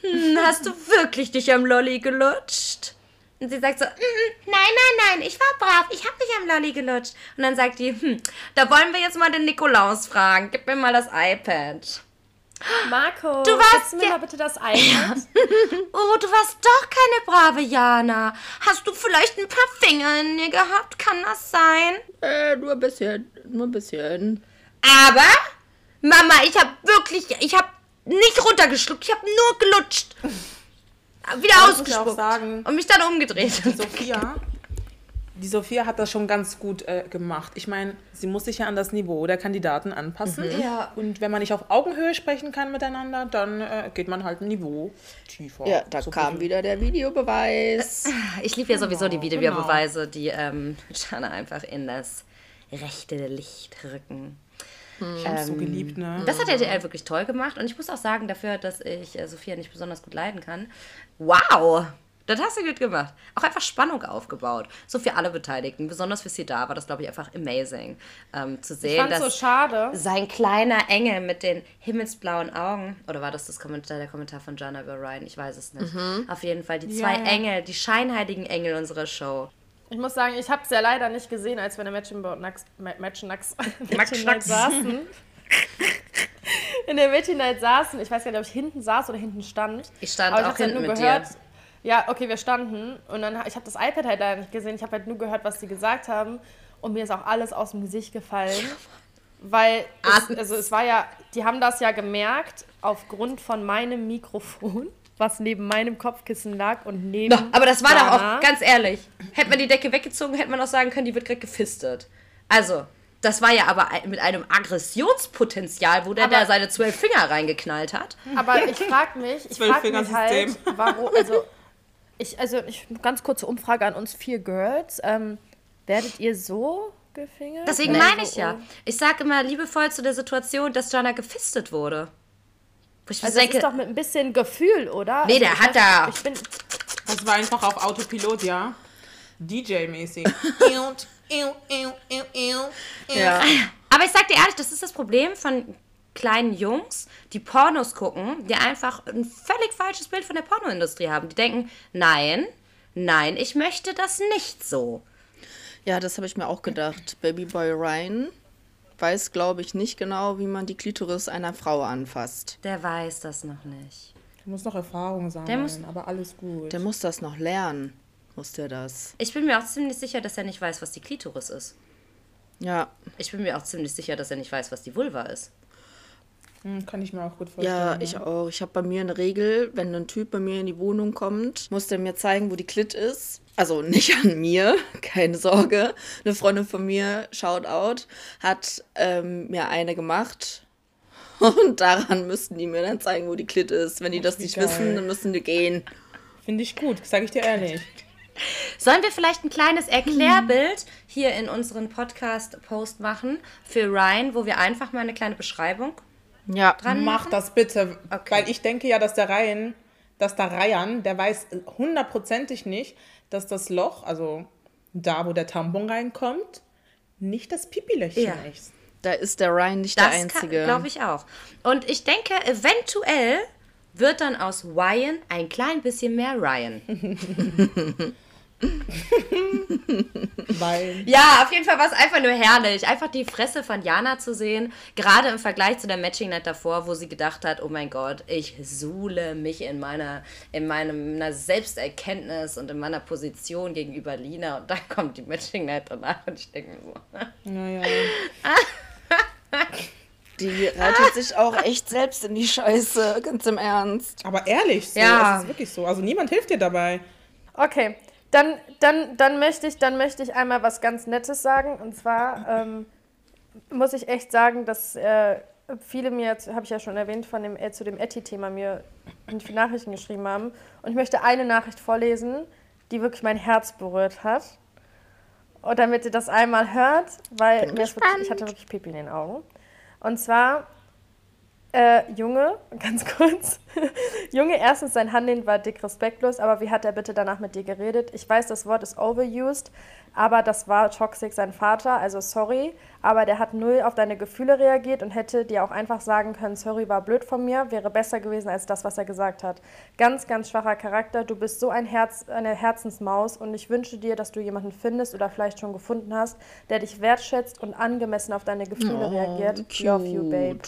Hm, hast du wirklich dich am Lolli gelutscht? Und sie sagt so, "Mm, nein, nein, nein, ich war brav, ich habe nicht am Lolli gelutscht. Und dann sagt die, hm, da wollen wir jetzt mal den Nikolaus fragen. Gib mir mal das iPad. Marco, Du warst mir ja- mal bitte das iPad? Oh, du warst doch keine brave Jana. Hast du vielleicht ein paar Finger in dir gehabt? Kann das sein? Äh, nur ein bisschen, nur ein bisschen. Aber, Mama, ich habe wirklich, ich habe nicht runtergeschluckt, ich habe nur gelutscht. Wieder auch ausgespuckt. sagen. Und mich dann umgedreht. Sophia, die Sophia hat das schon ganz gut äh, gemacht. Ich meine, sie muss sich ja an das Niveau der Kandidaten anpassen. Ja. Und wenn man nicht auf Augenhöhe sprechen kann miteinander, dann äh, geht man halt ein Niveau tiefer. Ja, da So kam wieder der Videobeweis. Ich liebe ja sowieso die Genau, Videobeweise, die ähm, Jana einfach in das rechte Licht rücken. Ich hab's so geliebt, ne? Das hat RTL wirklich toll gemacht und ich muss auch sagen, dafür, dass ich äh, Sophia nicht besonders gut leiden kann, wow, das hast du gut gemacht. Auch einfach Spannung aufgebaut. So für alle Beteiligten, besonders für Sidar war das, glaube ich, einfach amazing ähm, zu Ich sehen, so dass schade. sein kleiner Engel mit den himmelsblauen Augen, oder war das, das Kommentar, der Kommentar von Jana über Ryan? Ich weiß es nicht. Auf jeden Fall die zwei ja. Engel, die scheinheiligen Engel unserer Show. Ich muss sagen, ich habe es ja leider nicht gesehen, als wir in der Matching Nacks, Ma- Matching Nacks, Matching Night Nacks. saßen. in der Matching Night saßen. Ich weiß gar nicht, ob ich hinten saß oder hinten stand. Ich stand Aber auch hab's halt hinten nur mit gehört. dir. Ja, okay, wir standen. Und dann, ich habe das iPad halt leider nicht gesehen. Ich habe halt nur gehört, was sie gesagt haben. Und mir ist auch alles aus dem Gesicht gefallen. Weil, es, also es war ja, die haben das ja gemerkt aufgrund von meinem Mikrofon, was neben meinem Kopfkissen lag und neben. Doch, aber das war doch Jana. auch, ganz ehrlich, hätte man die Decke weggezogen, hätte man auch sagen können, die wird gerade gefistet. Also, das war ja aber mit einem Aggressionspotenzial, wo der Aber- da seine zwölf Finger reingeknallt hat. Aber ich frage mich, ich frage mich halt, warum, also ich, also ich, ganz kurze Umfrage an uns vier Girls. Ähm, werdet ihr so gefingert? Deswegen meine ich ja. Ich sage immer liebevoll zu der Situation, dass Jana gefistet wurde. Ich Also das denke, ist doch mit ein bisschen Gefühl, oder? Nee, also der hat da- Ich bin, Das war einfach auf Autopilot, ja. DJ-mäßig. Ja. aber ich sag dir ehrlich, das ist das Problem von kleinen Jungs, die Pornos gucken, die einfach ein völlig falsches Bild von der Pornoindustrie haben. Die denken, nein, nein, ich möchte das nicht so. Ja, das habe ich mir auch gedacht. Babyboy Ryan weiß, glaube ich, nicht genau, wie man die Klitoris einer Frau anfasst. Der weiß das noch nicht. Du musst noch Erfahrung sammeln, Der muss- aber alles gut. Der muss das noch lernen. Muss der das? Ich bin mir auch ziemlich sicher, dass er nicht weiß, was die Klitoris ist. Ja, Ich bin mir auch ziemlich sicher, dass er nicht weiß, was die Vulva ist. Hm, kann ich mir auch gut vorstellen. ja, ich auch. Ich habe bei mir eine Regel, wenn ein Typ bei mir in die Wohnung kommt, muss der mir zeigen, wo die Klit ist. Also nicht an mir, keine Sorge. Eine Freundin von mir, Shoutout, hat ähm, mir eine gemacht. Und daran müssten die mir dann zeigen, wo die Klit ist. Wenn die das nicht geil. wissen, dann müssen die gehen. Finde ich gut, sage ich dir ehrlich. Sollen wir vielleicht ein kleines Erklärbild hier in unseren Podcast-Post machen für Ryan, wo wir einfach mal eine kleine Beschreibung Ja. dran Mach das bitte, Okay. weil ich denke ja, dass der Ryan, dass der Ryan, der weiß hundertprozentig nicht, dass das Loch, also da, wo der Tampon reinkommt, nicht das Pipilöchchen Ja. ist. Da ist der Ryan nicht Das der Einzige. glaube ich auch. Und ich denke, eventuell wird dann aus Ryan ein klein bisschen mehr Ryan. Weil. Ja, auf jeden Fall war es einfach nur herrlich. Einfach die Fresse von Jana zu sehen. Gerade im Vergleich zu der Matching Night davor, wo sie gedacht hat, oh mein Gott, ich suhle mich in meiner, in meinem, meiner Selbsterkenntnis und in meiner Position gegenüber Lina. Und dann kommt die Matching Night danach und ich denke mir so. Naja. Die reitet sich auch echt selbst in die Scheiße, ganz im Ernst. Aber ehrlich, so, Ja. es ist wirklich so. Also niemand hilft dir dabei. Okay, dann, dann, dann, möchte ich, dann möchte ich einmal was ganz Nettes sagen. Und zwar ähm, muss ich echt sagen, dass äh, viele mir, jetzt habe ich ja schon erwähnt, von dem, äh, zu dem Etty-Thema mir viele Nachrichten geschrieben haben. Und ich möchte eine Nachricht vorlesen, die wirklich mein Herz berührt hat. Und damit ihr das einmal hört, weil mir wirklich, ich hatte wirklich Pipi in den Augen. Und zwar, äh, Junge, ganz kurz. Junge, erstens, sein Handeln war dick respektlos, aber wie hat er bitte danach mit dir geredet? Ich weiß, das Wort ist overused, aber das war Toxic sein Vater, also sorry, aber der hat null auf deine Gefühle reagiert und hätte dir auch einfach sagen können, sorry, war blöd von mir, wäre besser gewesen als das, was er gesagt hat. Ganz, ganz schwacher Charakter, du bist so ein Herz, eine Herzensmaus und ich wünsche dir, dass du jemanden findest oder vielleicht schon gefunden hast, der dich wertschätzt und angemessen auf deine Gefühle reagiert. Love you, babe.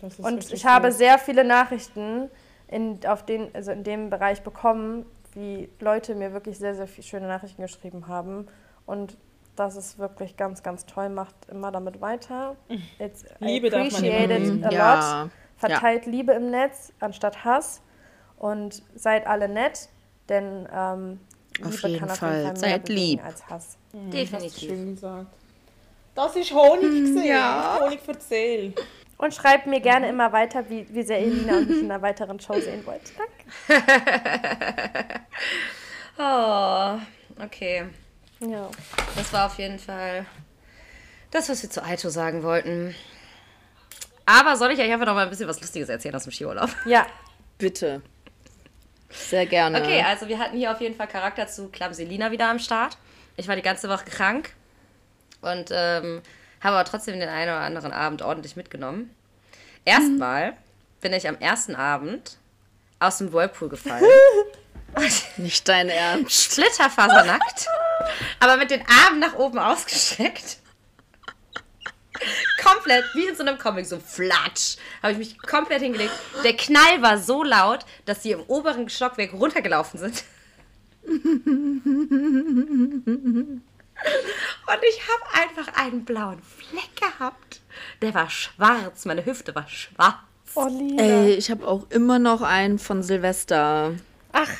Das ist Und ich habe sehr viele Nachrichten in, auf den, also in dem Bereich bekommen, wie Leute mir wirklich sehr, sehr viel schöne Nachrichten geschrieben haben. Und das ist wirklich ganz, ganz toll. Macht immer damit weiter. It's, Liebe darf man it a Ja. lot. Verteilt Liebe im Netz anstatt Hass. Und seid alle nett, denn ähm, Liebe Auf jeden kann auf Fall. jeden Fall mehr lieb. als Hass. Das Definitiv. schön gesagt. Das ist Honig gesehen. ja. Honig erzähl. Und schreibt mir gerne immer weiter, wie, wie sehr Elina und mich in einer weiteren Show sehen wollt. Danke. Oh, okay. Ja. Das war auf jeden Fall das, was wir zu Aito sagen wollten. Aber soll ich euch einfach noch mal ein bisschen was Lustiges erzählen aus dem Skiurlaub? ja, Bitte. Sehr gerne. Okay, also wir hatten hier auf jeden Fall Charakter zu Clumselina wieder am Start. Ich war die ganze Woche krank und ähm, habe aber trotzdem den einen oder anderen Abend ordentlich mitgenommen. Erstmal bin ich am ersten Abend aus dem Whirlpool gefallen. Nicht dein Ernst. Splitterfasernackt, aber mit den Armen nach oben ausgestreckt. Komplett, wie in so einem Comic, so flatsch, habe ich mich komplett hingelegt. Der Knall war so laut, dass sie im oberen Stockwerk runtergelaufen sind. Und ich habe einfach einen blauen Fleck gehabt. Der war schwarz, meine Hüfte war schwarz. oh Lina. Ey, ich habe auch immer noch einen von Silvester. Ach,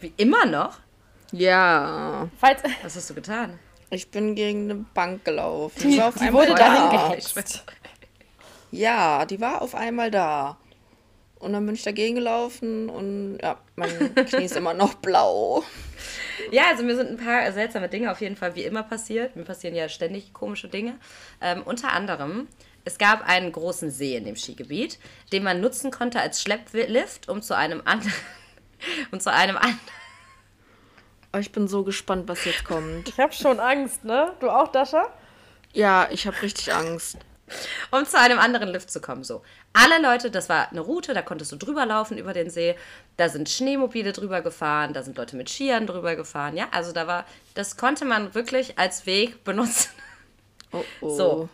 Wie immer noch? Ja. falls, Was hast du getan? Ich bin gegen eine Bank gelaufen. Die, war auf die wurde da. dahin gehetzt. Ja, die war auf einmal da. Und dann bin ich dagegen gelaufen und ja, mein Knie ist immer noch blau. Ja, also mir sind ein paar seltsame Dinge auf jeden Fall wie immer passiert. Mir passieren ja ständig komische Dinge. Ähm, unter anderem, es gab einen großen See in dem Skigebiet, den man nutzen konnte als Schlepplift, um zu einem anderen, um zu einem anderen, Aber ich bin so gespannt, was jetzt kommt. Ich hab schon Angst, ne? Du auch, Dascha? Ja, ich habe richtig Angst. Um zu einem anderen Lift zu kommen. So, alle Leute, das war eine Route, da konntest du drüber laufen über den See. Da sind Schneemobile drüber gefahren, da sind Leute mit Skiern drüber gefahren. Ja, also da war, das konnte man wirklich als Weg benutzen. Oh, oh. So.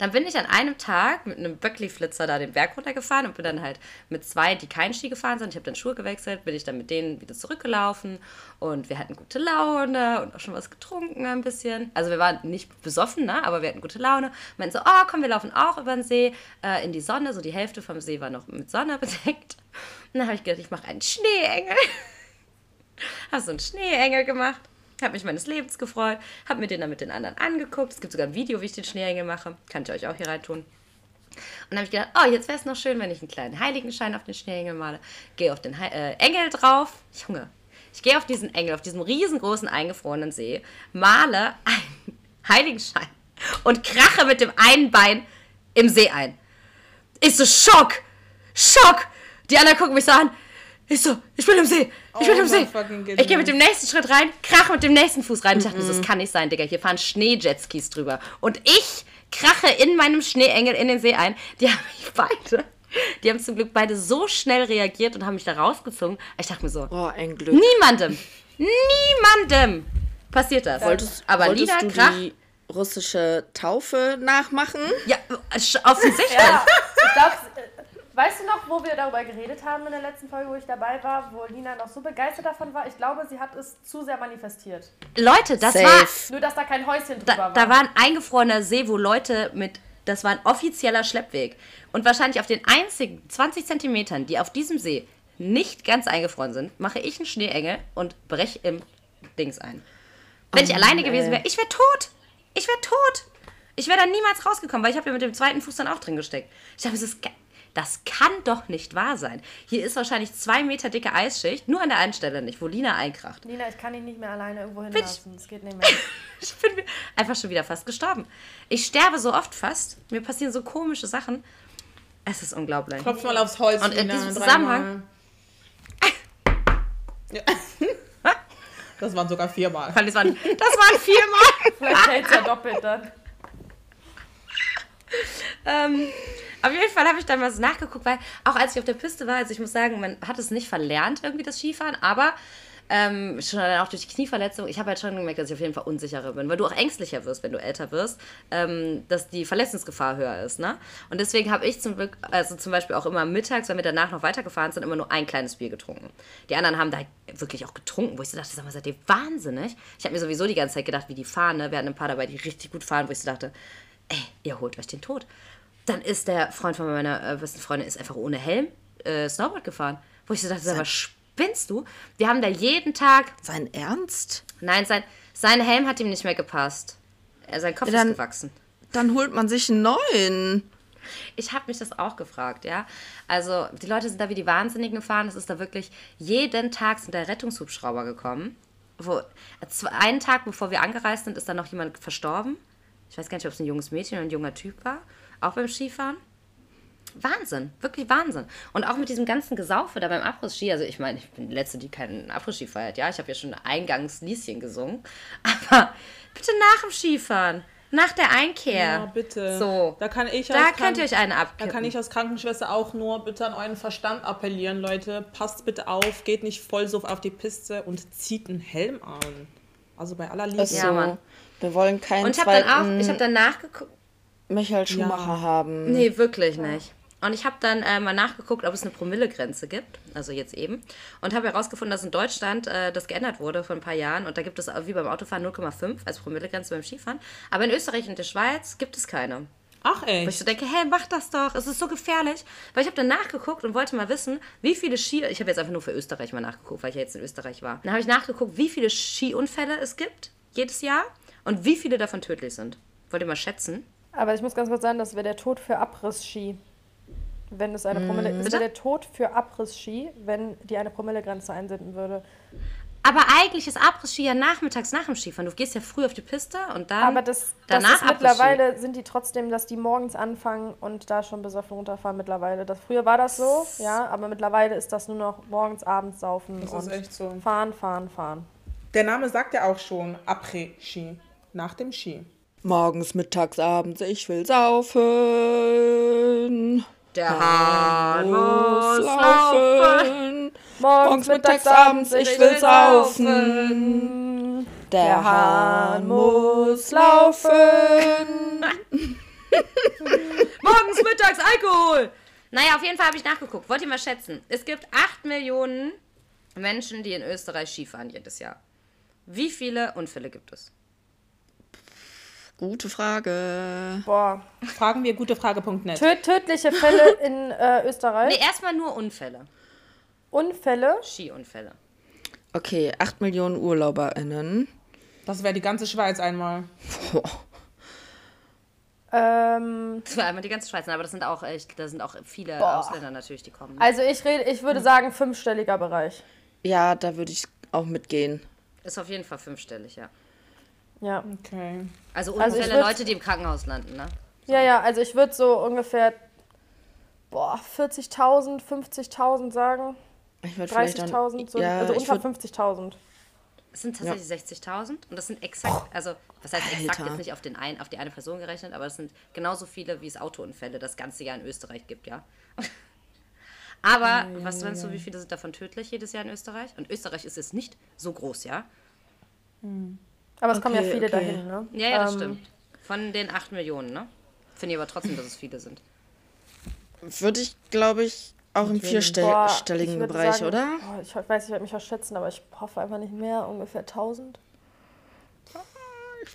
Dann bin ich an einem Tag mit einem Böckli-Flitzer da den Berg runtergefahren und bin dann halt mit zwei, die keinen Ski gefahren sind, ich habe dann Schuhe gewechselt, bin ich dann mit denen wieder zurückgelaufen und wir hatten gute Laune und auch schon was getrunken ein bisschen. Also wir waren nicht besoffen, ne? aber wir hatten gute Laune. Meinten so, oh komm, wir laufen auch über den See äh, in die Sonne. So die Hälfte vom See war noch mit Sonne bedeckt. Und dann habe ich gedacht, ich mache einen Schneeengel. habe so einen Schneeengel gemacht. Habe mich meines Lebens gefreut, habe mir den dann mit den anderen angeguckt. Es gibt sogar ein Video, wie ich den Schneeengel mache. Kann ich euch auch hier rein tun. Und dann habe ich gedacht, oh, jetzt wäre es noch schön, wenn ich einen kleinen Heiligenschein auf den Schneeengel male. Gehe auf den Hei- äh, Engel drauf. Junge, ich gehe auf diesen Engel, auf diesem riesengroßen eingefrorenen See, male einen Heiligenschein und krache mit dem einen Bein im See ein. Ich so, Schock! Schock! Die anderen gucken mich so an. Ich so, ich bin im See! Ich bin Oh im See! Ich gehe mit dem nächsten Schritt rein, krache mit dem nächsten Fuß rein. Ich dachte mir, so, Mhm. das kann nicht sein, Digga. Hier fahren Schneejetskis drüber. Und ich krache in meinem Schneeengel in den See ein. Die haben mich beide Die haben zum Glück beide so schnell reagiert und haben mich da rausgezogen. Ich dachte mir so, Oh, ein Glück. niemandem, niemandem passiert das. Wolltest, Aber wolltest Lina du Krach, die russische Taufe nachmachen? ja, offensichtlich. Ja, ich glaube, weißt du noch, wo wir darüber geredet haben in der letzten Folge, wo ich dabei war, wo Lina noch so begeistert davon war? Ich glaube, sie hat es zu sehr manifestiert. Leute, das Safe. war, Nur, dass da kein Häuschen drüber da, war. da war ein eingefrorener See, wo Leute mit, das war ein offizieller Schleppweg. Und wahrscheinlich auf den einzigen 20 Zentimetern, die auf diesem See nicht ganz eingefroren sind, mache ich einen Schneeengel und brech im Dings ein. Wenn ich alleine gewesen wäre, ich wäre tot. Ich wäre tot. Ich wäre da niemals rausgekommen, weil ich habe ja mit dem zweiten Fuß dann auch drin gesteckt. Ich dachte, das, ist ge- das kann doch nicht wahr sein. Hier ist wahrscheinlich zwei Meter dicke Eisschicht, nur an der einen Stelle nicht, wo Lina einkracht. Lina, ich kann ihn nicht mehr alleine irgendwo ich- hinlassen. Es geht nicht mehr. Ich bin einfach schon wieder fast gestorben. Ich sterbe so oft fast. Mir passieren so komische Sachen. Es ist unglaublich. Klopf mal aufs Holz. Und in Lina, diesem. Zusammenhang- Ja. Das waren sogar viermal. Das waren, das waren viermal. Vielleicht hält es ja doppelt dann. ähm, auf jeden Fall habe ich dann mal so nachgeguckt, weil auch als ich auf der Piste war, also ich muss sagen, man hat es nicht verlernt, irgendwie das Skifahren, aber ähm, schon dann auch durch die Knieverletzung, ich habe halt schon gemerkt, dass ich auf jeden Fall unsicherer bin, weil du auch ängstlicher wirst, wenn du älter wirst, ähm, dass die Verletzungsgefahr höher ist. Ne? Und deswegen habe ich zum Glück, also zum Beispiel auch immer mittags, wenn wir danach noch weitergefahren sind, immer nur ein kleines Bier getrunken. Die anderen haben da wirklich auch getrunken, wo ich so dachte, sag mal, seid ihr wahnsinnig? Ich habe mir sowieso die ganze Zeit gedacht, wie die fahren. Ne? Wir hatten ein paar dabei, die richtig gut fahren, wo ich so dachte, ey, ihr holt euch den Tod. Dann ist der Freund von meiner äh, besten Freundin ist einfach ohne Helm äh, Snowboard gefahren. Wo ich so dachte, mal, spinnst du? Wir haben da jeden Tag. Sein Ernst? Nein, sein, sein Helm hat ihm nicht mehr gepasst. Sein Kopf dann- ist gewachsen. Dann holt man sich einen neuen. Ich habe mich das auch gefragt, ja. Also, die Leute sind da wie die Wahnsinnigen gefahren. Es ist da wirklich, jeden Tag sind da Rettungshubschrauber gekommen. Wo, einen Tag, bevor wir angereist sind, ist dann noch jemand verstorben. Ich weiß gar nicht, ob es ein junges Mädchen oder ein junger Typ war. Auch beim Skifahren. Wahnsinn, wirklich Wahnsinn. Und auch mit diesem ganzen Gesaufe da beim Abriss-Ski. Also, ich meine, ich bin die Letzte, die keinen Abriss-Ski feiert. Ja, ich habe ja schon eingangs Lieschen gesungen. Aber bitte nach dem Skifahren. Nach der Einkehr. Ja, bitte. So. Da kann ich Da als könnt ihr euch eine Da abkippen. kann ich als Krankenschwester auch nur bitte an euren Verstand appellieren, Leute. Passt bitte auf, geht nicht voll so auf die Piste und zieht einen Helm an. Also bei aller Liebe. Ist Ja, so. Mann. Wir wollen keinen Und ich habe dann auch, ich habe dann nachgeguckt. Michael Schumacher haben. Nee, wirklich nicht. Und ich habe dann äh, mal nachgeguckt, ob es eine Promillegrenze gibt, also jetzt eben. Und habe herausgefunden, dass in Deutschland äh, das geändert wurde vor ein paar Jahren. Und da gibt es äh, wie beim Autofahren 0,5 als Promillegrenze beim Skifahren. Aber in Österreich und der Schweiz gibt es keine. Ach Wo ich echt? so denke, hey, mach das doch, es ist so gefährlich. Weil ich habe dann nachgeguckt und wollte mal wissen, wie viele Ski... Ich habe jetzt einfach nur für Österreich mal nachgeguckt, weil ich ja jetzt in Österreich war. Dann habe ich nachgeguckt, wie viele Skiunfälle es gibt jedes Jahr und wie viele davon tödlich sind. Wollt ihr mal schätzen? Aber ich muss ganz kurz sagen, das wäre der Tod für Abriss-Ski. Wenn es eine Promille. Es Bitte? wäre der Tod für Abriss-Ski, wenn die eine Promillegrenze einsenden würde. Aber eigentlich ist Abriss-Ski ja nachmittags nach dem Skifahren. Du gehst ja früh auf die Piste und dann Aber das, das danach ist mittlerweile, sind die trotzdem, dass die morgens anfangen und da schon besoffen runterfahren mittlerweile. Das, früher war das so, ja, aber mittlerweile ist das nur noch morgens, abends saufen Das und ist echt so. fahren, fahren, fahren. Der Name sagt ja auch schon Après-Ski. Nach dem Ski. Morgens, mittags, abends, ich will saufen. Der Hahn Muss laufen. Morgens, mittags, abends, ich will saufen. Der Hahn muss laufen. Morgens, mittags Alkohol. Naja, auf jeden Fall habe ich nachgeguckt. Wollt ihr mal schätzen? Es gibt 8 Millionen Menschen, die in Österreich Skifahren jedes Jahr. Wie viele Unfälle gibt es? Gute Frage. Boah. Fragen wir gutefrage.net. Tö tödliche Fälle in äh, Österreich. Nee, erstmal nur Unfälle. Unfälle. Skiunfälle. Okay, 8 Millionen UrlauberInnen. Das wäre die ganze Schweiz einmal. Boah. Ähm, Das war einmal die ganze Schweiz, aber das sind auch echt, da sind auch viele Ausländer natürlich, die kommen. also ich rede, ich würde sagen fünfstelliger Bereich. Ja, da würde ich auch mitgehen. Ist auf jeden Fall fünfstellig, ja. Ja. Okay. Also Also Unfälle, würd- Leute, die im Krankenhaus landen, ne? Ja, ja, also ich würde so ungefähr boah, 40.000, 50.000 sagen. Ich würde vielleicht dann, 30.000, so, ja, also unter würd, 50.000. Es sind tatsächlich 60.000 und das sind exakt, also was heißt exakt Alter. jetzt nicht auf, den ein, auf die eine Person gerechnet, aber es sind genauso viele, wie es Autounfälle das ganze Jahr in Österreich gibt, ja. Aber was meinst du, wie viele sind davon tödlich jedes Jahr in Österreich? Und Österreich ist jetzt nicht so groß, ja? Aber es kommen ja Okay, viele okay. dahin, ne? Ja, ja, das Ähm, stimmt. Von den 8 Millionen, ne? Finde ich aber trotzdem, dass es viele sind. Würde ich, glaube ich, auch im Boah, vierstelligen würde Bereich, sagen, oder? boah, ich weiß, ich werde mich verschätzen, aber ich hoffe einfach nicht mehr, ungefähr 1000.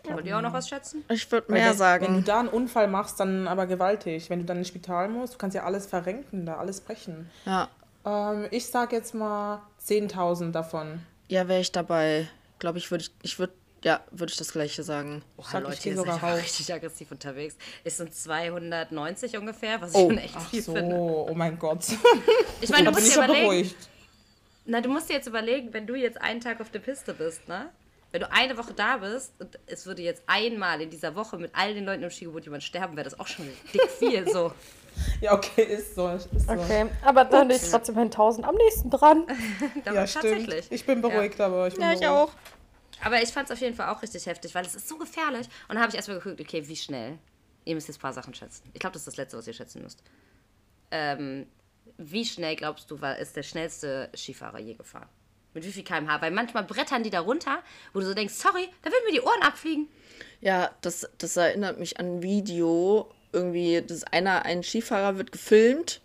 Wollt ihr auch noch was schätzen? Ich würde mehr wenn, sagen. Wenn du da einen Unfall machst, dann aber gewaltig. Wenn du dann ins Spital musst, du kannst ja alles verrenken, da alles brechen. ja, Ähm, ich sag jetzt mal 10.000 davon. ja wäre ich dabei. Glaube ich, würde ich, ich würde, ja, würde ich das Gleiche sagen. Boah, Sag ich Leute, dir ihr seid raus. richtig aggressiv unterwegs. Es sind 290 ungefähr, was ich Oh, schon echt Ach viel so, finde. oh mein Gott. Ich meine, du bin musst ich dir ja überlegen, beruhigt. Na, du musst dir jetzt überlegen, wenn du jetzt einen Tag auf der Piste bist, ne? Wenn du eine Woche da bist und es würde jetzt einmal in dieser Woche mit all den Leuten im Skigebiet jemand sterben, wäre das auch schon dick viel. So. Ja, okay, ist so. Ist so. Okay, aber dann bin ich trotzdem bei 1000 am nächsten dran. Ja, stimmt. tatsächlich. Ich bin beruhigt, aber ich bin Ja, ich beruhigt. auch. Aber ich fand es auf jeden Fall auch richtig heftig, weil es ist so gefährlich. Und dann habe ich erstmal geguckt, okay, wie schnell. Ihr müsst jetzt ein paar Sachen schätzen. Ich glaube, das ist das Letzte, was ihr schätzen müsst. Ähm, wie schnell glaubst du, war, ist der schnellste Skifahrer je gefahren? Mit wie viel kmh? Weil manchmal brettern die da runter, wo du so denkst, sorry, da würden mir die Ohren abfliegen. Ja, das, das erinnert mich an ein Video. Irgendwie, das einer, ein Skifahrer wird gefilmt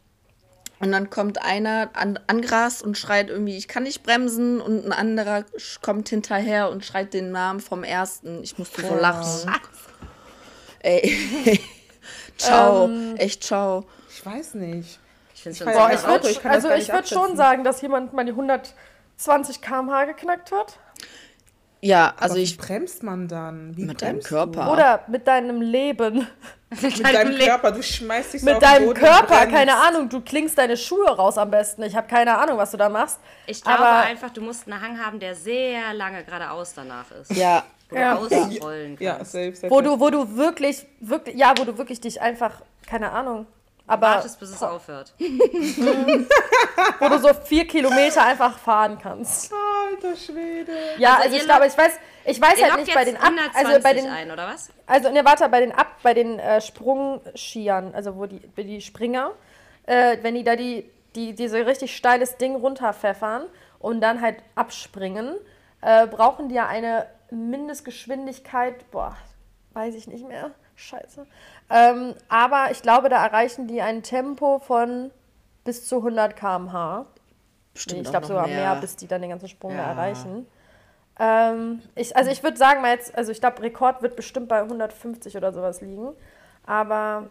und dann kommt einer an, angerast und schreit irgendwie, ich kann nicht bremsen und ein anderer kommt hinterher und schreit den Namen vom ersten. Ich musste so lachen. Ey. ciao. Echt ciao. Ich weiß nicht. Ich finde es Ich schon weiß Boah, sehr ich würde also ich nicht würd schon sagen, dass jemand mal die 120 km/h geknackt hat. Ja, also Aber wie ich bremst man dann? Wie mit deinem Körper. Oder mit deinem Leben. Du? Mit deinem Körper, du schmeißt dich so auf Mit den deinem Boden Körper, keine Ahnung. Du klingst deine Schuhe raus am besten. Ich habe keine Ahnung, was du da machst. Ich glaube Aber- einfach, du musst einen Hang haben, der sehr lange geradeaus danach ist. Ja, Wo Ja. du ausrollen kannst. Ja, safe, safe. Wo du, wo du wirklich, wirklich, ja, wo du wirklich dich einfach, keine Ahnung. Aber Wartest, bis es aufhört. wo du so vier Kilometer einfach fahren kannst. Alter Schwede. Ja, Also also, ich glaube, ich weiß, ich weiß Ihr halt nicht bei den Ab, 120 also bei den, ein, oder was? also ne, warte, bei den Ab, bei den äh, Sprungskiern, also wo die, die Springer, äh, wenn die da die, die, diese richtig steiles Ding runterpfeffern und dann halt abspringen, äh, brauchen die ja eine Mindestgeschwindigkeit, boah, weiß ich nicht mehr, scheiße. Ähm, aber ich glaube, da erreichen die ein Tempo von bis zu 100 km/h. bestimmt Nee, ich glaube sogar mehr. mehr. bis die dann den ganzen Sprung Ja. erreichen. Ähm, ich, also ich würde sagen, mal jetzt, also ich glaube, Rekord wird bestimmt bei 150 oder sowas liegen. Aber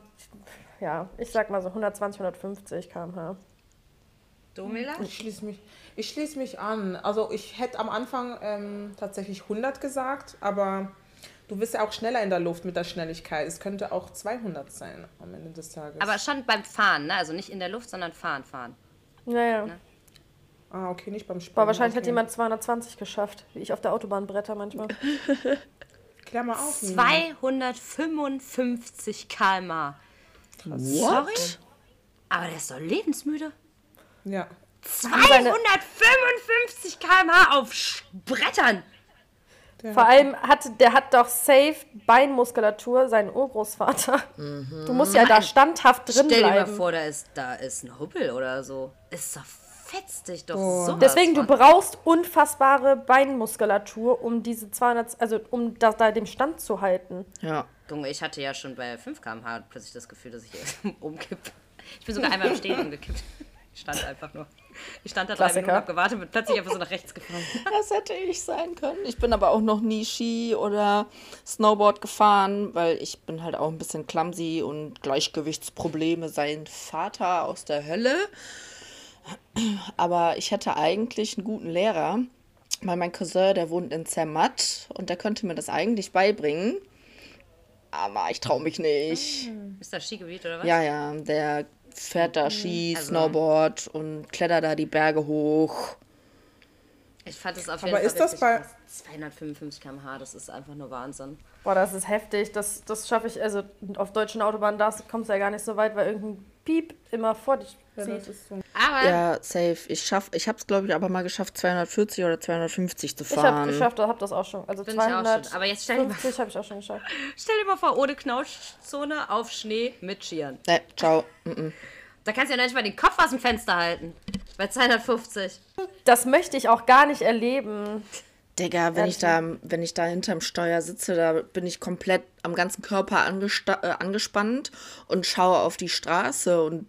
ja, ich sag mal so 120, 150 km/h. Domela? Ich schließe mich, ich schließ mich an. Also ich hätte am Anfang ähm, tatsächlich 100 gesagt, aber du bist ja auch schneller in der Luft mit der Schnelligkeit. Es könnte auch 200 sein am Ende des Tages. Aber schon beim Fahren, ne? Also nicht in der Luft, sondern fahren, fahren. Naja. ah, okay, nicht beim Springen. Aber wahrscheinlich hat okay. jemand 220 geschafft, wie ich auf der Autobahn bretter manchmal. Klär mal auf. Nina. 255 km/h. Sorry? Aber der ist doch lebensmüde. Ja. 255 km/h auf Sch- Brettern. Vor allem hat der hat doch safe Beinmuskulatur, sein Urgroßvater. Du musst ja da standhaft drin Stell dir mal bleiben. vor, da ist, da ist ein Hubbel oder so. Ist doch fetzt dich doch so. Deswegen, du brauchst unfassbare Beinmuskulatur, um diese 200, also um da, da dem Stand zu halten. Ja. Junge, ich hatte ja schon bei 5 km/h plötzlich das Gefühl, dass ich umkippe. Ich bin sogar einmal im Stehen umgekippt. Ich stand einfach nur. Ich stand da drei Klassiker. Minuten, hab gewartet und bin plötzlich einfach so nach rechts gefahren. Das hätte ich sein können. Ich bin aber auch noch nie Ski oder Snowboard gefahren, weil ich bin halt auch ein bisschen clumsy und Gleichgewichtsprobleme. Sein Vater aus der Hölle. Aber ich hätte eigentlich einen guten Lehrer, weil mein Cousin, der wohnt in Zermatt und der könnte mir das eigentlich beibringen. Aber ich traue mich nicht. Ist das Skigebiet oder was? Ja, ja, der fährt da Ski, Also- Snowboard und klettert da die Berge hoch. Ich fand es auf Aber jeden Fall ist das bei- krass. 255 km/h, das ist einfach nur Wahnsinn. Boah, das ist heftig. Das, das schaffe ich, also auf deutschen Autobahnen da kommst du ja gar nicht so weit, weil irgendein Piep immer vor dich, So. Aber Ja, safe. Ich schaff, ich hab's glaube ich aber mal geschafft, 240 oder 250 zu Ich habe fahren. geschafft, hab das auch schon. Also Bin ich auch schon. 250 Aber jetzt stell dir mal habe ich auch schon geschafft. Stell dir mal vor, ohne Knautschzone auf Schnee mit Skiern. Nee, ciao. Mm-mm. Da kannst du ja nicht mal den Kopf aus dem Fenster halten. Bei 250. Das möchte ich auch gar nicht erleben. Digga, wenn ich da, wenn ich da hinterm Steuer sitze, da bin ich komplett am ganzen Körper äh, angespannt und schaue auf die Straße und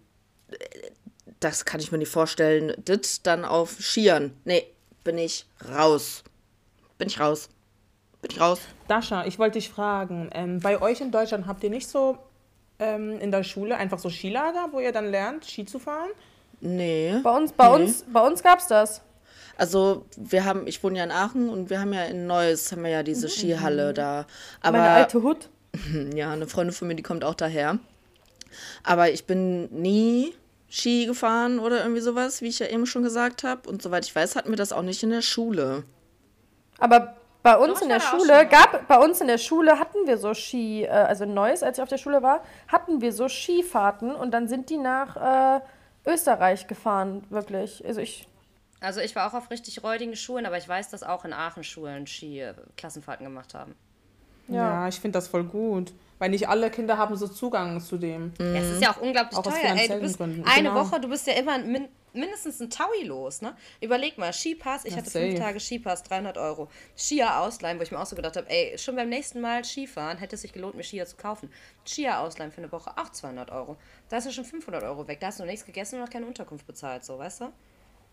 äh, das kann ich mir nicht vorstellen. Das dann auf Skiern. Nee, bin ich raus. Bin ich raus. Bin ich raus. Dasha, ich wollte dich fragen, ähm, bei euch in Deutschland habt ihr nicht so ähm, in der Schule einfach so Skilager, wo ihr dann lernt, Ski zu fahren? Nee. Bei uns, bei uns, bei uns gab's das. Also wir haben, ich wohne ja in Aachen und wir haben ja in Neuss, haben wir ja diese Skihalle da. Aber Meine alte Hut. Ja, eine Freundin von mir, die kommt auch daher. Aber ich bin nie Ski gefahren oder irgendwie sowas, wie ich ja eben schon gesagt habe. Und soweit ich weiß, hatten wir das auch nicht in der Schule. Aber bei uns Doch, in der Schule gab, bei uns in der Schule hatten wir so Ski, äh, also in Neuss, als ich auf der Schule war, hatten wir so Skifahrten und dann sind die nach äh, Österreich gefahren, wirklich. Also ich, Also ich war auch auf richtig räudigen Schulen, aber ich weiß, dass auch in Aachen Schulen Ski-Klassenfahrten gemacht haben. Ja. Ja, ich finde das voll gut. Weil nicht alle Kinder haben so Zugang zu dem. Ja, es ist ja auch unglaublich Auch aus teuer. Ey, du bist Gründen. eine Genau. Woche, du bist ja immer min mindestens ein Taui los, ne? Überleg mal, Skipass, ich Ja, hatte fünf. Tage Skipass, 300 Euro. Skier ausleihen, wo ich mir auch so gedacht habe, ey, schon beim nächsten Mal Skifahren hätte es sich gelohnt, mir Skier zu kaufen. Skier ausleihen für eine Woche, auch 200 Euro. Da hast du schon 500 Euro weg. Da hast du nichts gegessen und noch keine Unterkunft bezahlt, so, weißt du?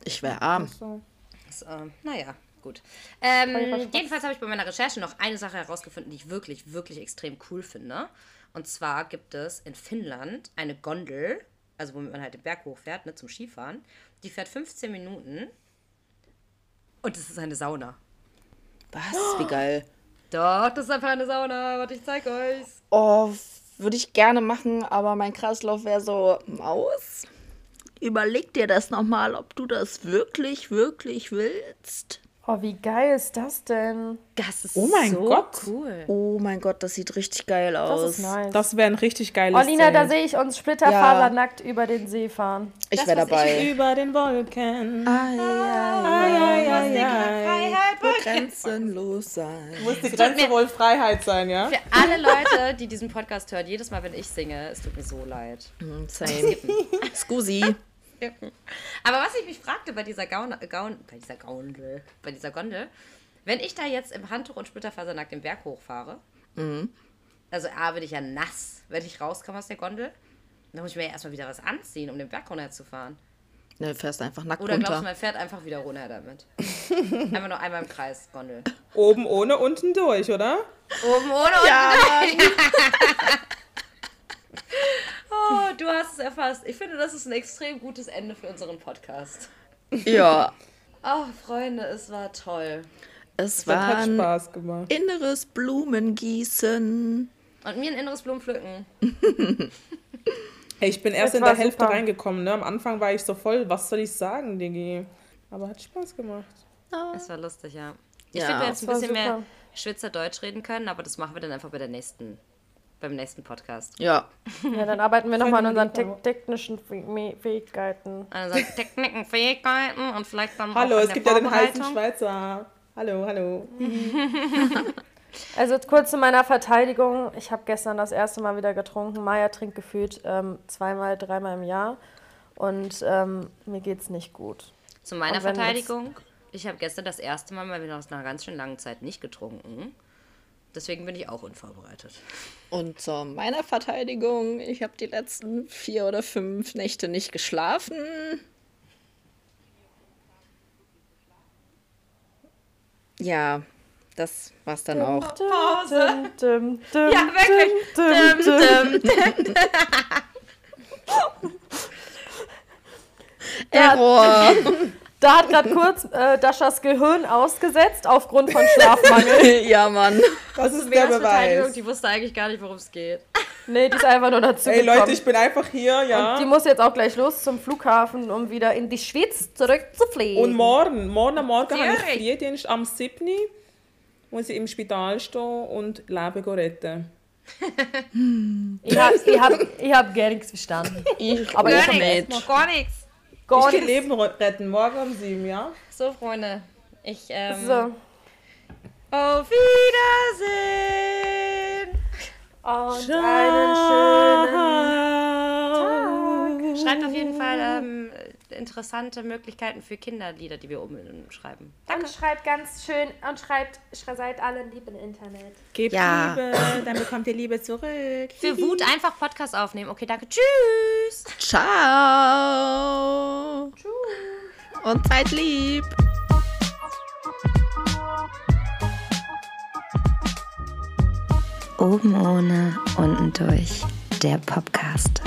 Ich wäre arm. So. Das, ähm, naja, gut. Ähm, jedenfalls habe ich bei meiner Recherche noch eine Sache herausgefunden, die ich wirklich, wirklich extrem cool finde. Und zwar gibt es in Finnland eine Gondel, also womit man halt den Berg hochfährt, ne, zum Skifahren. Die fährt 15 Minuten und es ist eine Sauna. Was? Wie geil. Doch, das ist einfach eine Sauna. Warte, ich zeig euch. Oh, würde ich gerne machen, aber mein Kreislauf wäre so Maus. Überleg dir das nochmal, ob du das wirklich, wirklich willst. Oh, wie geil ist das denn? Das ist Oh mein so Gott. cool. Oh mein Gott, das sieht richtig geil Das aus. ist nice. Das wäre ein richtig geiles oh, Lina, da sehe ich uns splitterfasernackt über den See fahren. Ich Das, wäre was ich dabei. Über den Wolken. Ai, ai, ai, Freiheit, wird grenzenlos sein. Muss die Grenze wohl Freiheit sein, ja? Für alle Leute, die diesen Podcast hören, jedes Mal, wenn ich singe, es tut mir so leid. Hm, Same. Scusi. Aber was ich mich fragte bei dieser Gaun, Gaun bei dieser Gondel, bei dieser Gondel, wenn ich da jetzt im Handtuch und Splitterfasernackt den Berg hochfahre, also A, bin ich ja nass, wenn ich rauskomme aus der Gondel, dann muss ich mir ja erstmal wieder was anziehen, um den Berg runterzufahren. Ne, fährst einfach nackt Oder glaubst du, man fährt einfach wieder runter damit? einfach nur einmal im Kreis, Gondel. Oben ohne, unten durch, oder? Oben ohne und Ja, Oh, du hast es erfasst. Ich finde, das ist ein extrem gutes Ende für unseren Podcast. ja. Oh, Freunde, es war toll. Es Das war hat ein Spaß gemacht. inneres Blumengießen. Und mir ein inneres Blumenpflücken. Hey, ich bin erst Das in der Hälfte super. reingekommen, ne? Am Anfang war ich so voll, was soll ich sagen, Digi? Aber hat Spaß gemacht. Es war lustig, ja. Ich Ja, finde, wir jetzt ein bisschen mehr super. Schweizerdeutsch reden können, aber das machen wir dann einfach bei der nächsten, beim nächsten Podcast. Ja. Ja, dann arbeiten wir nochmal an unseren te technischen Fäh- Fähigkeiten. Also Techniken, Fähigkeiten und vielleicht dann Hallo, es der gibt ja den heißen. Schweizer. Hallo, hallo. Also kurz zu meiner Verteidigung. Ich habe gestern das erste Mal wieder getrunken. Maya trinkt gefühlt ähm, zweimal, dreimal im Jahr. Und ähm, mir geht's nicht gut. Zu meiner Verteidigung, ich habe gestern das erste Mal mal wieder aus einer ganz schön langen Zeit nicht getrunken. Deswegen bin ich auch unvorbereitet. Und zu meiner Verteidigung, ich habe die letzten vier oder fünf Nächte nicht geschlafen. Ja, das war's dann auch. Pause. Dum, dum, Ja, wirklich. dum. Error! Da hat gerade kurz äh, Daschas Gehirn ausgesetzt aufgrund von Schlafmangel. ja, Mann. Das ist der Beweis. die wusste eigentlich gar nicht, worum es geht. Nee, die ist einfach nur dazu Ey gekommen. Leute, ich bin einfach hier, ja. Die muss jetzt auch gleich los zum Flughafen, um wieder in die Schweiz zurückzufliegen. Und morgen, morgen am Morgen habe ich Zürich. Frühdienst am 7. muss ich im Spital stehen und Leben retten. ihr, habt, ihr, habt, ihr habt gar nichts verstanden. Ich Aber auch ich hab mit. Gar nichts. Gar Ich gehe. Leben retten, morgen um sieben, ja? So, Freunde. Ich, ähm, So. Auf Wiedersehen. Und einen schönen Schreibt auf jeden Fall ähm, interessante Möglichkeiten für Kinderlieder, die wir umschreiben. Und schreibt ganz schön und schreibt, schreibt seid alle lieb im Internet. Gebt Ja. Liebe, dann bekommt ihr Liebe zurück. Für Wut einfach Podcast aufnehmen. Okay, danke. Tschüss. Ciao. Und seid lieb. Oben ohne, unten durch. Der Podcast.